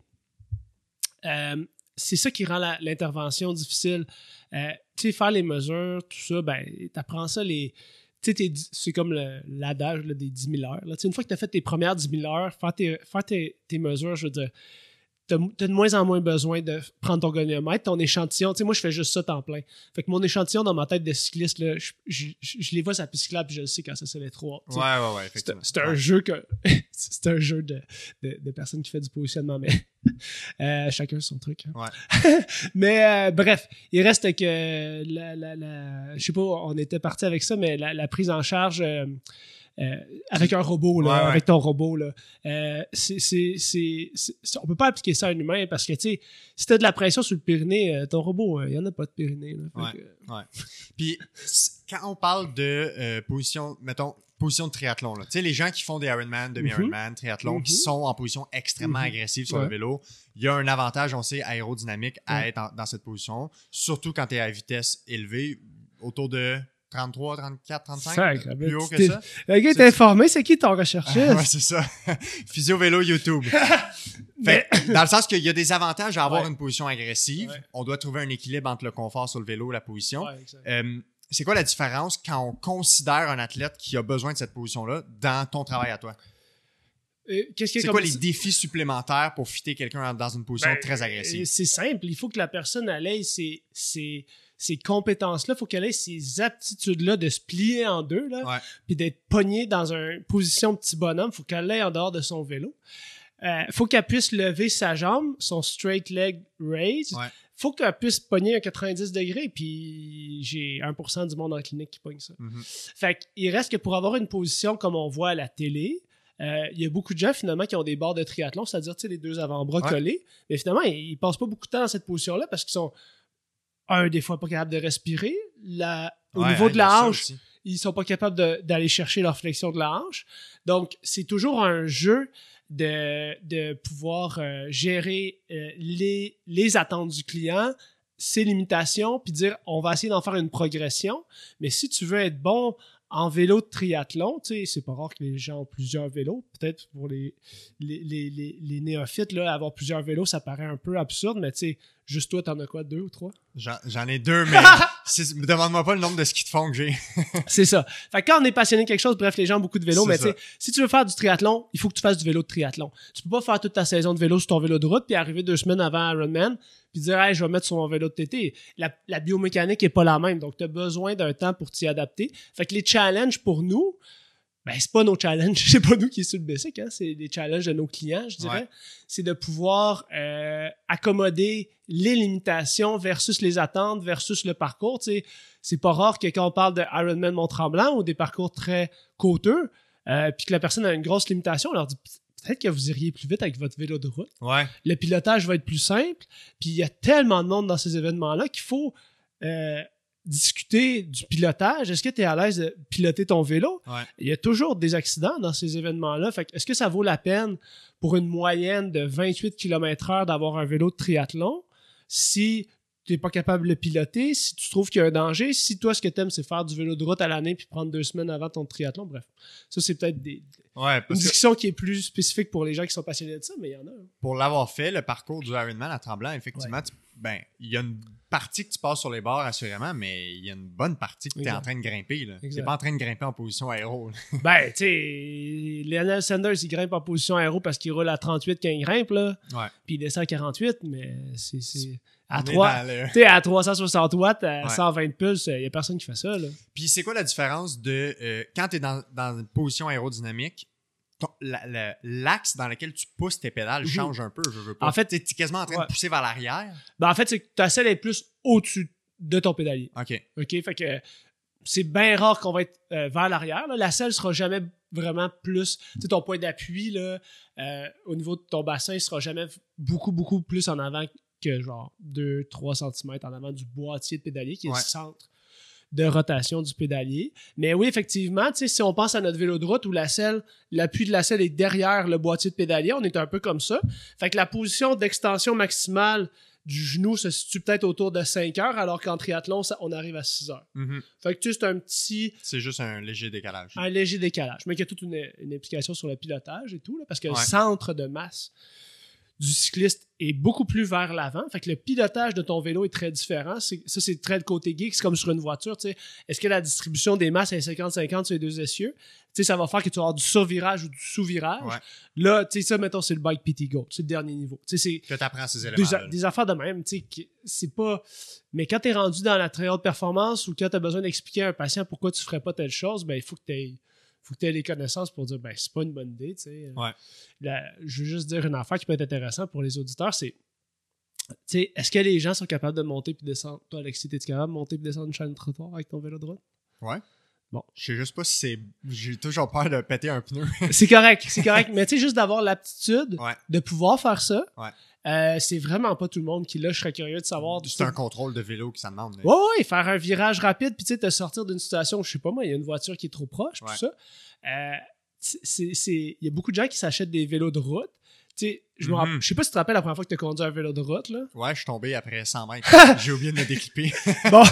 Euh, c'est ça qui rend l'intervention difficile. Euh, tu sais, faire les mesures, tout ça, ben, t'apprends ça, les... C'est comme l'adage des 10 000 heures. Une fois que tu as fait tes premières 10 000 heures, faire tes, tes mesures, je veux dire, t'as as de moins en moins besoin de prendre ton goniomètre, ton échantillon. Tu sais, moi, je fais juste ça temps plein. Fait que mon échantillon dans ma tête de cycliste, là, je, je, je- je les vois sur la piste cyclable, puis je le sais quand ça c'est les trois. Tu sais, Ouais, ouais, ouais, c'est effectivement. c'est un Ouais. jeu que c'est un jeu de, de, de personnes qui fait du positionnement, mais euh, chacun son truc. hein. Ouais. mais euh, bref, il reste que la, la, la- je sais pas, on était parti avec ça, mais la, la prise en charge euh, euh, avec un robot, là, Ouais, ouais. avec ton robot, là, euh, c'est, c'est, c'est, c'est- on peut pas appliquer ça à un humain parce que tu sais, si t'as de la pression sur le périnée, euh, ton robot, euh, il y en a pas de périnée. Là, que, Puis quand on parle de position, mettons, position de triathlon, tu sais, les gens qui font des Ironman, demi-Ironman, triathlon, qui Mhm. sont en position extrêmement Mhm. agressive sur le vélo, il y a un avantage, on sait, aérodynamique à être en- dans cette position, surtout quand tu es à vitesse élevée, autour de 33, 34, 35, Sacre, plus haut que ça. Le gars est C'est- informé, c'est qui ton recherchiste? ouais, c'est ça. Physio vélo YouTube. Fait, dans le sens qu'il y a des avantages à avoir Ouais. une position agressive. Ouais. On doit trouver un équilibre entre le confort sur le vélo et la position. Euh, c'est quoi la différence quand on considère un athlète qui a besoin de cette position-là dans ton travail à toi? Euh, C'est quoi les défis supplémentaires pour fitter quelqu'un dans une position Ben, très euh, agressive? C'est simple. Il faut que la personne elle ait ces, ces, ces compétences-là. Il faut qu'elle ait ces aptitudes-là de se plier en deux, là, Ouais. puis d'être pognée dans une position petit bonhomme. Il faut qu'elle l'ait en dehors de son vélo. Il faut qu'elle puisse lever sa jambe, son straight leg raise. Ouais. faut qu'elle puisse pogner un 90 degrés, puis j'ai 1% du monde en clinique qui pogne ça. Mhm. Fait qu'il reste que pour avoir une position comme on voit à la télé, euh, il y a beaucoup de gens finalement qui ont des barres de triathlon, c'est-à-dire les deux avant-bras Ouais. collés, mais finalement ils, ils passent pas beaucoup de temps dans cette position-là parce qu'ils sont un des fois pas capables de respirer, la, au Ouais, niveau de la hanche, ils sont pas capables d'aller chercher leur flexion de la hanche. Donc, c'est toujours un jeu de, de pouvoir euh, gérer euh, les, les attentes du client, ses limitations, puis dire on va essayer d'en faire une progression. Mais si tu veux être bon en vélo de triathlon, tu sais, c'est pas rare que les gens ont plusieurs vélos. Peut-être pour les, les, les, les- les néophytes, là, avoir plusieurs vélos, ça paraît un peu absurde, mais tu sais, juste toi, t'en as quoi, deux ou trois? J'en ai deux, mais demande-moi pas le nombre de skis de fond que j'ai. C'est ça. Fait que quand on est passionné de quelque chose, bref, les gens ont beaucoup de vélo, mais tu sais, si tu veux faire du triathlon, il faut que tu fasses du vélo de triathlon. Tu peux pas faire toute ta saison de vélo sur ton vélo de route puis arriver deux semaines avant Ironman puis dire hey, je vais mettre sur mon vélo de TT. La, la biomécanique est pas la même, donc tu as besoin d'un temps pour t'y adapter. Fait que les challenges pour nous, ben c'est pas nos challenges, c'est pas nous qui est sur le basic, hein, c'est les challenges de nos clients, je dirais. Ouais. C'est de pouvoir euh, accommoder les limitations versus les attentes versus le parcours. Tu sais, c'est pas rare que quand on parle de Ironman Mont-Tremblant ou des parcours très côteux, euh, puis que la personne a une grosse limitation, on leur dit peut-être que vous iriez plus vite avec votre vélo de route. Ouais. Le pilotage va être plus simple. Puis il y a tellement de monde dans ces événements-là qu'il faut euh, discuter du pilotage. Est-ce que tu es à l'aise de piloter ton vélo? Ouais. Il y a toujours des accidents dans ces événements-là. Fait que est-ce que ça vaut la peine pour une moyenne de 28 km/h d'avoir un vélo de triathlon si tu n'es pas capable de le piloter, si tu trouves qu'il y a un danger, si toi, ce que tu aimes, c'est faire du vélo de route à l'année puis prendre deux semaines avant ton triathlon, bref. Ça, c'est peut-être des, Ouais, une que discussion qui est plus spécifique pour les gens qui sont passionnés de ça, mais il y en a. hein. pour l'avoir fait, le parcours du Ironman à Tremblant, effectivement, tu- ben, il y a une partie que tu passes sur les bords, assurément, mais il y a une bonne partie que tu es Exact. en train de grimper. Tu n'es pas en train de grimper en position aéro. là. Ben, tu sais, Lionel Sanders, il grimpe en position aéro parce qu'il roule à 38 quand il grimpe, là, Ouais. puis il descend à 48, mais c'est... À, On est 3, dans le- tu sais, à 360 watts, à Ouais. 120 pulses, il n'y a personne qui fait ça, là. Puis c'est quoi la différence de euh, quand tu es dans, dans une position aérodynamique, ton- la- la- l'axe dans lequel tu pousses tes pédales Mhm. change un peu, je veux pas. En fait, tu es quasiment en train ouais. de pousser vers l'arrière? Ben, en fait, c'est que ta selle est plus au-dessus de ton pédalier. OK. OK? Fait que c'est bien rare qu'on va être euh, vers l'arrière. La selle sera jamais vraiment plus. Tu sais, ton point d'appui, euh, au niveau de ton bassin, il sera jamais beaucoup, beaucoup plus en avant que genre 2-3 cm en avant du boîtier de pédalier, qui est Ouais. le centre de rotation du pédalier. Mais oui, effectivement, si on pense à notre vélo de route où la selle, l'appui de la selle est derrière le boîtier de pédalier, on est un peu comme ça. Fait que la position d'extension maximale du genou se situe peut-être autour de 5 heures, alors qu'en triathlon, ça- on arrive à 6 heures. Mhm. Fait que c'est un petit, C'est juste un léger décalage. un léger décalage, mais qui a toute une, une implication sur le pilotage et tout, là, parce que le centre de masse du cycliste est beaucoup plus vers l'avant. Fait que le pilotage de ton vélo est très différent. C'est- Ça, c'est très le côté geek. C'est comme sur une voiture. tu. Est-ce que la distribution des masses est 50-50 sur les deux essieux? Tu ça va faire que tu vas avoir du survirage ou du sous-virage. Ouais. Là, tu sais, ça, mettons, c'est le bike PT Go. C'est le dernier niveau. Tu sais, c'est Que tu apprends ces des, éléments. des affaires de même, tu c'est pas. Mais quand t'es rendu dans la très haute performance ou quand t'as besoin d'expliquer à un patient pourquoi tu ferais pas telle chose, ben il faut que t'aies faut que tu aies les connaissances pour dire ben c'est pas une bonne idée, tu sais. Ouais. La- je veux juste dire une affaire qui peut être intéressante pour les auditeurs, c'est tu sais, est-ce que les gens sont capables de monter puis descendre? Toi, Alexis, t'es capable de monter puis descendre une chaîne de trottoir avec ton vélo de route? Ouais. Bon. Je sais juste pas si c'est. J'ai toujours peur de péter un pneu. C'est correct, c'est correct. Mais tu sais, juste d'avoir l'aptitude Ouais. de pouvoir faire ça, Ouais. Euh, c'est vraiment pas tout le monde qui l'a. Je serais curieux de savoir. C'est un contrôle de vélo que ça demande. là. Ouais, ouais, faire un virage rapide, puis tu sais, te sortir d'une situation où, je sais pas moi, il y a une voiture qui est trop proche, tout ça. Euh, c'est- c'est- Il y a beaucoup de gens qui s'achètent des vélos de route. Tu sais, je me Mhm. rappelle- je sais pas si tu te rappelles la première fois que tu as conduit un vélo de route, là. Ouais, je suis tombé après 100 mètres. J'ai oublié de me déclipper. Bon,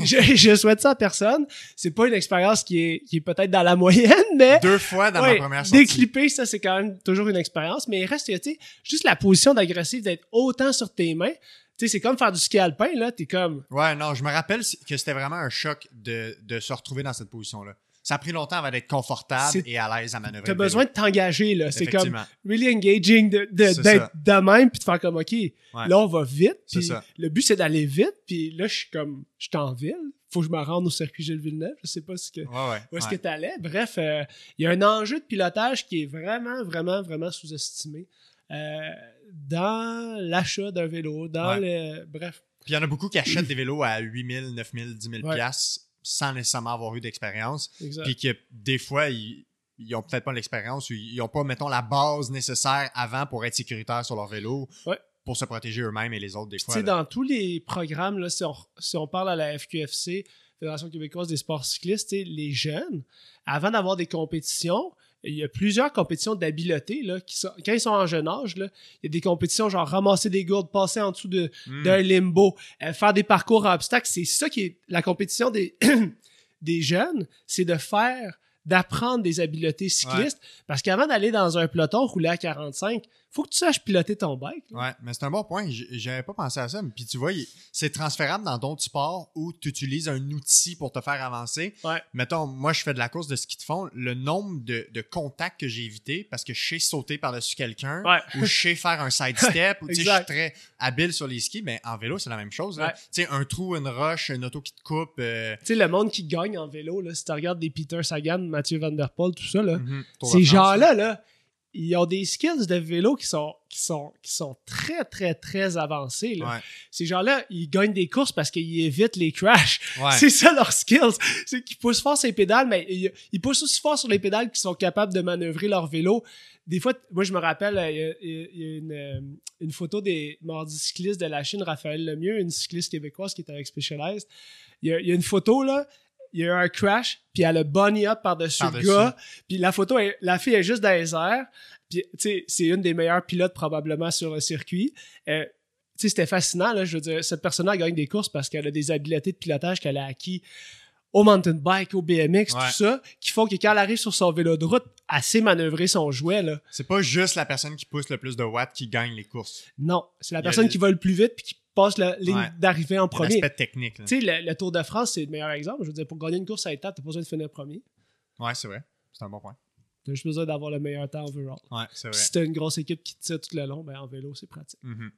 je, je souhaite ça à personne. C'est pas une expérience qui est, qui est peut-être dans la moyenne, mais. Deux fois dans Ouais, ma première sortie. déclipper, ça, c'est quand même toujours une expérience. Mais il reste, tu sais, juste la position d'agressif, d'être autant sur tes mains. Tu sais, c'est comme faire du ski alpin, là. T'es comme. Ouais, non, je me rappelle que c'était vraiment un choc de, de se retrouver dans cette position-là. Ça a pris longtemps avant d'être confortable et à l'aise à manœuvrer. T'as besoin de t'engager, là. C'est comme really engaging de- de- C'est d'être de même puis de faire comme OK, là on va vite. Puis le but c'est d'aller vite. Puis là je suis comme je suis en ville. Faut que je me rende au circuit Gilles Villeneuve. Je sais pas ce que, Ouais, ouais. où est-ce que t'allais. Bref, euh, il y a un enjeu de pilotage qui est vraiment, vraiment, vraiment sous-estimé euh, dans l'achat d'un vélo, dans le. Bref. Puis il y en a beaucoup qui achètent des vélos à 8000, 9000, 10 000 Ouais. piastres sans nécessairement avoir eu d'expérience. Puis que des fois, ils, ils ont peut-être pas l'expérience ou ils ont pas, mettons, la base nécessaire avant pour être sécuritaire sur leur vélo. Ouais. Pour se protéger eux-mêmes et les autres des Puis, fois. tu sais, là. dans tous les programmes, là, si, on, si on parle à la FQFC, Fédération québécoise des sports cyclistes, les jeunes, avant d'avoir des compétitions, il y a plusieurs compétitions d'habileté. Là, qui sont, quand ils sont en jeune âge, là, il y a des compétitions genre ramasser des gourdes, passer en dessous de, Hmm. d'un limbo, euh, faire des parcours à obstacles. C'est ça qui est la compétition des, des jeunes, c'est de faire, d'apprendre des habiletés cyclistes. Parce qu'avant d'aller dans un peloton rouler à 45, faut que tu saches piloter ton bike. là. Ouais, mais c'est un bon point. J'avais pas pensé à ça. Puis tu vois, c'est transférable dans d'autres sports où tu utilises un outil pour te faire avancer. Ouais. Mettons, moi, je fais de la course de ski de fond. Le nombre de, de contacts que j'ai évité parce que je sais sauter par-dessus quelqu'un Ouais. ou je sais faire un sidestep ou tu sais, je suis très habile sur les skis. Mais en vélo, c'est la même chose. Ouais. Tu sais, un trou, une roche, une auto qui te coupe. euh, Tu sais, le monde qui gagne en vélo, là, si tu regardes des Peter Sagan, Mathieu Van Der Poel, tout ça, là, mhm, ces gens-là, là, ils ont des skills de vélo qui sont, qui sont, qui sont très, très, très avancés. là. Ouais. Ces gens-là, ils gagnent des courses parce qu'ils évitent les crashs. Ouais. C'est ça leurs skills. C'est qu'ils poussent fort ces pédales, mais ils, ils poussent aussi fort sur les pédales qu'ils sont capables de manœuvrer leur vélo. Des fois, moi, je me rappelle, euh, il y a, il y une, euh, une photo des mardis cyclistes de la Chine, Raphaël Lemieux, une cycliste québécoise qui est avec Specialized. Il y a, il y a une photo, là, il y a eu un crash, puis elle a bunny up par-dessus le gars, puis la photo, est- la fille est juste dans les airs, puis, tu sais, c'est une des meilleures pilotes probablement sur le circuit. Euh, tu sais, c'était fascinant. Là, je veux dire, cette personne-là gagne des courses parce qu'elle a des habiletés de pilotage qu'elle a acquis au mountain bike, au BMX, Ouais. tout ça, qui font que quand elle arrive sur son vélo de route, elle sait manœuvrer son jouet. Là. C'est pas juste la personne qui pousse le plus de watts qui gagne les courses. Non, c'est la personne qui va le plus vite puis qui passe la ligne Ouais. d'arrivée en premier. L'aspect technique. Tu sais, le, le Tour de France, c'est le meilleur exemple. Je veux dire, pour gagner une course à étapes, t'as pas besoin de finir premier. Ouais, c'est vrai. C'est un bon point. T'as juste besoin d'avoir le meilleur temps overall. Ouais, c'est Puis vrai. si t'as une grosse équipe qui te tire tout le long, ben en vélo, c'est pratique. Mhm.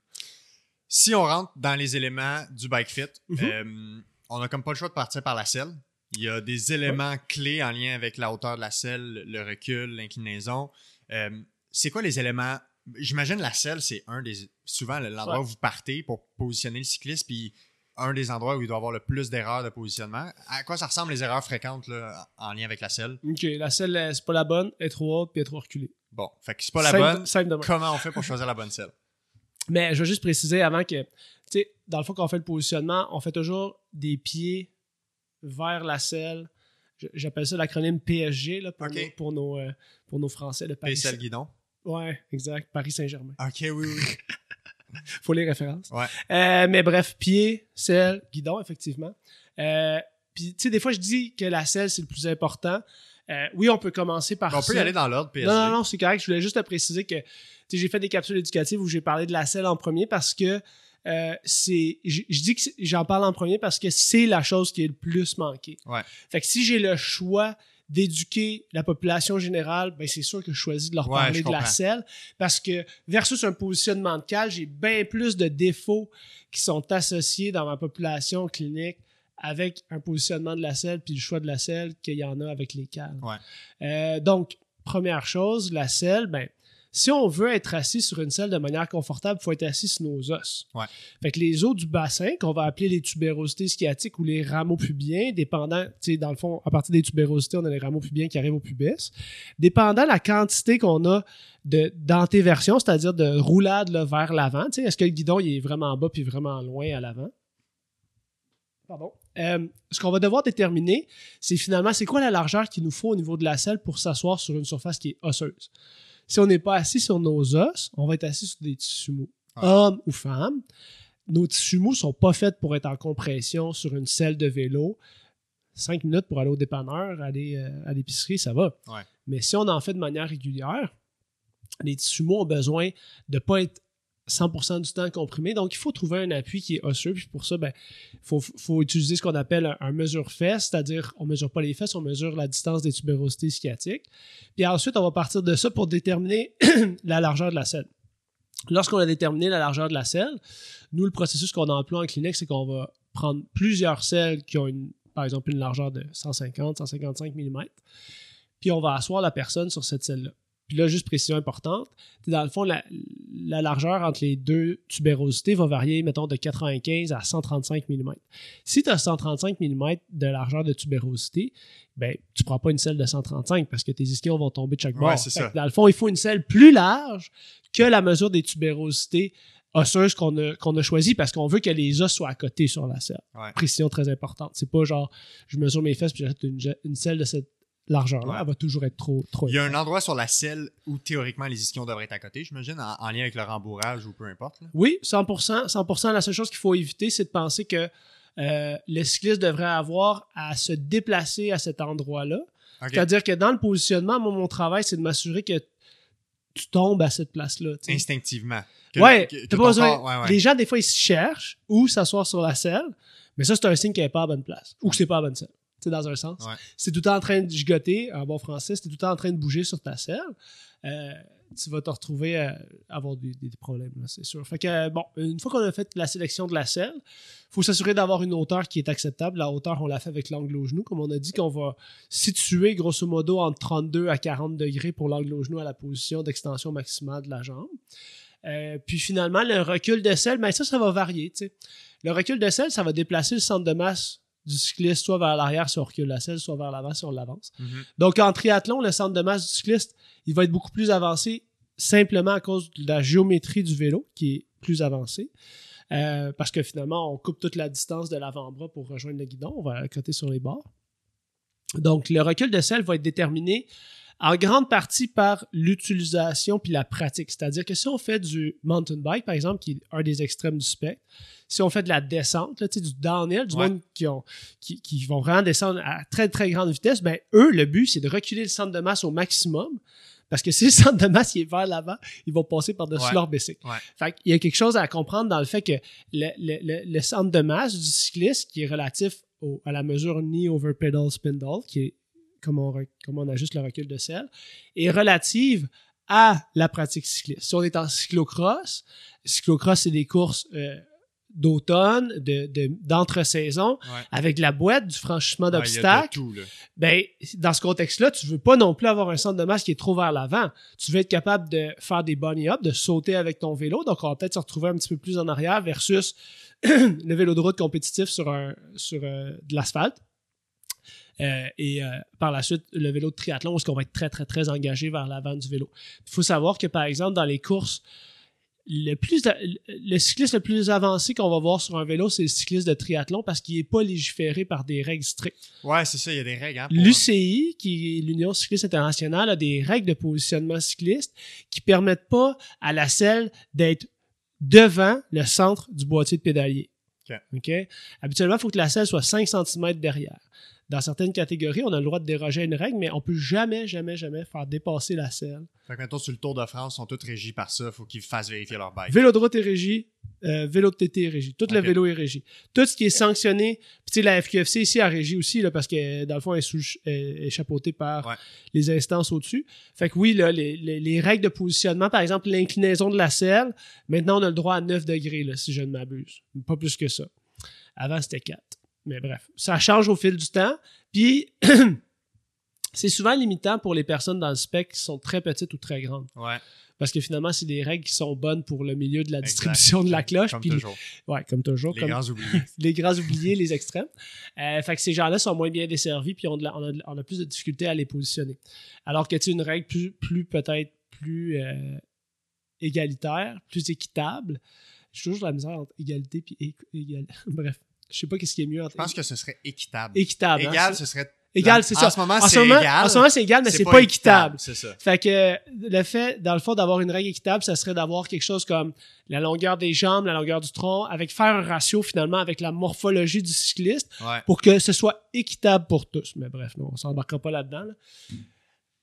Si on rentre dans les éléments du bike fit, Mhm. euh, on a comme pas le choix de partir par la selle. Il y a des éléments clés en lien avec la hauteur de la selle, le recul, l'inclinaison. Euh, c'est quoi les éléments? J'imagine la selle, c'est un des souvent l'endroit Ouais. où vous partez pour positionner le cycliste, puis un des endroits où il doit avoir le plus d'erreurs de positionnement. À quoi ça ressemble les erreurs fréquentes là, en lien avec la selle? Ok, la selle, c'est pas la bonne, elle est trop haute puis elle est trop reculée. Bon, fait que c'est pas la Simple- bonne. simple. Comment on fait pour choisir la bonne selle? Mais je veux juste préciser avant que, tu sais, dans le fond, quand on fait le positionnement, on fait toujours des pieds vers la selle. J'appelle ça l'acronyme PSG là, pour, nos, pour, nos, euh, pour nos Français de Paris. Selle guidon. Ouais, exact. Paris Saint-Germain. Ok, oui, oui. Faut les références. Ouais. Euh, mais bref, pied, selle, guidon, effectivement. Euh, Puis, tu sais, des fois, je dis que la selle, c'est le plus important. Euh, oui, on peut commencer par on ça. peut y aller dans l'ordre PSG. Non, non, non, c'est correct. Je voulais juste te préciser que j'ai fait des capsules éducatives où j'ai parlé de la selle en premier parce que euh, c'est. Je je dis que j'en parle en premier parce que c'est la chose qui est le plus manquée. Ouais. Fait que si j'ai le choix d'éduquer la population générale, ben c'est sûr que je choisis de leur Ouais, parler de la selle parce que versus un positionnement de cale, j'ai bien plus de défauts qui sont associés dans ma population clinique avec un positionnement de la selle puis le choix de la selle qu'il y en a avec les cales. Ouais. Euh, donc, première chose, la selle, ben, si on veut être assis sur une selle de manière confortable, il faut être assis sur nos os. Ouais. Fait que les os du bassin, qu'on va appeler les tubérosités sciatiques ou les rameaux pubiens, dépendant, tu sais, dans le fond, à partir des tubérosités, on a les rameaux pubiens qui arrivent au pubis. Dépendant la quantité qu'on a de d'antéversion, c'est-à-dire de roulade là, vers l'avant, tu sais, est-ce que le guidon il est vraiment bas puis vraiment loin à l'avant? Pardon. Euh, ce qu'on va devoir déterminer, c'est finalement c'est quoi la largeur qu'il nous faut au niveau de la selle pour s'asseoir sur une surface qui est osseuse? Si on n'est pas assis sur nos os, on va être assis sur des tissus mous. Hommes ou femmes, nos tissus mous sont pas faits pour être en compression sur une selle de vélo. Cinq minutes pour aller au dépanneur, aller euh, à l'épicerie, ça va. Ouais. Mais si on en fait de manière régulière, les tissus mous ont besoin de pas être 100% du temps comprimés. Donc, il faut trouver un appui qui est osseux. Puis pour ça, ben, il faut, faut utiliser ce qu'on appelle un, mesure-fesse, c'est-à-dire on mesure pas les fesses, on mesure la distance des tubérosités sciatiques. Puis ensuite, on va partir de ça pour déterminer la largeur de la selle. Lorsqu'on a déterminé la largeur de la selle, nous, le processus qu'on emploie en clinique, c'est qu'on va prendre plusieurs selles qui ont, par exemple, une largeur de 150, 155 mm, puis on va asseoir la personne sur cette selle-là. Puis là, juste précision importante, dans le fond, la, la largeur entre les deux tubérosités va varier, mettons, de 95 à 135 mm. Si tu as 135 mm de largeur de tubérosité, ben, tu ne prends pas une selle de 135 parce que tes ischions vont tomber de chaque bord. ça. Dans le fond, il faut une selle plus large que la mesure des tubérosités osseuses qu'on a, qu'on a choisies parce qu'on veut que les os soient à côté sur la selle. Ouais. Précision très importante. C'est pas genre, je mesure mes fesses puis j'achète une, une selle de cette largeur-là. Ouais. Elle va toujours être trop, trop Il y a un endroit sur la selle où théoriquement les ischions devraient être à côté, j'imagine, en, en lien avec le rembourrage ou peu importe. là. Oui, 100%. 100%. La seule chose qu'il faut éviter, c'est de penser que euh, le cycliste devrait avoir à se déplacer à cet endroit-là. C'est-à-dire que dans le positionnement, moi, mon travail, c'est de m'assurer que tu tombes à cette place-là. Instinctivement. Que- ouais, que- pas besoin. corps- ouais, ouais. Les gens, des fois, ils se cherchent où s'asseoir sur la selle, mais ça, c'est un signe qu'elle n'est pas à bonne place ou que c'est pas à la bonne selle. Dans un sens. Ouais. Si tu es tout le temps en train de gigoter, en bon français, si tu es tout le temps en train de bouger sur ta selle, euh, tu vas te retrouver à avoir des, problèmes, là, c'est sûr. Fait que, euh, bon, une fois qu'on a fait la sélection de la selle, il faut s'assurer d'avoir une hauteur qui est acceptable. La hauteur, on l'a fait avec l'angle au genou. Comme on a dit qu'on va situer grosso modo entre 32 à 40 degrés pour l'angle au genou à la position d'extension maximale de la jambe. Euh, puis finalement, le recul de selle, ben ça, ça va varier. Le recul de selle, ça va déplacer le centre de masse du cycliste soit vers l'arrière si on recule la selle, soit vers l'avant si on l'avance. Mhm. Donc en triathlon, le centre de masse du cycliste, il va être beaucoup plus avancé simplement à cause de la géométrie du vélo qui est plus avancée. Euh, parce que finalement, on coupe toute la distance de l'avant-bras pour rejoindre le guidon. On va côté sur les bords. Donc, le recul de selle va être déterminé en grande partie par l'utilisation puis la pratique. C'est-à-dire que si on fait du mountain bike, par exemple, qui est un des extrêmes du spectre, si on fait de la descente, là, du downhill, du Ouais. monde qui, ont, qui, qui vont vraiment descendre à très, très grande vitesse, ben, eux, le but, c'est de reculer le centre de masse au maximum. Parce que si le centre de masse il est vers l'avant, ils vont passer par-dessus Ouais. leur bicycle. Ouais. Fait qu'il y a quelque chose à comprendre dans le fait que le, le- le- le centre de masse du cycliste, qui est relatif au- à la mesure knee over pedal spindle, qui est comme on, ajuste le recul de selle, est relative à la pratique cycliste. Si on est en cyclocross, cyclocross, c'est des courses euh, d'automne, de, de- d'entre-saison, Ouais. avec de la boîte, du franchissement d'obstacles. Ben, dans ce contexte-là, tu veux pas non plus avoir un centre de masse qui est trop vers l'avant. Tu veux être capable de faire des bunny up, de sauter avec ton vélo. Donc, on va peut-être se retrouver un petit peu plus en arrière versus le vélo de route compétitif sur, un, sur euh, de l'asphalte. Euh, et euh, par la suite, le vélo de triathlon, où est-ce qu'on va être très, très, très engagé vers l'avant du vélo. Il faut savoir que, par exemple, dans les courses, le, plus, le cycliste le plus avancé qu'on va voir sur un vélo, c'est le cycliste de triathlon parce qu'il n'est pas légiféré par des règles strictes. Ouais, c'est ça, il y a des règles. Hein, L'UCI, qui est l'Union cycliste internationale, a des règles de positionnement cycliste qui permettent pas à la selle d'être devant le centre du boîtier de pédalier. OK. Habituellement, il faut que la selle soit 5 cm derrière. Dans certaines catégories, on a le droit de déroger à une règle, mais on peut jamais, jamais, jamais faire dépasser la selle. Fait que, mettons, sur le Tour de France, ils sont tous régis par ça. faut qu'ils fassent vérifier leur bike. Vélo de route est régi, euh, vélo de TT est régi. Tout le vélo est régi. Tout ce qui est sanctionné, puis la FQFC ici a régi aussi, là, parce que dans le fond, elle est, sous- elle est chapeautée par Ouais. les instances au-dessus. Fait que oui, là, les, les- les règles de positionnement, par exemple, l'inclinaison de la selle, maintenant, on a le droit à 9 degrés, là, si je ne m'abuse. Pas plus que ça. Avant, c'était 4. Mais bref, ça change au fil du temps. Puis, c'est souvent limitant pour les personnes dans le spec qui sont très petites ou très grandes. Ouais, Parce que finalement, c'est des règles qui sont bonnes pour le milieu de la exact. distribution de la cloche. Comme puis toujours. Ouais, comme toujours. Les comme grands oubliés. les grands oubliés, les extrêmes. Euh, fait que ces gens-là sont moins bien desservis, puis on, a on a on plus de difficultés à les positionner. Alors que tu une règle plus, plus peut-être plus euh, égalitaire, plus équitable. J'ai toujours de la misère entre égalité é- égal. Bref, je sais pas qu'est-ce qui est mieux entre Je pense que ce serait équitable. équitable. hein, Égal, ce serait. égal, c'est ça. En ce moment, en c'est ce moment, égal. en ce moment, c'est égal, mais c'est pas, équitable. C'est ça. Fait que le fait, dans le fond, d'avoir une règle équitable, ça serait d'avoir quelque chose comme la longueur des jambes, la longueur du tronc, avec faire un ratio finalement avec la morphologie du cycliste Ouais. pour que ce soit équitable pour tous. Mais bref, non, on s'embarquera pas là-dedans. là.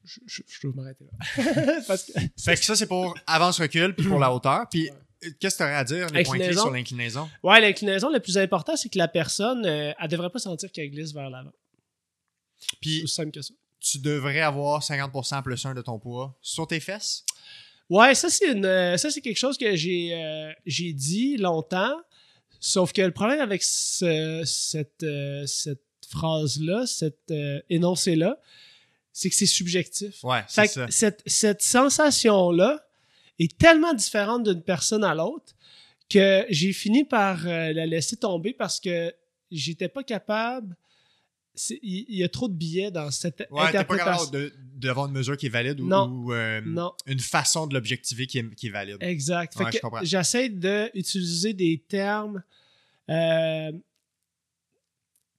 Je, je, je dois m'arrêter là. Parce que Fait que ça, c'est pour avance-recul, puis pour la hauteur. Puis, euh, qu'est-ce que tu aurais à dire, les points clés sur l'inclinaison? Ouais, l'inclinaison, le plus important, c'est que la personne, euh, elle devrait pas sentir qu'elle glisse vers l'avant. C'est Puis, aussi simple que ça. tu devrais avoir 50% plus 1 de ton poids sur tes fesses? Ouais, ça c'est une, euh, ça c'est quelque chose que j'ai, euh, j'ai dit longtemps. Sauf que le problème avec ce- cette, euh, cette phrase-là, cet énoncé-là, c'est que c'est subjectif. Ouais, c'est ça. cette, cette sensation-là est tellement différente d'une personne à l'autre que j'ai fini par euh, la laisser tomber parce que j'étais pas capable. Il y, a trop de billets dans cette Ouais, t'es pas interprétation. capable d'avoir une mesure qui est valide ou, Non. ou, euh, Non, une façon de l'objectiver qui est, qui est valide. exact. Ouais, j'essaie d'utiliser des termes. euh,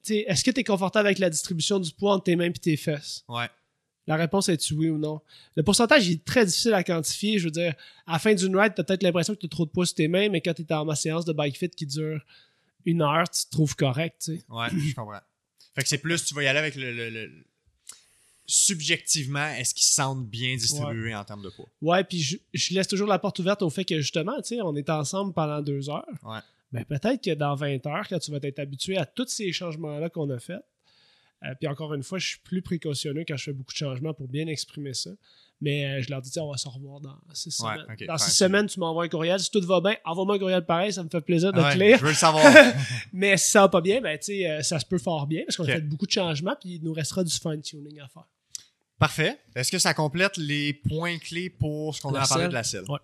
Est-ce que tu es confortable avec la distribution du poids entre tes mains et tes fesses? Ouais. La réponse est oui ou non. Le pourcentage est très difficile à quantifier. Je veux dire, à la fin d'une ride, tu as peut-être l'impression que tu as trop de poids sur tes mains, mais quand tu es en ma séance de bike fit qui dure une heure, tu te trouves correct. tu sais. Ouais, je comprends. Fait que c'est plus, tu vas y aller avec le. le- le- Subjectivement, est-ce qu'ils se sentent bien distribués en termes de poids? Ouais, puis je, je laisse toujours la porte ouverte au fait que justement, tu sais, on est ensemble pendant deux heures. Ouais. Ben, peut-être que dans 20 heures, quand tu vas être habitué à tous ces changements-là qu'on a faits, euh, puis encore une fois, je suis plus précautionneux quand je fais beaucoup de changements pour bien exprimer ça. Mais euh, je leur dis, tiens, on va se revoir dans six Ouais, semaines. dans six semaines, tu m'envoies un courriel. Si tout va bien, envoie-moi un courriel pareil, ça me fait plaisir de Ouais, te lire. Je veux le savoir. Mais si ça va pas bien, ben, euh, ça se peut fort bien parce qu'on a fait beaucoup de changements, puis il nous restera du fine-tuning à faire. Parfait. Est-ce que ça complète les points clés pour ce qu'on a parlé de la selle? Ouais.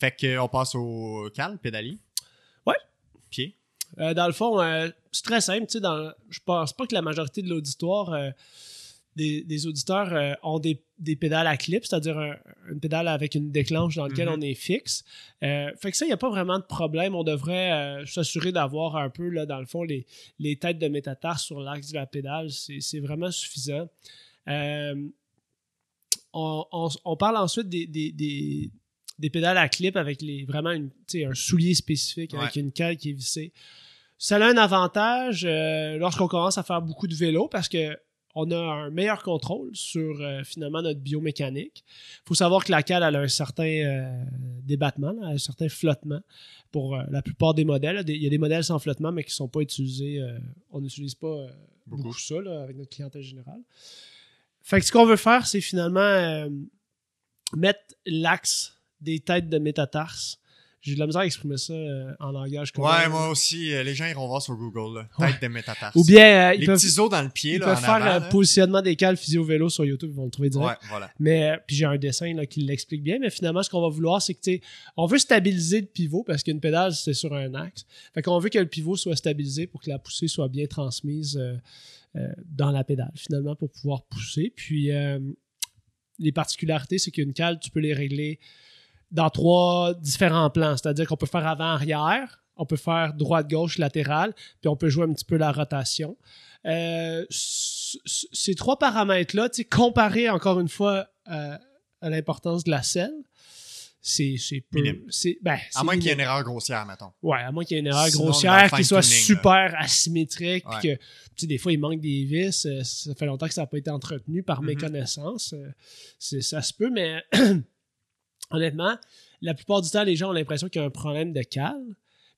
Fait qu'on passe au cal, pédalie. Ouais. Pied. Euh, dans le fond, euh, c'est très simple. tu sais, Dans, je pense pas que la majorité de l'auditoire, euh, des, des auditeurs, ont des, des pédales à clip, c'est-à-dire un- une pédale avec une déclenche dans laquelle Mhm. on est fixe. Fait que ça, il n'y a pas vraiment de problème. On devrait s'assurer d'avoir un peu, là, dans le fond, les, les têtes de métatarse sur l'axe de la pédale. C'est vraiment suffisant. On, on- on parle ensuite des, des, des, pédales à clip avec les, vraiment une, un soulier spécifique avec Ouais. une cale qui est vissée. Ça a un avantage euh, lorsqu'on commence à faire beaucoup de vélo parce que on a un meilleur contrôle sur euh, finalement notre biomécanique. Il faut savoir que la cale elle a un certain euh, débattement, là, un certain flottement pour euh, la plupart des modèles. Il y a des modèles sans flottement, mais qui ne sont pas utilisés. on n'utilise pas Beaucoup. beaucoup ça là, avec notre clientèle générale. Fait que ce qu'on veut faire, c'est finalement mettre l'axe des têtes de métatarse. J'ai de la misère à exprimer ça euh, en langage commun. Ouais, moi aussi, euh, les gens iront voir sur Google, là. Ouais. Tête de métatarse. Ou bien, euh, ils les peuvent, petits os dans le pied, ils là, peuvent en faire là. positionnement des cales physio-vélo sur YouTube, ils vont le trouver direct. Ouais, voilà. Mais puis j'ai un dessin là, qui l'explique bien, mais finalement, ce qu'on va vouloir, c'est que on veut stabiliser le pivot parce qu'une pédale, c'est sur un axe. Fait qu'on veut que le pivot soit stabilisé pour que la poussée soit bien transmise dans la pédale, finalement, pour pouvoir pousser. Puis les particularités, c'est qu'une cale, tu peux les régler dans trois différents plans. C'est-à-dire qu'on peut faire avant-arrière, on peut faire droite-gauche, latéral, puis on peut jouer un petit peu la rotation. Euh, ces trois paramètres-là, comparés encore une fois euh, à l'importance de la selle, c'est peu. Ben, À moins qu'il y ait une erreur grossière, mettons. Ouais, à moins qu'il y ait une erreur Sinon, grossière qui soit super asymétrique, puis que, tu sais, des fois, il manque des vis, euh, ça fait longtemps que ça n'a pas été entretenu par Mhm. méconnaissance. ça se peut, mais honnêtement, la plupart du temps, les gens ont l'impression qu'il y a un problème de cale,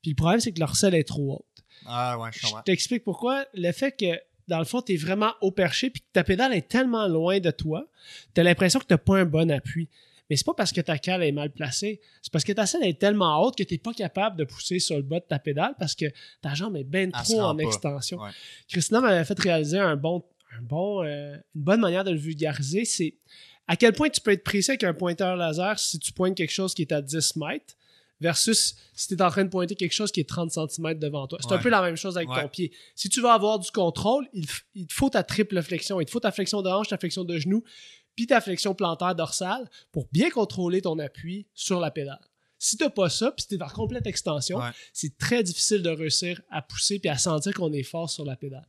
puis le problème, c'est que leur selle est trop haute. Ah, ouais, je Je comprends. t'explique pourquoi. Le fait que, dans le fond, tu es vraiment au perché puis que ta pédale est tellement loin de toi, tu as l'impression que tu pas un bon appui. Mais c'est pas parce que ta cale est mal placée, c'est parce que ta selle est tellement haute que tu pas capable de pousser sur le bas de ta pédale parce que ta jambe est bien trop en pas. extension. Ouais. Christina m'avait fait réaliser un bon, un bon, euh, une bonne manière de le vulgariser, c'est à quel point tu peux être précis avec un pointeur laser si tu pointes quelque chose qui est à 10 mètres versus si tu es en train de pointer quelque chose qui est 30 cm devant toi? C'est un peu la même chose avec Ouais. ton pied. Si tu veux avoir du contrôle, il, te faut ta triple flexion. Il te faut ta flexion de hanche, ta flexion de genou, puis ta flexion plantaire dorsale pour bien contrôler ton appui sur la pédale. Si tu n'as pas ça, puis tu es en complète extension, Ouais. c'est très difficile de réussir à pousser puis à sentir qu'on est fort sur la pédale.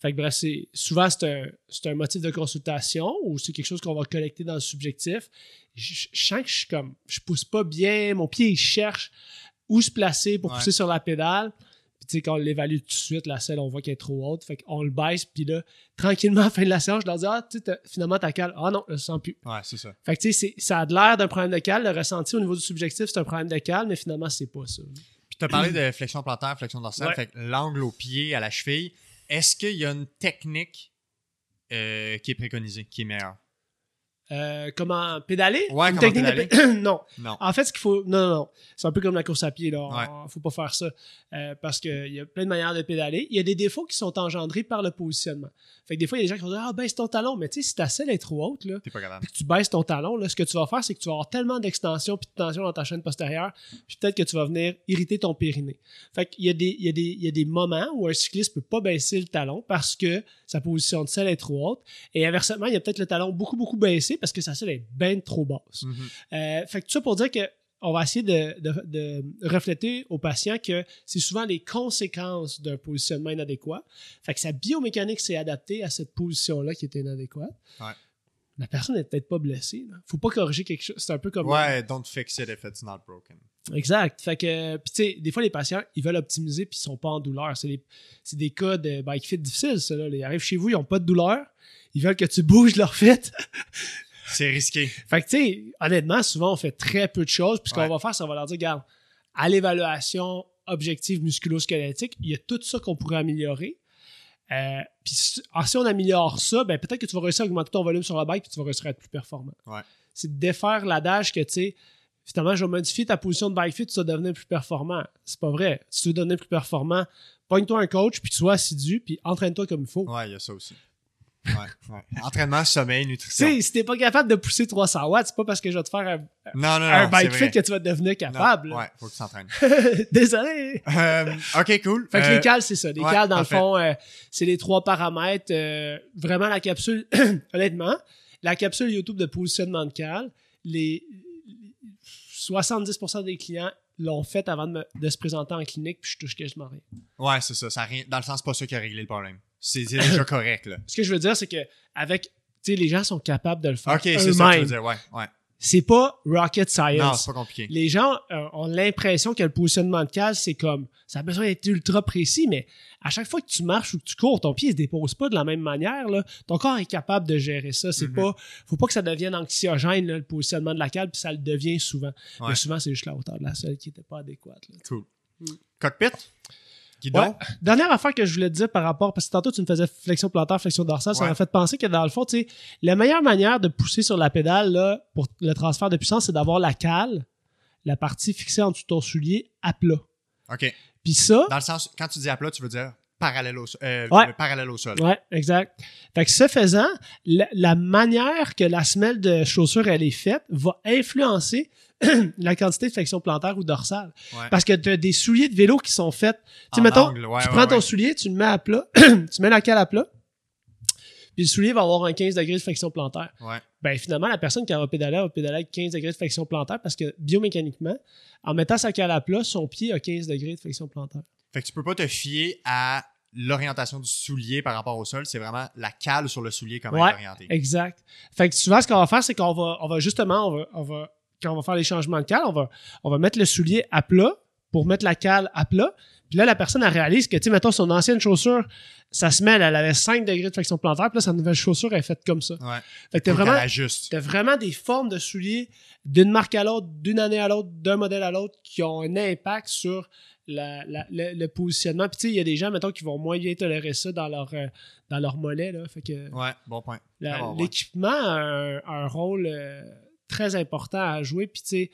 Fait que bref, c'est, souvent c'est un, c'est un motif de consultation ou c'est quelque chose qu'on va collecter dans le subjectif. Je, je sens que je suis comme, je pousse pas bien, mon pied il cherche où se placer pour Ouais. pousser sur la pédale. Puis tu sais, quand on l'évalue tout de suite, la selle, on voit qu'elle est trop haute. Fait qu'on le baisse, puis là, tranquillement, à la fin de la séance, je leur dis, ah, tu sais, finalement, ta cale, ah non, je le sens plus. Ouais, c'est ça. Fait que tu sais, ça a de l'air d'un problème de cale. Le ressenti au niveau du subjectif, c'est un problème de cale, mais finalement, c'est pas ça. Puis tu as parlé de flexion plantaire, flexion dorsale, Ouais. fait que l'angle au pied, à la cheville. Est-ce qu'il y a une technique euh, qui est préconisée, qui est meilleure? Euh, comment pédaler? Ouais, Une comment technique pédaler? pé- non. Non. En fait, ce qu'il faut. Non, non, non. C'est un peu comme la course à pied, là. Ouais. On- faut pas faire ça. Euh, parce qu'il y a plein de manières de pédaler. Il y a des défauts qui sont engendrés par le positionnement. Fait que des fois, il y a des gens qui vont dire Ah, baisse ton talon. Mais tu sais, si ta selle est trop haute, là, T'es pas capable. puis que tu baisses ton talon, là, ce que tu vas faire, c'est que tu vas avoir tellement d'extension puis de tension dans ta chaîne postérieure, puis peut-être que tu vas venir irriter ton périnée. Fait qu'il y a des, il y a des, il y a des moments où un cycliste peut pas baisser le talon parce que sa position de selle est trop haute. Et inversement, il y a peut-être le talon beaucoup, beaucoup baissé parce que sa selle est bien trop basse. Mhm. Euh, fait que tout ça pour dire que on va essayer de, de- de refléter au patient que c'est souvent les conséquences d'un positionnement inadéquat. Fait que sa biomécanique s'est adaptée à cette position-là qui était inadéquate. Ouais. La personne n'est peut-être pas blessée. Là. Faut pas corriger quelque chose. C'est un peu comme. Ouais, don't fix it if it's not broken. Exact. Fait que, puis tu sais, des fois, les patients, ils veulent optimiser puis ils sont pas en douleur. C'est des, c'est des cas de bike fit difficiles, ça. Là. Ils arrivent chez vous, ils ont pas de douleur. Ils veulent que tu bouges leur fit. C'est risqué. Fait que, tu sais, honnêtement, souvent, on fait très peu de choses. Puis ce qu'on Ouais. va faire, c'est qu'on va leur dire, regarde, à l'évaluation objective musculo-squelettique, il y a tout ça qu'on pourrait améliorer. Euh, puis si, ah, si on améliore ça, ben peut-être que tu vas réussir à augmenter ton volume sur la bike puis tu vas réussir à être plus performant. Ouais. C'est de défaire l'adage que, tu sais, finalement, je vais modifier ta position de bike fit, tu vas devenir plus performant. C'est pas vrai. Si tu veux devenir plus performant, pogne-toi un coach, puis sois assidu, puis entraîne-toi comme il faut. Ouais, il y a ça aussi. Ouais, ouais. Entraînement, sommeil, Tu nutrition. sais, si t'es pas capable de pousser 300 watts, c'est pas parce que je vais te faire un, Non, non, un bike fit que tu vas devenir capable. Ouais, faut que tu s'entraînes. Désolé. Euh, ok, cool. Fait que Euh, les cales, c'est ça. Les ouais, cales, dans parfait. le fond, euh, c'est les trois paramètres. euh, vraiment, la capsule, honnêtement, la capsule YouTube de positionnement de cale, les 70% des clients l'ont fait avant de, me- de se présenter en clinique, puis je touche quasiment rien. Ouais, c'est ça. ça rien... Dans le sens, pas ça qui a réglé le problème. C'est déjà correct, là. Ce que je veux dire, c'est que avec les gens sont capables de le faire Ok, c'est ça que tu veux dire, ouais, ouais. C'est pas rocket Non, science. c'est pas compliqué. les gens euh, ont l'impression que le positionnement de cale, c'est comme ça a besoin d'être ultra précis, mais à chaque fois que tu marches ou que tu cours, ton pied ne se dépose pas de la même manière. Là. Ton corps est capable de gérer ça. C'est Mhm. pas, faut pas que ça devienne anxiogène là, le positionnement de la cale, puis ça le devient souvent. Ouais. Mais souvent, c'est juste la hauteur de la selle qui n'était pas adéquate. là. Cool. Mm. Cockpit? Guidon? Ouais. Dernière affaire que je voulais te dire par rapport, parce que tantôt tu me faisais flexion plantaire, flexion dorsale, ça m'a fait penser que dans le fond, tu sais, la meilleure manière de pousser sur la pédale là, pour le transfert de puissance, c'est d'avoir la cale, la partie fixée en dessous de ton soulier, à plat. OK. Puis ça, Dans le sens, quand tu dis à plat, tu veux dire? Parallèle au, sol- euh, Ouais. parallèle au sol. Ouais, exact. Fait que ce faisant, la, la manière que la semelle de chaussure elle est faite va influencer la quantité de flexion plantaire ou dorsale. Ouais. Parce que tu as des souliers de vélo qui sont faits. Tu sais, En mettons, angle, ouais, tu prends ton soulier, tu le mets à plat, tu mets la cale à plat, puis le soulier va avoir un 15 degrés de flexion plantaire. Ouais. Ben finalement, la personne qui va pédaler va pédaler avec 15 degrés de flexion plantaire parce que biomécaniquement, en mettant sa cale à plat, son pied a 15 degrés de flexion plantaire. Fait que tu peux pas te fier à l'orientation du soulier par rapport au sol. C'est vraiment la cale sur le soulier comment Ouais. être orienté. Exact. Fait que souvent, ce qu'on va faire, c'est qu'on va, on va justement, on va, on va, quand on va faire les changements de cale, on va, on va mettre le soulier à plat pour mettre la cale à plat. Puis là, la personne, elle réalise que, tu sais, mettons, son ancienne chaussure, sa semelle, elle avait 5 degrés de flexion plantaire, puis là, sa nouvelle chaussure, elle est faite comme ça. Ouais. Fait que t'as vraiment, t'as vraiment des formes de souliers d'une marque à l'autre, d'une année à l'autre, d'un modèle à l'autre, qui ont un impact sur la- la- le, le positionnement. Puis tu sais, il y a des gens, mettons, qui vont moins bien tolérer ça dans leur, euh, dans leur mollet, là. Fait que Ouais, bon point. Ah, l'équipement a un, a un rôle euh, très important à jouer. Puis tu sais,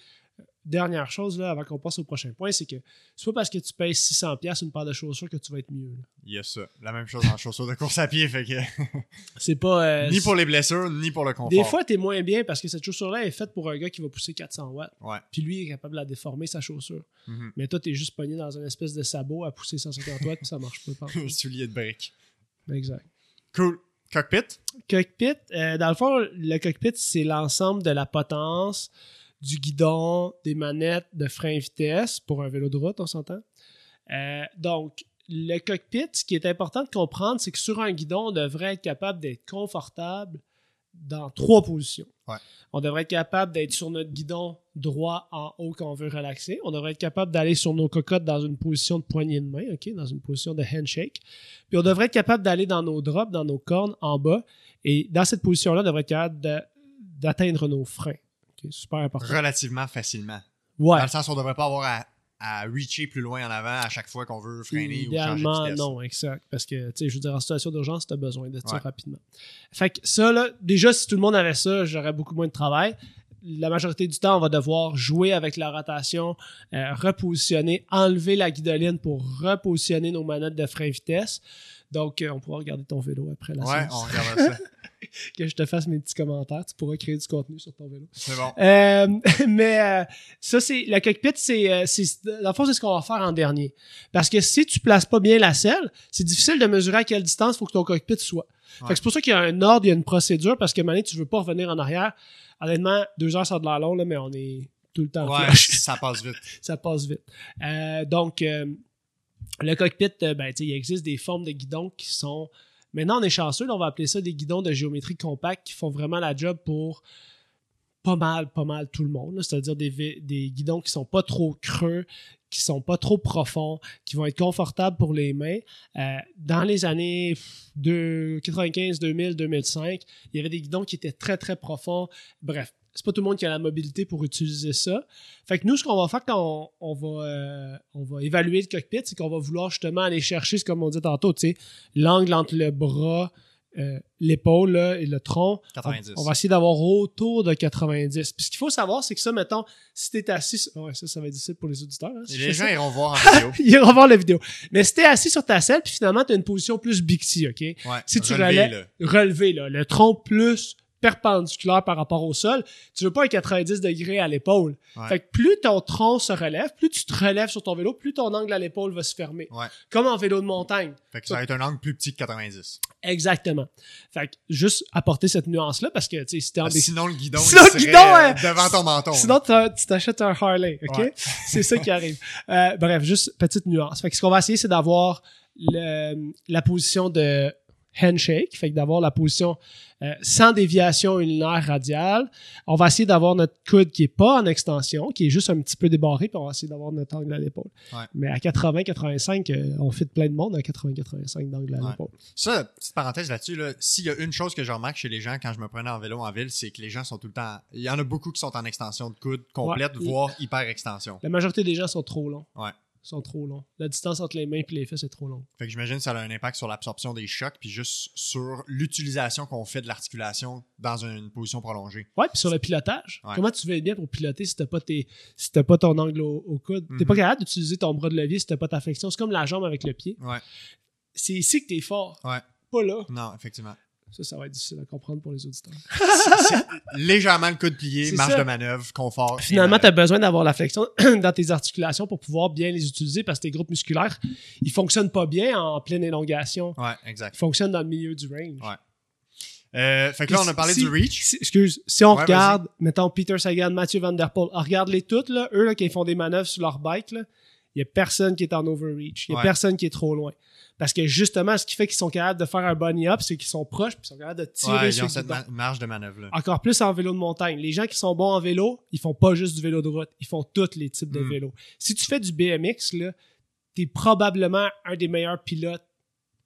dernière chose, là, avant qu'on passe au prochain point, c'est que c'est pas parce que tu payes 600$ piastres une paire de chaussures que tu vas être mieux. là. Il y a ça. La même chose en chaussures de course à pied. Fait que C'est pas... euh, ni pour les blessures, ni pour le confort. Des fois, t'es moins bien parce que cette chaussure-là est faite pour un gars qui va pousser 400 watts. Ouais. Puis lui, il est capable de la déformer, sa chaussure. Mhm. Mais toi, t'es juste pogné dans une espèce de sabot à pousser 150 watts, puis ça marche pas. Un soulier de briques. exact. Cool. Cockpit? Cockpit, euh, dans le fond, le cockpit, c'est l'ensemble de la potence, du guidon, des manettes de frein vitesse pour un vélo de route, on s'entend. Euh, donc, le cockpit, ce qui est important de comprendre, c'est que sur un guidon, on devrait être capable d'être confortable dans trois positions. Ouais. On devrait être capable d'être sur notre guidon droit en haut quand on veut relaxer. On devrait être capable d'aller sur nos cocottes dans une position de poignée de main, ok, dans une position de handshake. Puis on devrait être capable d'aller dans nos drops, dans nos cornes en bas. Et dans cette position-là, on devrait être capable d'atteindre nos freins. Super important. Relativement facilement. Ouais. Dans le sens où on devrait pas avoir à, à reacher plus loin en avant à chaque fois qu'on veut freiner ou changer de vitesse. non, exact. Parce que, tu sais, je veux dire, en situation d'urgence, tu as besoin de ça Ouais. rapidement. Fait que ça, là, déjà, si tout le monde avait ça, j'aurais beaucoup moins de travail. La majorité du temps, on va devoir jouer avec la rotation, euh, repositionner, enlever la guidoline pour repositionner nos manettes de frein vitesse. Donc, euh, on pourra regarder ton vélo après la Ouais, séance. on regardera ça. Que je te fasse mes petits commentaires. Tu pourras créer du contenu sur ton vélo. C'est bon. Euh, mais euh, ça, c'est le cockpit, c'est, euh, c'est dans le fond, c'est ce qu'on va faire en dernier. Parce que si tu places pas bien la selle, c'est difficile de mesurer à quelle distance il faut que ton cockpit soit. Fait que Ouais. c'est pour ça qu'il y a un ordre, il y a une procédure, parce que maintenant, tu veux pas revenir en arrière. Honnêtement, deux heures, ça a de l'air long, là, mais on est tout le temps Ouais, ça passe vite. ça passe vite. Euh, donc, le cockpit, ben, il existe des formes de guidons qui sont. Maintenant, on est chanceux, on va appeler ça des guidons de géométrie compacte qui font vraiment la job pour pas mal, pas mal tout le monde. C'est-à-dire des, guidons qui sont pas trop creux, qui sont pas trop profonds, qui vont être confortables pour les mains. Euh, dans les années pff, de 95, 2000, 2005, il y avait des guidons qui étaient très, très profonds. Bref, c'est pas tout le monde qui a la mobilité pour utiliser ça. Fait que nous, ce qu'on va faire quand on, on va, euh, on va évaluer le cockpit, c'est qu'on va vouloir justement aller chercher, c'est comme on dit tantôt, tu sais, l'angle entre le bras, euh, l'épaule et le tronc. 90. On, on va essayer d'avoir autour de 90. Puis ce qu'il faut savoir, c'est que ça, mettons, si t'es assis... Ouais, ça, ça va être difficile pour les auditeurs. hein, si les gens ça. iront voir en vidéo. Ils iront voir la vidéo. Mais si t'es assis sur ta selle, puis finalement, t'as une position plus Bixi, OK? Ouais. Si tu Relevé, relais- là. relevé, là, le tronc plus perpendiculaire par rapport au sol, tu veux pas un 90 degrés à l'épaule. Ouais. Fait que plus ton tronc se relève, plus tu te relèves sur ton vélo, plus ton angle à l'épaule va se fermer. Ouais. Comme en vélo de montagne. Fait que ça va être un angle plus petit que 90. Exactement. Fait que juste apporter cette nuance-là parce que, tu sais, si t'es en que sinon, le guidon, Sinon, il le guidon, euh, ouais. devant ton menton. Sinon, tu t'achètes un Harley, OK? Ouais. C'est ça qui arrive. Euh, bref, juste petite nuance. Fait que ce qu'on va essayer, c'est d'avoir la position de handshake, fait que d'avoir la position euh, sans déviation ulnaire radiale. On va essayer d'avoir notre coude qui est pas en extension, qui est juste un petit peu débarré, puis on va essayer d'avoir notre angle à l'épaule. Ouais. Mais à 80-85, euh, on fait plein de monde à 80-85 d'angle à Ouais. l'épaule. Ça, petite parenthèse là-dessus, là, s'il y a une chose que je remarque chez les gens quand je me prenais en vélo en ville, c'est que les gens sont tout le temps. Il y en a beaucoup qui sont en extension de coude complète, Ouais. voire hyper extension. La majorité des gens sont trop longs. Ouais. Sont trop longs. La distance entre les mains et les fesses est trop longue. Fait que j'imagine que ça a un impact sur l'absorption des chocs, puis juste sur l'utilisation qu'on fait de l'articulation dans une position prolongée. Ouais, puis sur le pilotage, Ouais. comment tu vas être bien pour piloter si t'as pas tes si t'as pas ton angle au, au coude? T'es Mhm. pas capable d'utiliser ton bras de levier si t'as pas ta flexion. C'est comme la jambe avec le pied. Ouais. C'est ici que t'es fort. Ouais. Pas là. Non, effectivement. Ça, ça va être difficile à comprendre pour les auditeurs. C'est- c'est légèrement le coude plié, C'est marge ça. de manœuvre, confort. Finalement, tu as besoin d'avoir la flexion dans tes articulations pour pouvoir bien les utiliser parce que tes groupes musculaires, ils fonctionnent pas bien en pleine élongation. Ouais, exact. Ils fonctionnent dans le milieu du range. Ouais. Euh, fait que là, on a parlé Si- du reach. si- excuse, si on Ouais, regarde, mettons Peter Sagan, Mathieu Van Der Poel, regarde-les toutes, là, eux là, qui font des manœuvres sur leur bike, il n'y a personne qui est en overreach. Il n'y a Ouais. personne qui est trop loin. Parce que justement, ce qui fait qu'ils sont capables de faire un bunny up, c'est qu'ils sont proches puis ils sont capables de tirer Ouais, ils sur ont cette ma- marge de manœuvre là. Encore plus en vélo de montagne. Les gens qui sont bons en vélo, ils font pas juste du vélo de route, ils font tous les types de Mm. vélos. Si tu fais du BMX, là, t'es probablement un des meilleurs pilotes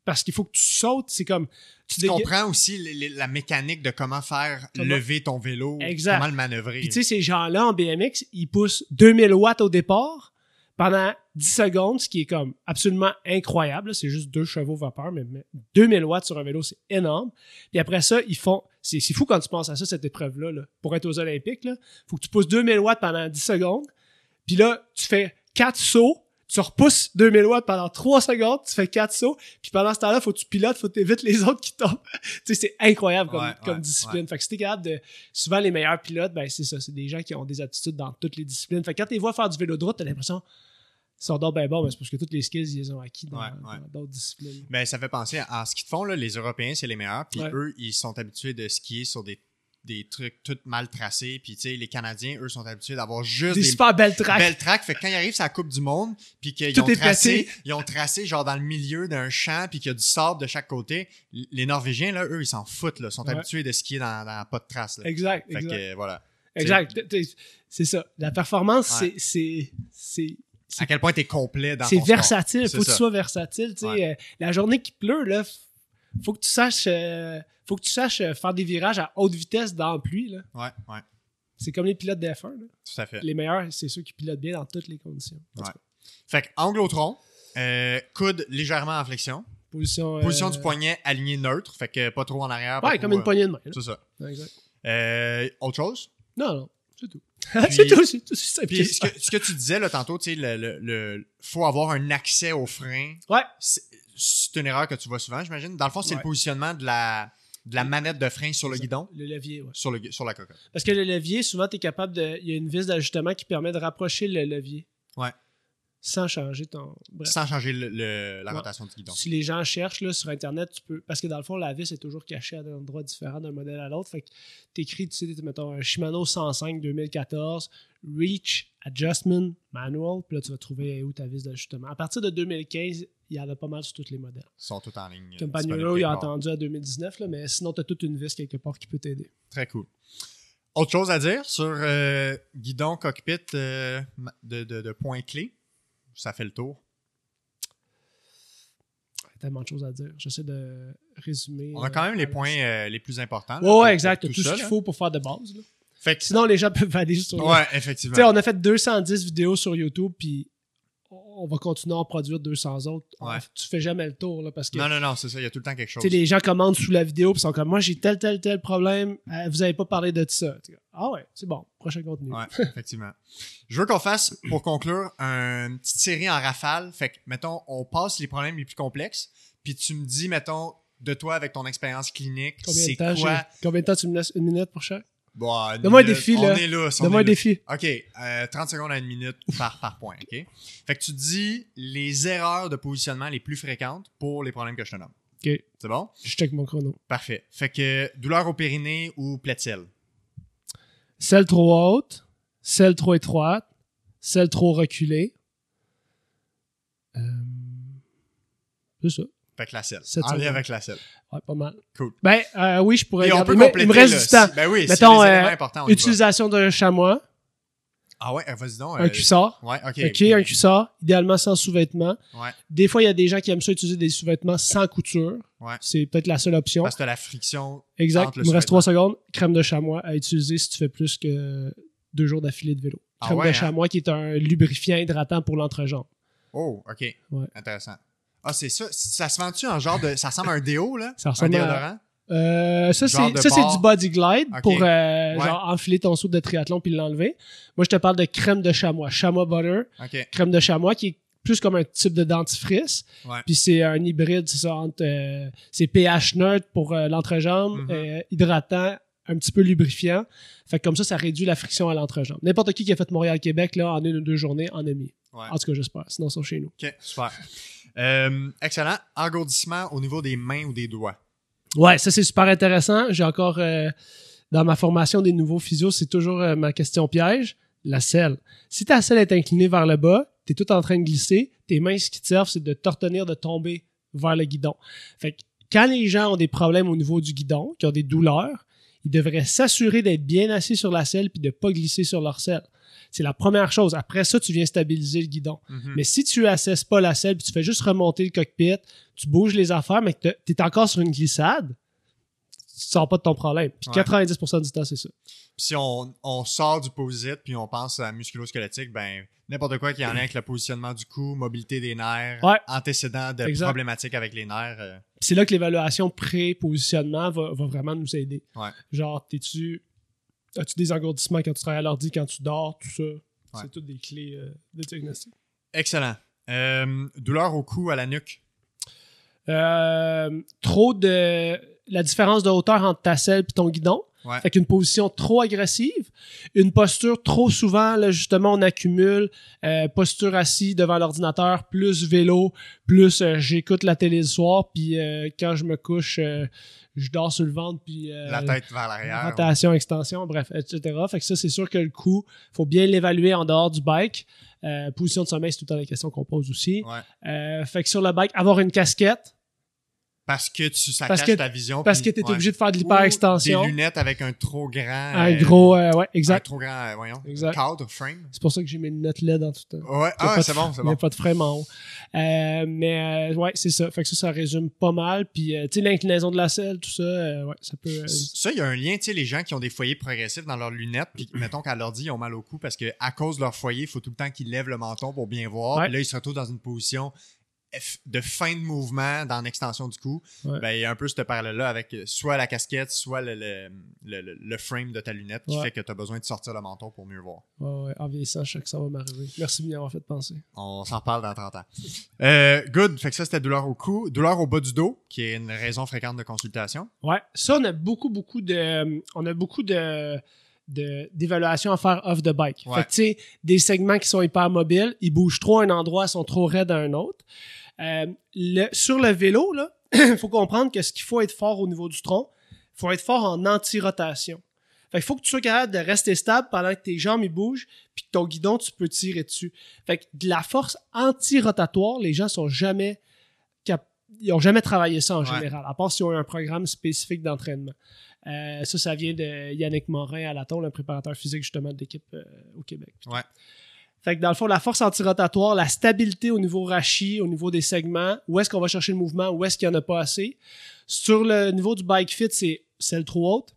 parce qu'il faut que tu sautes, c'est comme tu comprends aussi les- les- la mécanique de comment faire Comment- lever ton vélo, Exact. comment le manœuvrer. Puis tu sais, ces gens-là en BMX, ils poussent 2000 watts au départ pendant 10 secondes, ce qui est comme absolument incroyable. C'est juste deux chevaux vapeur, mais, mais 2000 watts sur un vélo, c'est énorme. Puis après ça, ils font... C'est fou quand tu penses à ça, cette épreuve-là. là. Pour être aux Olympiques, il faut que tu pousses 2000 watts pendant 10 secondes. Puis là, tu fais 4 sauts. Tu repousses 2000 watts pendant 3 secondes, tu fais 4 sauts, puis pendant ce temps-là, faut que tu pilotes, faut que tu évites les autres qui tombent. tu sais, c'est incroyable comme, Ouais, comme ouais, discipline. Fait que si t'es capable de. Souvent, les meilleurs pilotes, ben, c'est ça. C'est des gens qui ont des aptitudes dans toutes les disciplines. Fait que quand tu les vois faire du vélo de route, t'as l'impression. Sont donc ben bons, mais c'est parce que toutes les skills, ils les ont acquis dans Ouais, ouais. dans d'autres disciplines. Ben, ça fait penser à, ski de fond, là, les Européens, c'est les meilleurs. Puis Ouais. eux, ils sont habitués de skier sur des, des trucs tout mal tracés. Puis, tu sais, les Canadiens, eux, sont habitués d'avoir juste Des des, super belles tracks. belles tracks. Fait que quand ils arrivent sur la Coupe du Monde, puis qu'ils ont tracé, ils ont tracé genre dans le milieu d'un champ, puis qu'il y a du sable de chaque côté, les Norvégiens, là, eux, ils s'en foutent, là. Sont habitués de skier dans, dans pas de traces, là. Exact, Fait exact. que, voilà. exact. C'est ça. La performance, c'est- c'est. c'est À quel point t'es complet dans C'est sport. versatile. C'est Faut que tu sois versatile. tu sais. Ouais. Euh, la journée qui pleut, là, faut que tu saches. euh, faut que tu saches euh, faire des virages à haute vitesse dans la pluie. Là. Ouais, ouais, C'est comme les pilotes d'F1. là. tout à fait. Les meilleurs, c'est ceux qui pilotent bien dans toutes les conditions. Ouais. Fait que, angle au tronc, euh, coude légèrement en flexion, Position, position du poignet aligné neutre, fait que pas trop en arrière. Ouais, comme une poignée de main. C'est ça. Exact. Autre chose? Non, non, c'est tout. c'est tout, c'est tout. C'est Puis ce que, ce que tu disais là, tantôt, tu sais, le, le, le- faut avoir un accès au frein. Ouais, C'est c'est une erreur que tu vois souvent, j'imagine. Dans le fond, c'est Ouais. le positionnement de la, de la manette de frein sur le guidon, le levier, ouais. sur, le, sur la cocotte. Parce que le levier, souvent, tu es capable de. Il y a une vis d'ajustement qui permet de rapprocher le levier. Ouais. Sans changer ton. Bref. Sans changer le- le- la Ouais. rotation du guidon. Si les gens cherchent là, sur Internet, tu peux. Parce que dans le fond, la vis est toujours cachée à un endroit différent d'un modèle à l'autre. Fait que tu écris, tu sais, mettons, un Shimano 105 2014, Reach Adjustment Manual, puis là, tu vas trouver où ta vis d'ajustement. À partir de 2015, il y en a pas mal sur tous les modèles. Ils sont tous en ligne. euh, disponibles il a entendu à 2019, là, mais sinon, tu as toute une vis quelque part qui peut t'aider. Très cool. Autre chose à dire sur euh, guidon, cockpit euh, de, de, de points clés? Ça fait le tour. Il y a tellement de choses à dire. J'essaie de résumer. On a quand même les euh, points euh, les plus importants. là, Ouais, exact. tout Tout, ça, ce qu'il faut pour faire de base. là. Fait que, Sinon, les gens peuvent aller juste sur ouais, effectivement. on a fait 210 vidéos sur YouTube, puis on va continuer à en produire 200 autres. Ouais. Tu fais jamais le tour, là, parce que Non, non, non, c'est ça. Il y a tout le temps quelque chose. les gens commentent sous la vidéo, puis sont comme, moi, j'ai tel, tel, tel problème, euh, vous avez pas parlé de ça. Ah ouais, c'est bon, prochain contenu. Ouais, effectivement. Je veux qu'on fasse, pour conclure, une petite série en rafale. Fait que, mettons, on passe les problèmes les plus complexes, puis tu me dis, mettons, de toi avec ton expérience clinique, Combien de, c'est temps, quoi... combien de temps tu me laisses une minute pour chaque? Bon, une Donne-moi un défi, on là. est là. on Donne-moi un défi. OK, euh, 30 secondes à une minute par, par point, OK? Fait que tu dis les erreurs de positionnement les plus fréquentes pour les problèmes que je te nomme. Ok, C'est bon? je check mon chrono. Parfait. Fait que douleur au périnée ou plaide-ciel? Celle trop haute, celle trop étroite, celle trop reculée. Euh, C'est ça. Que la selle. En lien avec la selle. Ouais, pas mal. Cool. Ben, euh, oui, je pourrais Et on peut compléter. il me reste là, du temps. si- ben oui, Mettons, si les euh. Utilisation d'un chamois, Ah ouais, euh, vas-y donc. un cuissard. Ouais, ok. OK, un cuissard, idéalement sans sous-vêtements. Ouais, Des fois, il y a des gens qui aiment ça utiliser des sous-vêtements sans couture. ouais. C'est peut-être la seule option. Parce que la friction. Exact. entre le Il me reste trois secondes. Crème de chamois à utiliser si tu fais plus que deux jours d'affilée de vélo. Ah Crème ouais, de hein? chamois qui est un lubrifiant hydratant pour l'entrejambe. Oh, ok. Ouais. Intéressant. Ah, c'est ça. Ça se vend-tu en genre de. Ça ressemble à un déo, là? Ça Un ressemble à- déodorant? Euh, ça, c'est, ça, du body glide pour euh, Ouais. genre enfiler ton saut de triathlon puis l'enlever. Moi, je te parle de crème de chamois. Chamois butter. Crème de chamois qui est plus comme un type de dentifrice. Ouais. Puis c'est un hybride, c'est ça, entre. euh, c'est pH neutre pour l'entrejambe, Mhm. euh, hydratant, un petit peu lubrifiant. Fait que comme ça, ça réduit la friction à l'entrejambe. N'importe qui qui a fait Montréal-Québec, là, en une ou deux journées, en a mis. Ouais. En tout cas, j'espère. Sinon, ils sont chez nous. Ok, super. Euh, excellent. Engourdissement au niveau des mains ou des doigts. Ouais, ça c'est super intéressant. J'ai encore euh, dans ma formation des nouveaux physios, c'est toujours euh, ma question piège, la selle. Si ta selle est inclinée vers le bas, tu es tout en train de glisser, tes mains ce qui te servent c'est de te de tomber vers le guidon. Fait que quand les gens ont des problèmes au niveau du guidon, qui ont des douleurs, ils devraient s'assurer d'être bien assis sur la selle puis de pas glisser sur leur selle. C'est la première chose. Après ça, tu viens stabiliser le guidon. Mhm. Mais si tu assesses pas la selle, puis tu fais juste remonter le cockpit, tu bouges les affaires, mais que tu es encore sur une glissade, tu sors pas de ton problème. Puis Ouais. 90% du temps, c'est ça. Puis si on, on sort du posite puis on pense à musculo-squelettique, ben n'importe quoi qui en lien avec le positionnement du cou, mobilité des nerfs, Ouais. antécédents de Exact. problématiques avec les nerfs. euh, C'est là que l'évaluation pré-positionnement va, va vraiment nous aider. Ouais. Genre, t'es-tu. As-tu des engourdissements quand tu travailles à l'ordi, quand tu dors, tout ça? C'est toutes des clés euh, de diagnostic. Excellent. Euh, douleur au cou, à la nuque. Euh, trop de. La différence de hauteur entre ta selle et ton guidon? Ouais. Fait qu'une position trop agressive, une posture trop souvent, là, justement, on accumule euh, posture assis devant l'ordinateur, plus vélo, plus euh, j'écoute la télé le soir, puis euh, quand je me couche, je dors sur le ventre, puis la tête vers l'arrière. rotation, extension, bref, etc. Fait que ça, c'est sûr que le coup, faut bien l'évaluer en dehors du bike. Position de sommeil, c'est tout le temps la question qu'on pose aussi. Ouais. Fait que sur le bike, avoir une casquette, Parce que tu, ça Parce cache que- ta vision. parce puis- que tu es ouais. obligé de faire de l'hyperextension. Des lunettes avec un trop grand. Un euh, gros, euh, ouais, Un exact. trop grand, euh, voyons. Exact. Cadre, frame. C'est pour ça que j'ai mes lunettes LED en tout temps. Ouais, ah, c'est bon, c'est Il n'y a bon. pas de frame en haut. Euh, mais euh, ouais, c'est ça. Fait que ça, ça résume pas mal. Puis, tu sais, l'inclinaison de la selle, tout ça, ouais, ça peut. Ça, il y a un lien, tu sais, les gens qui ont des foyers progressifs dans leurs lunettes, puis mettons qu'à l'ordi, ils ont mal au cou parce que à cause de leur foyer, il faut tout le temps qu'ils lèvent le menton pour bien voir. Ouais. Puis là, ils se retrouvent dans une position de fin de mouvement dans l'extension du cou. Ouais. Ben, il y a un peu ce parallèle-là avec euh, soit la casquette, soit le, le, le- le- frame de ta lunette qui Ouais. fait que tu as besoin de sortir le menton pour mieux voir. ouais, ouais, en vieillissant, je sais que ça va m'arriver. Merci de m'y avoir fait penser. On s'en reparle dans 30 ans. Euh, good. Fait que ça, c'était douleur au cou. Douleur au bas du dos, qui est une raison fréquente de consultation. Ouais, ça, on a beaucoup, beaucoup de. On a beaucoup de de- d'évaluation à faire off the bike. Ouais. Fait que, tu sais, des segments qui sont hyper mobiles, ils bougent trop à un endroit, ils sont trop raides à un autre. Euh, le- sur le vélo, là, il faut comprendre que ce qu'il faut être fort au niveau du tronc, il faut être fort en anti-rotation. Fait qu'il faut que tu sois capable de rester stable pendant que tes jambes ils bougent, puis que ton guidon, tu peux tirer dessus. Fait que de la force anti-rotatoire, les gens sont jamais ils ont jamais travaillé ça en Ouais. général, à part s'ils ont eu un programme spécifique d'entraînement. Euh, ça, ça vient de Yannick Morin à Laton, le préparateur physique justement de l'équipe euh, au Québec. Ouais. Fait que dans le fond, la force antirotatoire, la stabilité au niveau rachis, au niveau des segments, où est-ce qu'on va chercher le mouvement, où est-ce qu'il n'y en a pas assez. Sur le niveau du bike fit, c'est celle trop haute,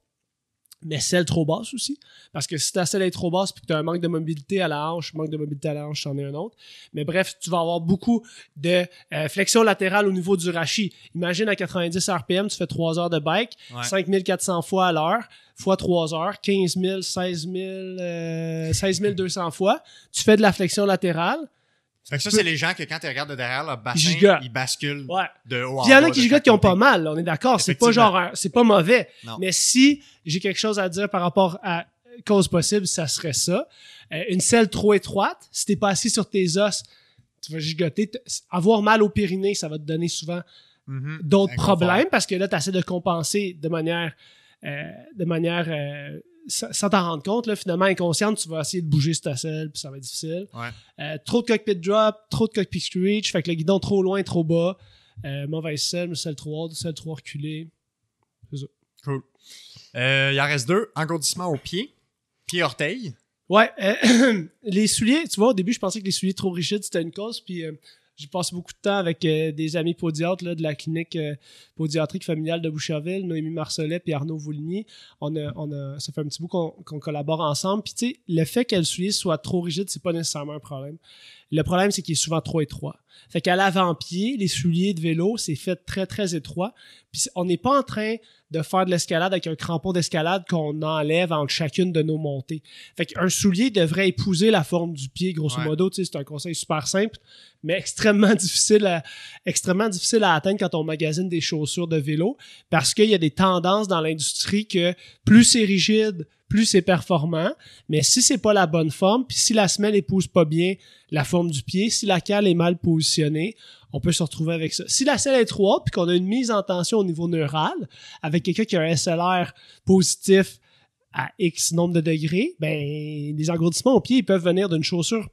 mais celle trop basse aussi. Parce que si ta selle est trop basse puis que tu as un manque de mobilité à la hanche, manque de mobilité à la hanche, c'en est un autre. Mais bref, tu vas avoir beaucoup de euh, flexion latérale au niveau du rachis. Imagine à 90 RPM, tu fais 3 heures de bike, Ouais. 5400 fois à l'heure, fois 3 heures, 15 000, 16 000, euh, 16 200 fois. Tu fais de la flexion latérale. Fait que ça, c'est les gens que quand tu regardes de derrière leur bassin, ils basculent Ouais. de haut en il y en a qui gigotent qui ont pas mal, on est d'accord. C'est pas genre, c'est pas mauvais. Non. Mais si j'ai quelque chose à dire par rapport à cause possible, ça serait ça. Euh, une selle trop étroite, si t'es pas assis sur tes os, tu vas gigoter. Avoir mal au périnée, ça va te donner souvent Mhm. d'autres problèmes parce que là, tu essaies de compenser de manière, euh, de manière euh, sans t'en rendre compte. Là, finalement, inconsciente, tu vas essayer de bouger sur ta selle, puis ça va être difficile. Ouais. Euh, trop de cockpit drop, trop de cockpit reach, fait que le guidon trop loin, trop bas. Euh, mauvaise selle, selle trop haute, selle trop reculée. C'est ça. Cool. Euh, il en reste deux. Engourdissement au pied. Pied-orteil. Ouais, euh, les souliers, tu vois, au début, je pensais que les souliers trop rigides, c'était une cause, puis j'ai passé beaucoup de temps avec euh, des amis podiatres là, de la clinique euh, podiatrique familiale de Boucherville, Noémie Marcelet puis Arnaud Vouligny. On a, on a, ça fait un petit bout qu'on qu'on collabore ensemble. Puis tu sais, le fait que le soulier soit trop rigide, c'est pas nécessairement un problème. Le problème, c'est qu'il est souvent trop étroit. Fait qu'à l'avant-pied, les souliers de vélo, c'est fait très, très étroit. Puis on n'est pas en train de faire de l'escalade avec un crampon d'escalade qu'on enlève entre chacune de nos montées. Fait qu'un soulier devrait épouser la forme du pied, grosso Ouais. modo. C'est un conseil super simple, mais extrêmement difficile à, extrêmement difficile à atteindre quand on magasine des chaussures de vélo parce qu'il y a des tendances dans l'industrie que plus c'est rigide, plus c'est performant. Mais si c'est pas la bonne forme, puis si la semelle épouse pas bien la forme du pied, si la cale est mal positionnée, on peut se retrouver avec ça. Si la selle est trop haute, puis qu'on a une mise en tension au niveau neural, avec quelqu'un qui a un SLR positif à X nombre de degrés, ben, les engourdissements au pied, ils peuvent venir d'une chaussure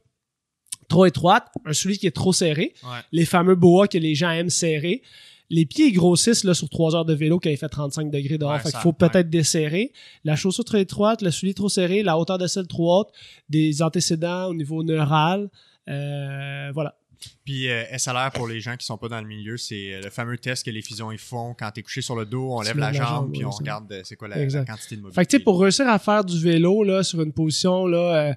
trop étroite, un soulier qui est trop serré, Ouais. les fameux boas que les gens aiment serrer. Les pieds grossissent là, sur 3 heures de vélo quand il fait 35 degrés dehors. Ouais, fait qu'il ça- faut peut-être desserrer. La chaussure trop étroite, le soulier trop serré, la hauteur de selle trop haute, des antécédents au niveau neural. Euh, voilà. Puis euh, SLR, pour les gens qui sont pas dans le milieu, c'est euh, le fameux test que les fusions ils font. Quand tu es couché sur le dos, on lève la la jambe, jambe, puis ouais, on regarde c'est quoi la, quantité de mobilité. Fait que, tu sais, pour réussir à faire du vélo là, sur une position là, euh,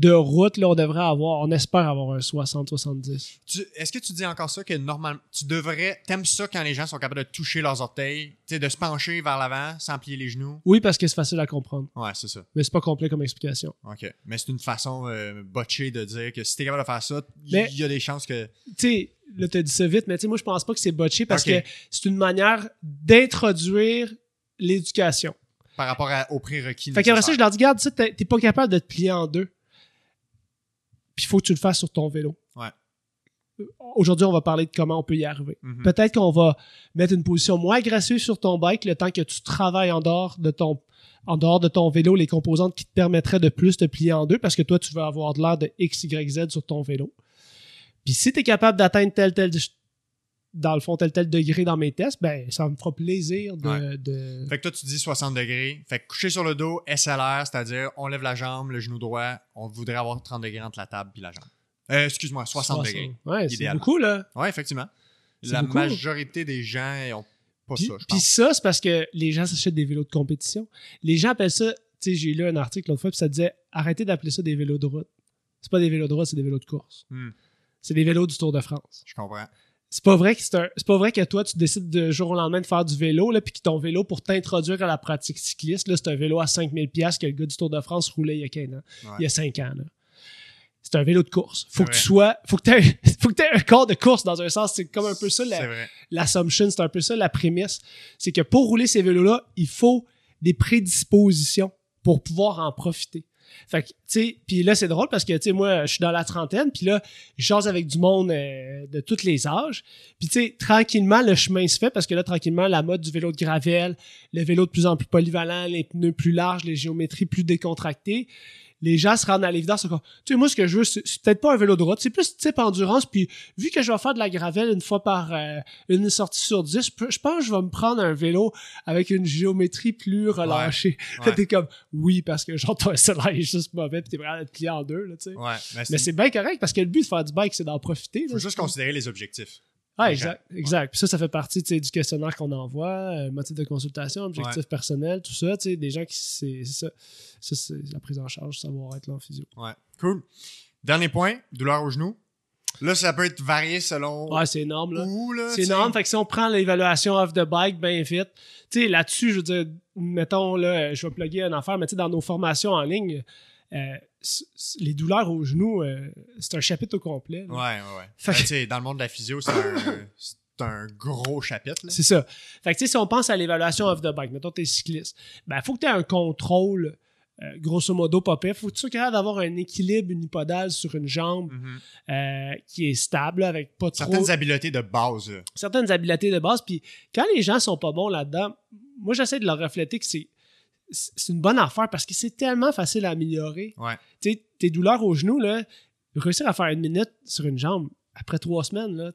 de route, là, on devrait avoir, on espère avoir un 60-70. Tu- Est-ce que tu dis encore ça que normalement, tu devrais, t'aimes ça quand les gens sont capables de toucher leurs orteils, tu sais, de se pencher vers l'avant sans plier les genoux? Oui, parce que c'est facile à comprendre. Ouais, c'est ça. Mais c'est pas complet comme explication. OK. Mais c'est une façon euh, botchée de dire que si t'es capable de faire ça, il y a des chances que. tu sais, là, t'as dit ça vite, mais tu sais, moi, je pense pas que c'est botché parce que c'est une manière d'introduire l'éducation. Par rapport à- au prérequis. Fait qu'après ça, je leur dis, garde, ça, t'es t'es pas capable de te plier en deux. Puis il faut que tu le fasses sur ton vélo. Ouais. Aujourd'hui, on va parler de comment on peut y arriver. Mhm. Peut-être qu'on va mettre une position moins agressive sur ton bike le temps que tu travailles en dehors de ton en dehors de ton vélo les composantes qui te permettraient de plus te plier en deux parce que toi, tu veux avoir de l'air de X, Y, Z sur ton vélo. Puis si tu es capable d'atteindre tel, tel, dans le fond, tel, tel degré dans mes tests, ben, ça me fera plaisir de. Ouais. de- Fait que toi, tu dis 60 degrés. Fait que coucher sur le dos, SLR, c'est-à-dire on lève la jambe, le genou droit. On voudrait avoir 30 degrés entre la table et la jambe. Euh, excuse-moi, 60, degrés. Ouais, c'est beaucoup, là. Ouais, effectivement. La beaucoup. majorité des gens ont pas Puis, ça, je puis ça, c'est parce que les gens s'achètent des vélos de compétition. Les gens appellent ça, tu sais, j'ai lu un article l'autre fois, puis ça disait arrêtez d'appeler ça des vélos de route. C'est pas des vélos de route, c'est des vélos de course. Hmm. C'est des vélos du Tour de France. Je comprends. C'est pas vrai que c'est un- c'est pas vrai que toi tu décides de jour au lendemain de faire du vélo là puis que ton vélo pour t'introduire à la pratique cycliste là, c'est un vélo à 5000 pièces que le gars du Tour de France roulait il y a 15 ans, Ouais. il y a 5 ans là. C'est un vélo de course. Faut que tu sois faut que tu faut que aies un corps de course dans un sens, c'est comme un peu ça la- C'est vrai. l'assumption, c'est un peu ça la prémisse. C'est que pour rouler ces vélos-là, il faut des prédispositions pour pouvoir en profiter. Fait puis là, c'est drôle parce que, moi, je suis dans la trentaine, puis là, je avec du monde euh, de tous les âges. Puis, tranquillement, le chemin se fait parce que là, tranquillement, la mode du vélo de gravel, le vélo de plus en plus polyvalent, les pneus plus larges, les géométries plus décontractées, les gens se rendent à l'évidence. Tu sais, moi, ce que je veux, c'est peut-être pas un vélo de route, c'est plus type endurance, puis vu que je vais faire de la gravel une fois par euh, une sortie sur dix, je, pense que je vais me prendre un vélo avec une géométrie plus relâchée. Ouais. t'es comme, oui, parce que genre, ton SLR est juste mauvais, puis t'es vraiment plié en deux, là, tu sais. Ouais. Mais, Mais c'est bien correct, parce que le but de faire du bike, c'est d'en profiter. faut là. juste considérer les objectifs. Ah, exact, exact. Puis ça, ça fait partie du questionnaire qu'on envoie, euh, motif de consultation, objectif Ouais. personnel, tout ça. Des gens qui. C'est ça. Ça, c'est la prise en charge, savoir être là en physio. Ouais. Cool. Dernier point, douleur au genou. Là, ça peut être varié selon Ouais, c'est énorme, là. C'est énorme. Fait que si on prend l'évaluation off the bike bien vite, tu sais, là-dessus, je veux dire, mettons, là, je vais plugger une affaire, mais tu sais, dans nos formations en ligne, euh, les douleurs au genou, euh, c'est un chapitre au complet. là. Ouais, ouais, ouais. Fait Ben, que- dans le monde de la physio, c'est un, gros chapitre. C'est ça. Fait que, si on pense à l'évaluation off the bike, mettons, t'es cycliste, ben, faut que tu aies un contrôle, euh, grosso modo, pas pire. Faut que tu sois capable d'avoir un équilibre unipodal sur une jambe Mhm. euh, qui est stable, avec pas trop. Certaines habiletés de base. certaines habiletés de base. Puis quand les gens sont pas bons là-dedans, moi, j'essaie de leur refléter que c'est c'est une bonne affaire parce que c'est tellement facile à améliorer. Ouais. Tu sais, tes douleurs au genou, là, réussir à faire une minute sur une jambe, après trois semaines, là,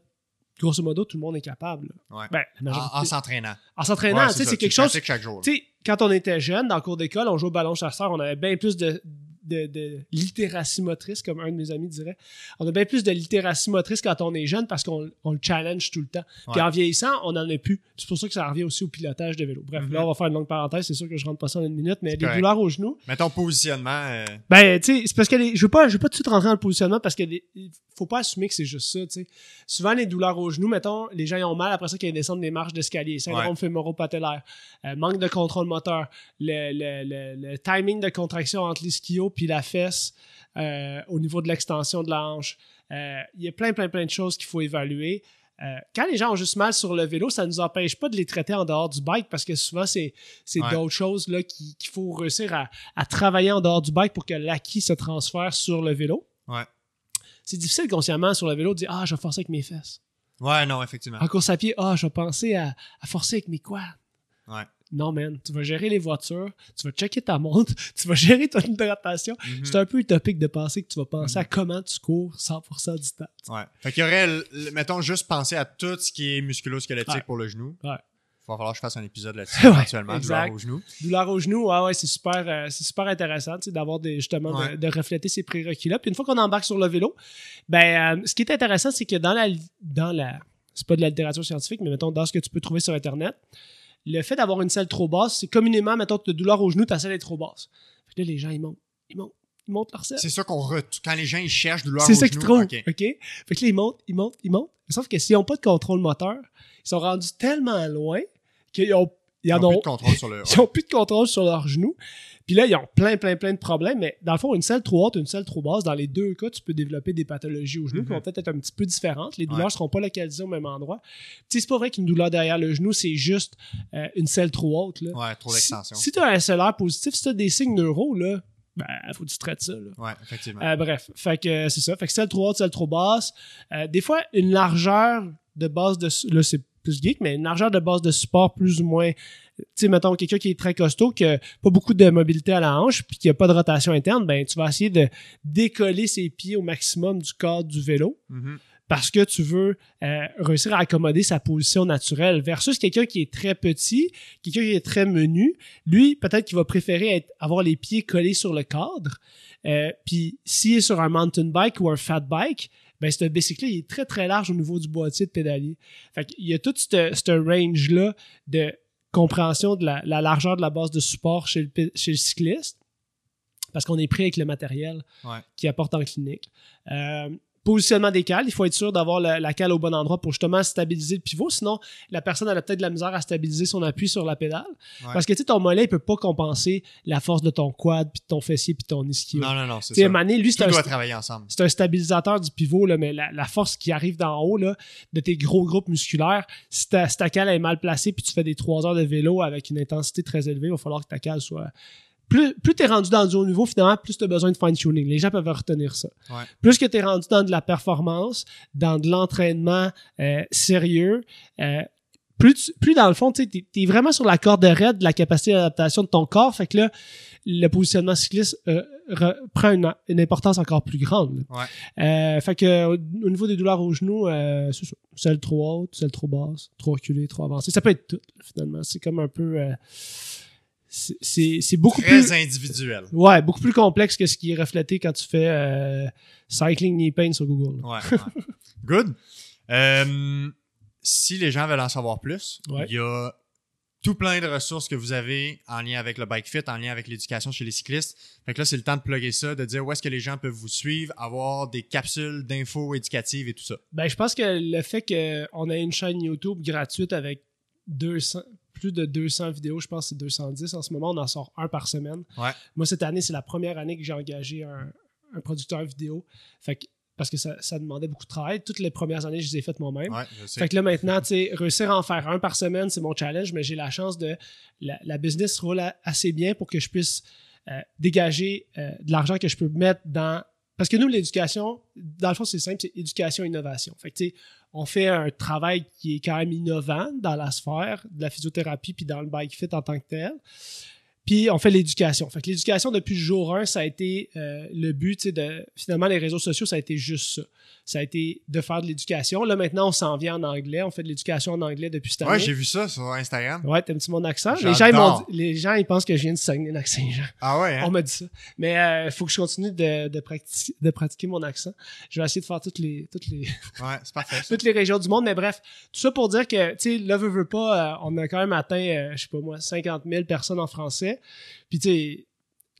grosso modo, tout le monde est capable. Ouais. Ben, En, s'entraînant. en s'entraînant, Ouais, c'est quelque chose. chaque jour. quand on était jeune, dans le cours d'école, on jouait au ballon chasseur, on avait bien plus de, de, de littératie motrice, comme un de mes amis dirait. On a bien plus de littératie motrice quand on est jeune parce qu'on on le challenge tout le temps. Puis Ouais. en vieillissant, on n'en a plus. C'est pour ça que ça revient aussi au pilotage de vélo. Bref, Mhm. là, on va faire une longue parenthèse. C'est sûr que je rentre pas ça en une minute, mais correct. douleurs aux genoux, Mettons positionnement. euh, ben, tu sais, c'est parce que les- je veux pas, je veux pas tout de suite rentrer dans le positionnement parce que les- faut pas assumer que c'est juste ça, tu sais. Souvent, les douleurs aux genoux, mettons, les gens ils ont mal après ça qu'ils descendent des marches d'escalier, syndrome Ouais. fémoro-patellaire, euh, manque de contrôle moteur, le, le- le- le timing de contraction entre l'ischio puis la fesse euh, au niveau de l'extension de la hanche. Euh, Il y a plein, plein, plein de choses qu'il faut évaluer. Euh, quand les gens ont juste mal sur le vélo, ça ne nous empêche pas de les traiter en dehors du bike parce que souvent, c'est Ouais. d'autres choses qu'il faut réussir à, à travailler en dehors du bike pour que l'acquis se transfère sur le vélo. Ouais. C'est difficile consciemment sur le vélo de dire Ah, je vais forcer avec mes fesses. Ouais, non, effectivement. En course à pied, Ah, je vais penser à, à forcer avec mes quads. Ouais. Non, man. Tu vas gérer les voitures, tu vas checker ta montre, tu vas gérer ton hydratation. Mhm. C'est un peu utopique de penser que tu vas penser à comment tu cours 100% du temps. Ouais. Fait qu'il y aurait, mettons, juste penser à tout ce qui est musculo-squelettique Ouais. pour le genou. Ouais. Il va falloir que je fasse un épisode là-dessus éventuellement, douleur au genou. Douleur au genou, ouais, ouais, c'est super, euh, c'est super intéressant, d'avoir justement, de, refléter ces prérequis-là. Puis une fois qu'on embarque sur le vélo, ben, euh, ce qui est intéressant, c'est que dans la, dans la, c'est pas de la littérature scientifique, mais mettons, dans ce que tu peux trouver sur Internet, le fait d'avoir une selle trop basse, c'est communément, mettons, tu as douleur au genou, ta selle est trop basse. Fait que là, les gens, ils montent, ils montent, ils montent leur selle. C'est ça qu'on re... quand les gens ils cherchent douleur C'est au ça qu'ils genou. trouvent, ok. Fait que là, ils montent, ils montent, ils montent. Sauf que s'ils n'ont pas de contrôle moteur, ils sont rendus tellement loin qu'ils ont, ils Ils en ont plus de contrôle sur le. ils n'ont plus de contrôle sur leurs genoux. Puis là, ils ont plein, plein, plein de problèmes. Mais dans le fond, une selle trop haute, une selle trop basse, dans les deux cas, tu peux développer des pathologies aux genoux qui Mhm. vont peut-être être un petit peu différentes. Les douleurs ne Ouais. seront pas localisées au même endroit. Tu sais, c'est pas vrai qu'une douleur derrière le genou, c'est juste euh, une selle trop haute. Là. Ouais, trop Si, d'extension. si tu as un SLR positif, si tu as des signes neuro, là, ben, faut que tu traites ça. Là. Ouais, effectivement. Euh, bref, fait que euh, c'est ça. Fait que celle trop haute, celle trop basse. Euh, des fois, une largeur de base de. Là, c'est plus geek, mais une largeur de base de support plus ou moins. Tu sais, mettons, quelqu'un qui est très costaud, qui a pas beaucoup de mobilité à la hanche, puis qui a pas de rotation interne, ben, tu vas essayer de décoller ses pieds au maximum du cadre du vélo Mhm. parce que tu veux euh, réussir à accommoder sa position naturelle versus quelqu'un qui est très petit, quelqu'un qui est très menu, lui peut-être qu'il va préférer être- avoir les pieds collés sur le cadre. Euh, Puis s'il est sur un mountain bike ou un fat bike, ben ce bicycle il est très très large au niveau du boîtier de pédalier. Fait qu'il y a tout ce ce range là de compréhension de la, la largeur de la base de support chez le, pi- chez le cycliste parce qu'on est pris avec le matériel Ouais. qui apporte en clinique. Euh, positionnement des cales, il faut être sûr d'avoir la, la cale au bon endroit pour justement stabiliser le pivot. Sinon, la personne elle a peut-être de la misère à stabiliser son appui sur la pédale. Ouais. Parce que tu sais, ton mollet, il peut pas compenser la force de ton quad, puis de ton fessier, puis de ton ischio. Non, non, non, c'est ça. Mané, lui, c'est un, travailler ensemble. c'est un stabilisateur du pivot, là, mais la, la force qui arrive d'en haut là, de tes gros groupes musculaires, si ta, si ta cale est mal placée puis tu fais des 3 heures de vélo avec une intensité très élevée, il va falloir que ta cale soit. Plus, plus tu es rendu dans du haut niveau, finalement, plus tu as besoin de fine-tuning. Les gens peuvent retenir ça. Ouais. Plus que tu es rendu dans de la performance, dans de l'entraînement euh, sérieux, euh, plus, tu- plus dans le fond, tu es, vraiment sur la corde raide de la capacité d'adaptation de ton corps. Fait que là, le positionnement cycliste euh, re- prend une, une importance encore plus grande. Ouais. Euh, fait que au au niveau des douleurs aux genoux, euh, c'est ça. Celle trop haute, celle trop basse, trop reculée, trop avancée. Ça peut être tout, finalement. C'est comme un peu. euh, c'est- beaucoup Très plus. individuel. Ouais, beaucoup plus complexe que ce qui est reflété quand tu fais euh, Cycling Knee Pain sur Google. Ouais. ouais. Good. Euh, si les gens veulent en savoir plus, il y a tout plein de ressources que vous avez en lien avec le bike fit, en lien avec l'éducation chez les cyclistes. Fait que là, c'est le temps de plugger ça, de dire où est-ce que les gens peuvent vous suivre, avoir des capsules d'infos éducatives et tout ça. Ben, je pense que le fait qu'on ait une chaîne YouTube gratuite avec 200, plus de 200 vidéos, je pense que c'est 210 en ce moment, on en sort un par semaine. Ouais. Moi, cette année, c'est la première année que j'ai engagé un, un producteur vidéo. Fait que, parce que ça, ça demandait beaucoup de travail. Toutes les premières années, je les ai faites moi-même. Ouais. Fait que là, maintenant, tu sais, réussir à en faire un par semaine, c'est mon challenge, mais j'ai la chance de. La, la business roule assez bien pour que je puisse euh, dégager euh, de l'argent que je peux mettre dans. Parce que nous, l'éducation, dans le fond, c'est simple, c'est éducation-innovation. Fait que, on fait un travail qui est quand même innovant dans la sphère de la physiothérapie puis dans le bike fit en tant que tel. Puis on fait l'éducation. Fait que l'éducation depuis le jour 1, ça a été euh, le but, de finalement les réseaux sociaux, ça a été juste ça. Ça a été de faire de l'éducation. Là maintenant, on s'en vient en anglais. On fait de l'éducation en anglais depuis cette année. Ouais, j'ai vu ça sur Instagram. Ouais, t'aimes-tu mon accent? Les gens, ils m'ont dit- les gens, ils pensent que je viens de Saguenay-Lac-Saint-Jean. Ah ouais, hein? On m'a dit ça. Mais il faut que je continue de, de, pratiquer, de pratiquer mon accent. Je vais essayer de faire toutes les, toutes les, Ouais, c'est parfait. toutes les régions du monde. Mais bref, tout ça pour dire que, tu sais, là, veut, veut pas, euh, on a quand même atteint, euh, je sais pas moi, 50 000 personnes en français. Puis, tu sais,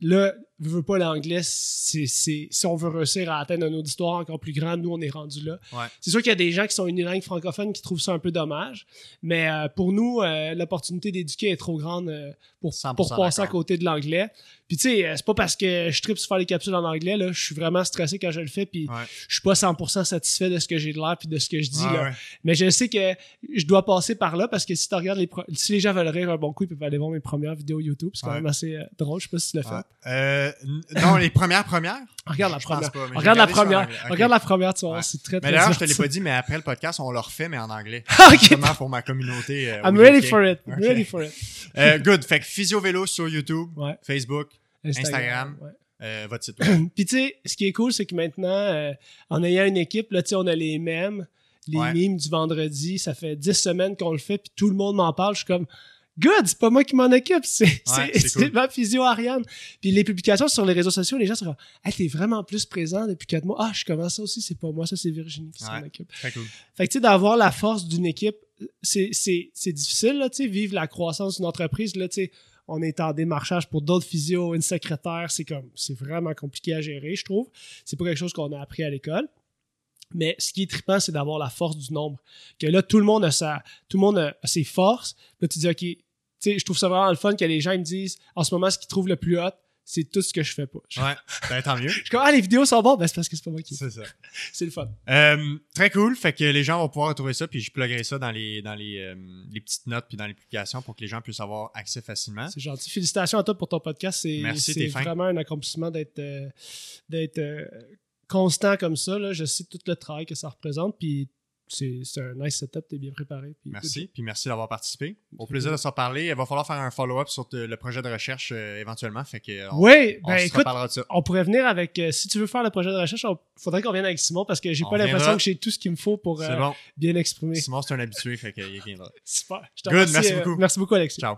là, veut, veut pas l'anglais, c'est, si on veut réussir à atteindre un auditoire encore plus grand, nous, on est rendu là. Ouais. C'est sûr qu'il y a des gens qui sont unilingues francophones qui trouvent ça un peu dommage. Mais euh, pour nous, euh, l'opportunité d'éduquer est trop grande euh, pour, 100% pour passer à côté de l'anglais. Puis, tu sais, c'est pas parce que je tripe sur faire les capsules en anglais, là. Je suis vraiment stressé quand je le fais. Puis, Ouais. je suis pas 100% satisfait de ce que j'ai de l'air puis de ce que je dis, Ouais, là. ouais. Mais je sais que je dois passer par là parce que si tu regardes les si les gens veulent rire un bon coup, ils peuvent aller voir mes premières vidéos YouTube. C'est quand même assez drôle. Je sais pas si tu l'as fait. Euh, non, les premières premières? Regarde la première. pas, regarde la première. l'anglais. Ok. Regarde la première, tu vois. C'est très, très Mais d'ailleurs, je te l'ai pas dit, mais après le podcast, on le refait, mais en anglais. ok. Justement pour ma communauté. euh, I'm ready for it. I'm Ok. ready for it. Euh, good. Fait que Physio Vélo sur YouTube, Ouais. Facebook, Instagram. ouais. euh, votre site web. Puis tu sais, ce qui est cool, c'est que maintenant, euh, en ayant une équipe, là, tu sais, on a les mêmes, les Ouais. mimes du vendredi. Ça fait 10 semaines qu'on le fait, puis tout le monde m'en parle. Je suis comme, good, c'est pas moi qui m'en occupe, c'est cool. ma physio Ariane. Puis les publications sur les réseaux sociaux, les gens comme, hey, t'es vraiment plus présent depuis 4 mois. Ah, je commence ça aussi, c'est pas moi, ça c'est Virginie qui s'en Ouais. occupe. Très cool. Fait que tu sais, d'avoir la force d'une équipe, c'est c'est- c'est difficile, là, tu sais, vivre la croissance d'une entreprise, là, tu sais. On est en démarchage pour d'autres physios, une secrétaire, c'est comme, c'est vraiment compliqué à gérer, je trouve. C'est pas quelque chose qu'on a appris à l'école. Mais ce qui est trippant, c'est d'avoir la force du nombre. Que là, tout le monde a sa, tout le monde a ses forces. Là, tu dis, OK, je trouve ça vraiment le fun que les gens ils me disent, en ce moment, ce qu'ils trouvent le plus hot, c'est tout ce que je fais pas. Ouais. Ben, tant mieux. je suis comme, ah, les vidéos sont bonnes, ben, c'est parce que c'est pas moi qui. C'est ça. C'est le fun. Euh, très cool. Fait que les gens vont pouvoir retrouver ça, puis je pluguerai ça dans les dans les, euh, les petites notes puis dans les publications pour que les gens puissent avoir accès facilement. C'est gentil. Félicitations à toi pour ton podcast. C'est Merci, c'est fin. vraiment un accomplissement d'être euh, d'être constant comme ça. Là. Je sais tout le travail que ça représente. Puis c'est un nice setup. T'es bien préparé. Puis Merci, puis merci d'avoir participé. Au plaisir de s'en parler. Il va falloir faire un follow-up sur te- le projet de recherche euh, éventuellement. Fait que euh, on, Oui, on ben se écoute, de ça. on pourrait venir avec. euh, si tu veux faire le projet de recherche, il faudrait qu'on vienne avec Simon parce que j'ai pas l'impression que j'ai tout ce qu'il me faut pour euh, bon. bien exprimer. Simon, c'est un habitué, fait qu'il viendra. Super. Je Good, remercie, merci beaucoup. merci beaucoup, Alexis. Ciao.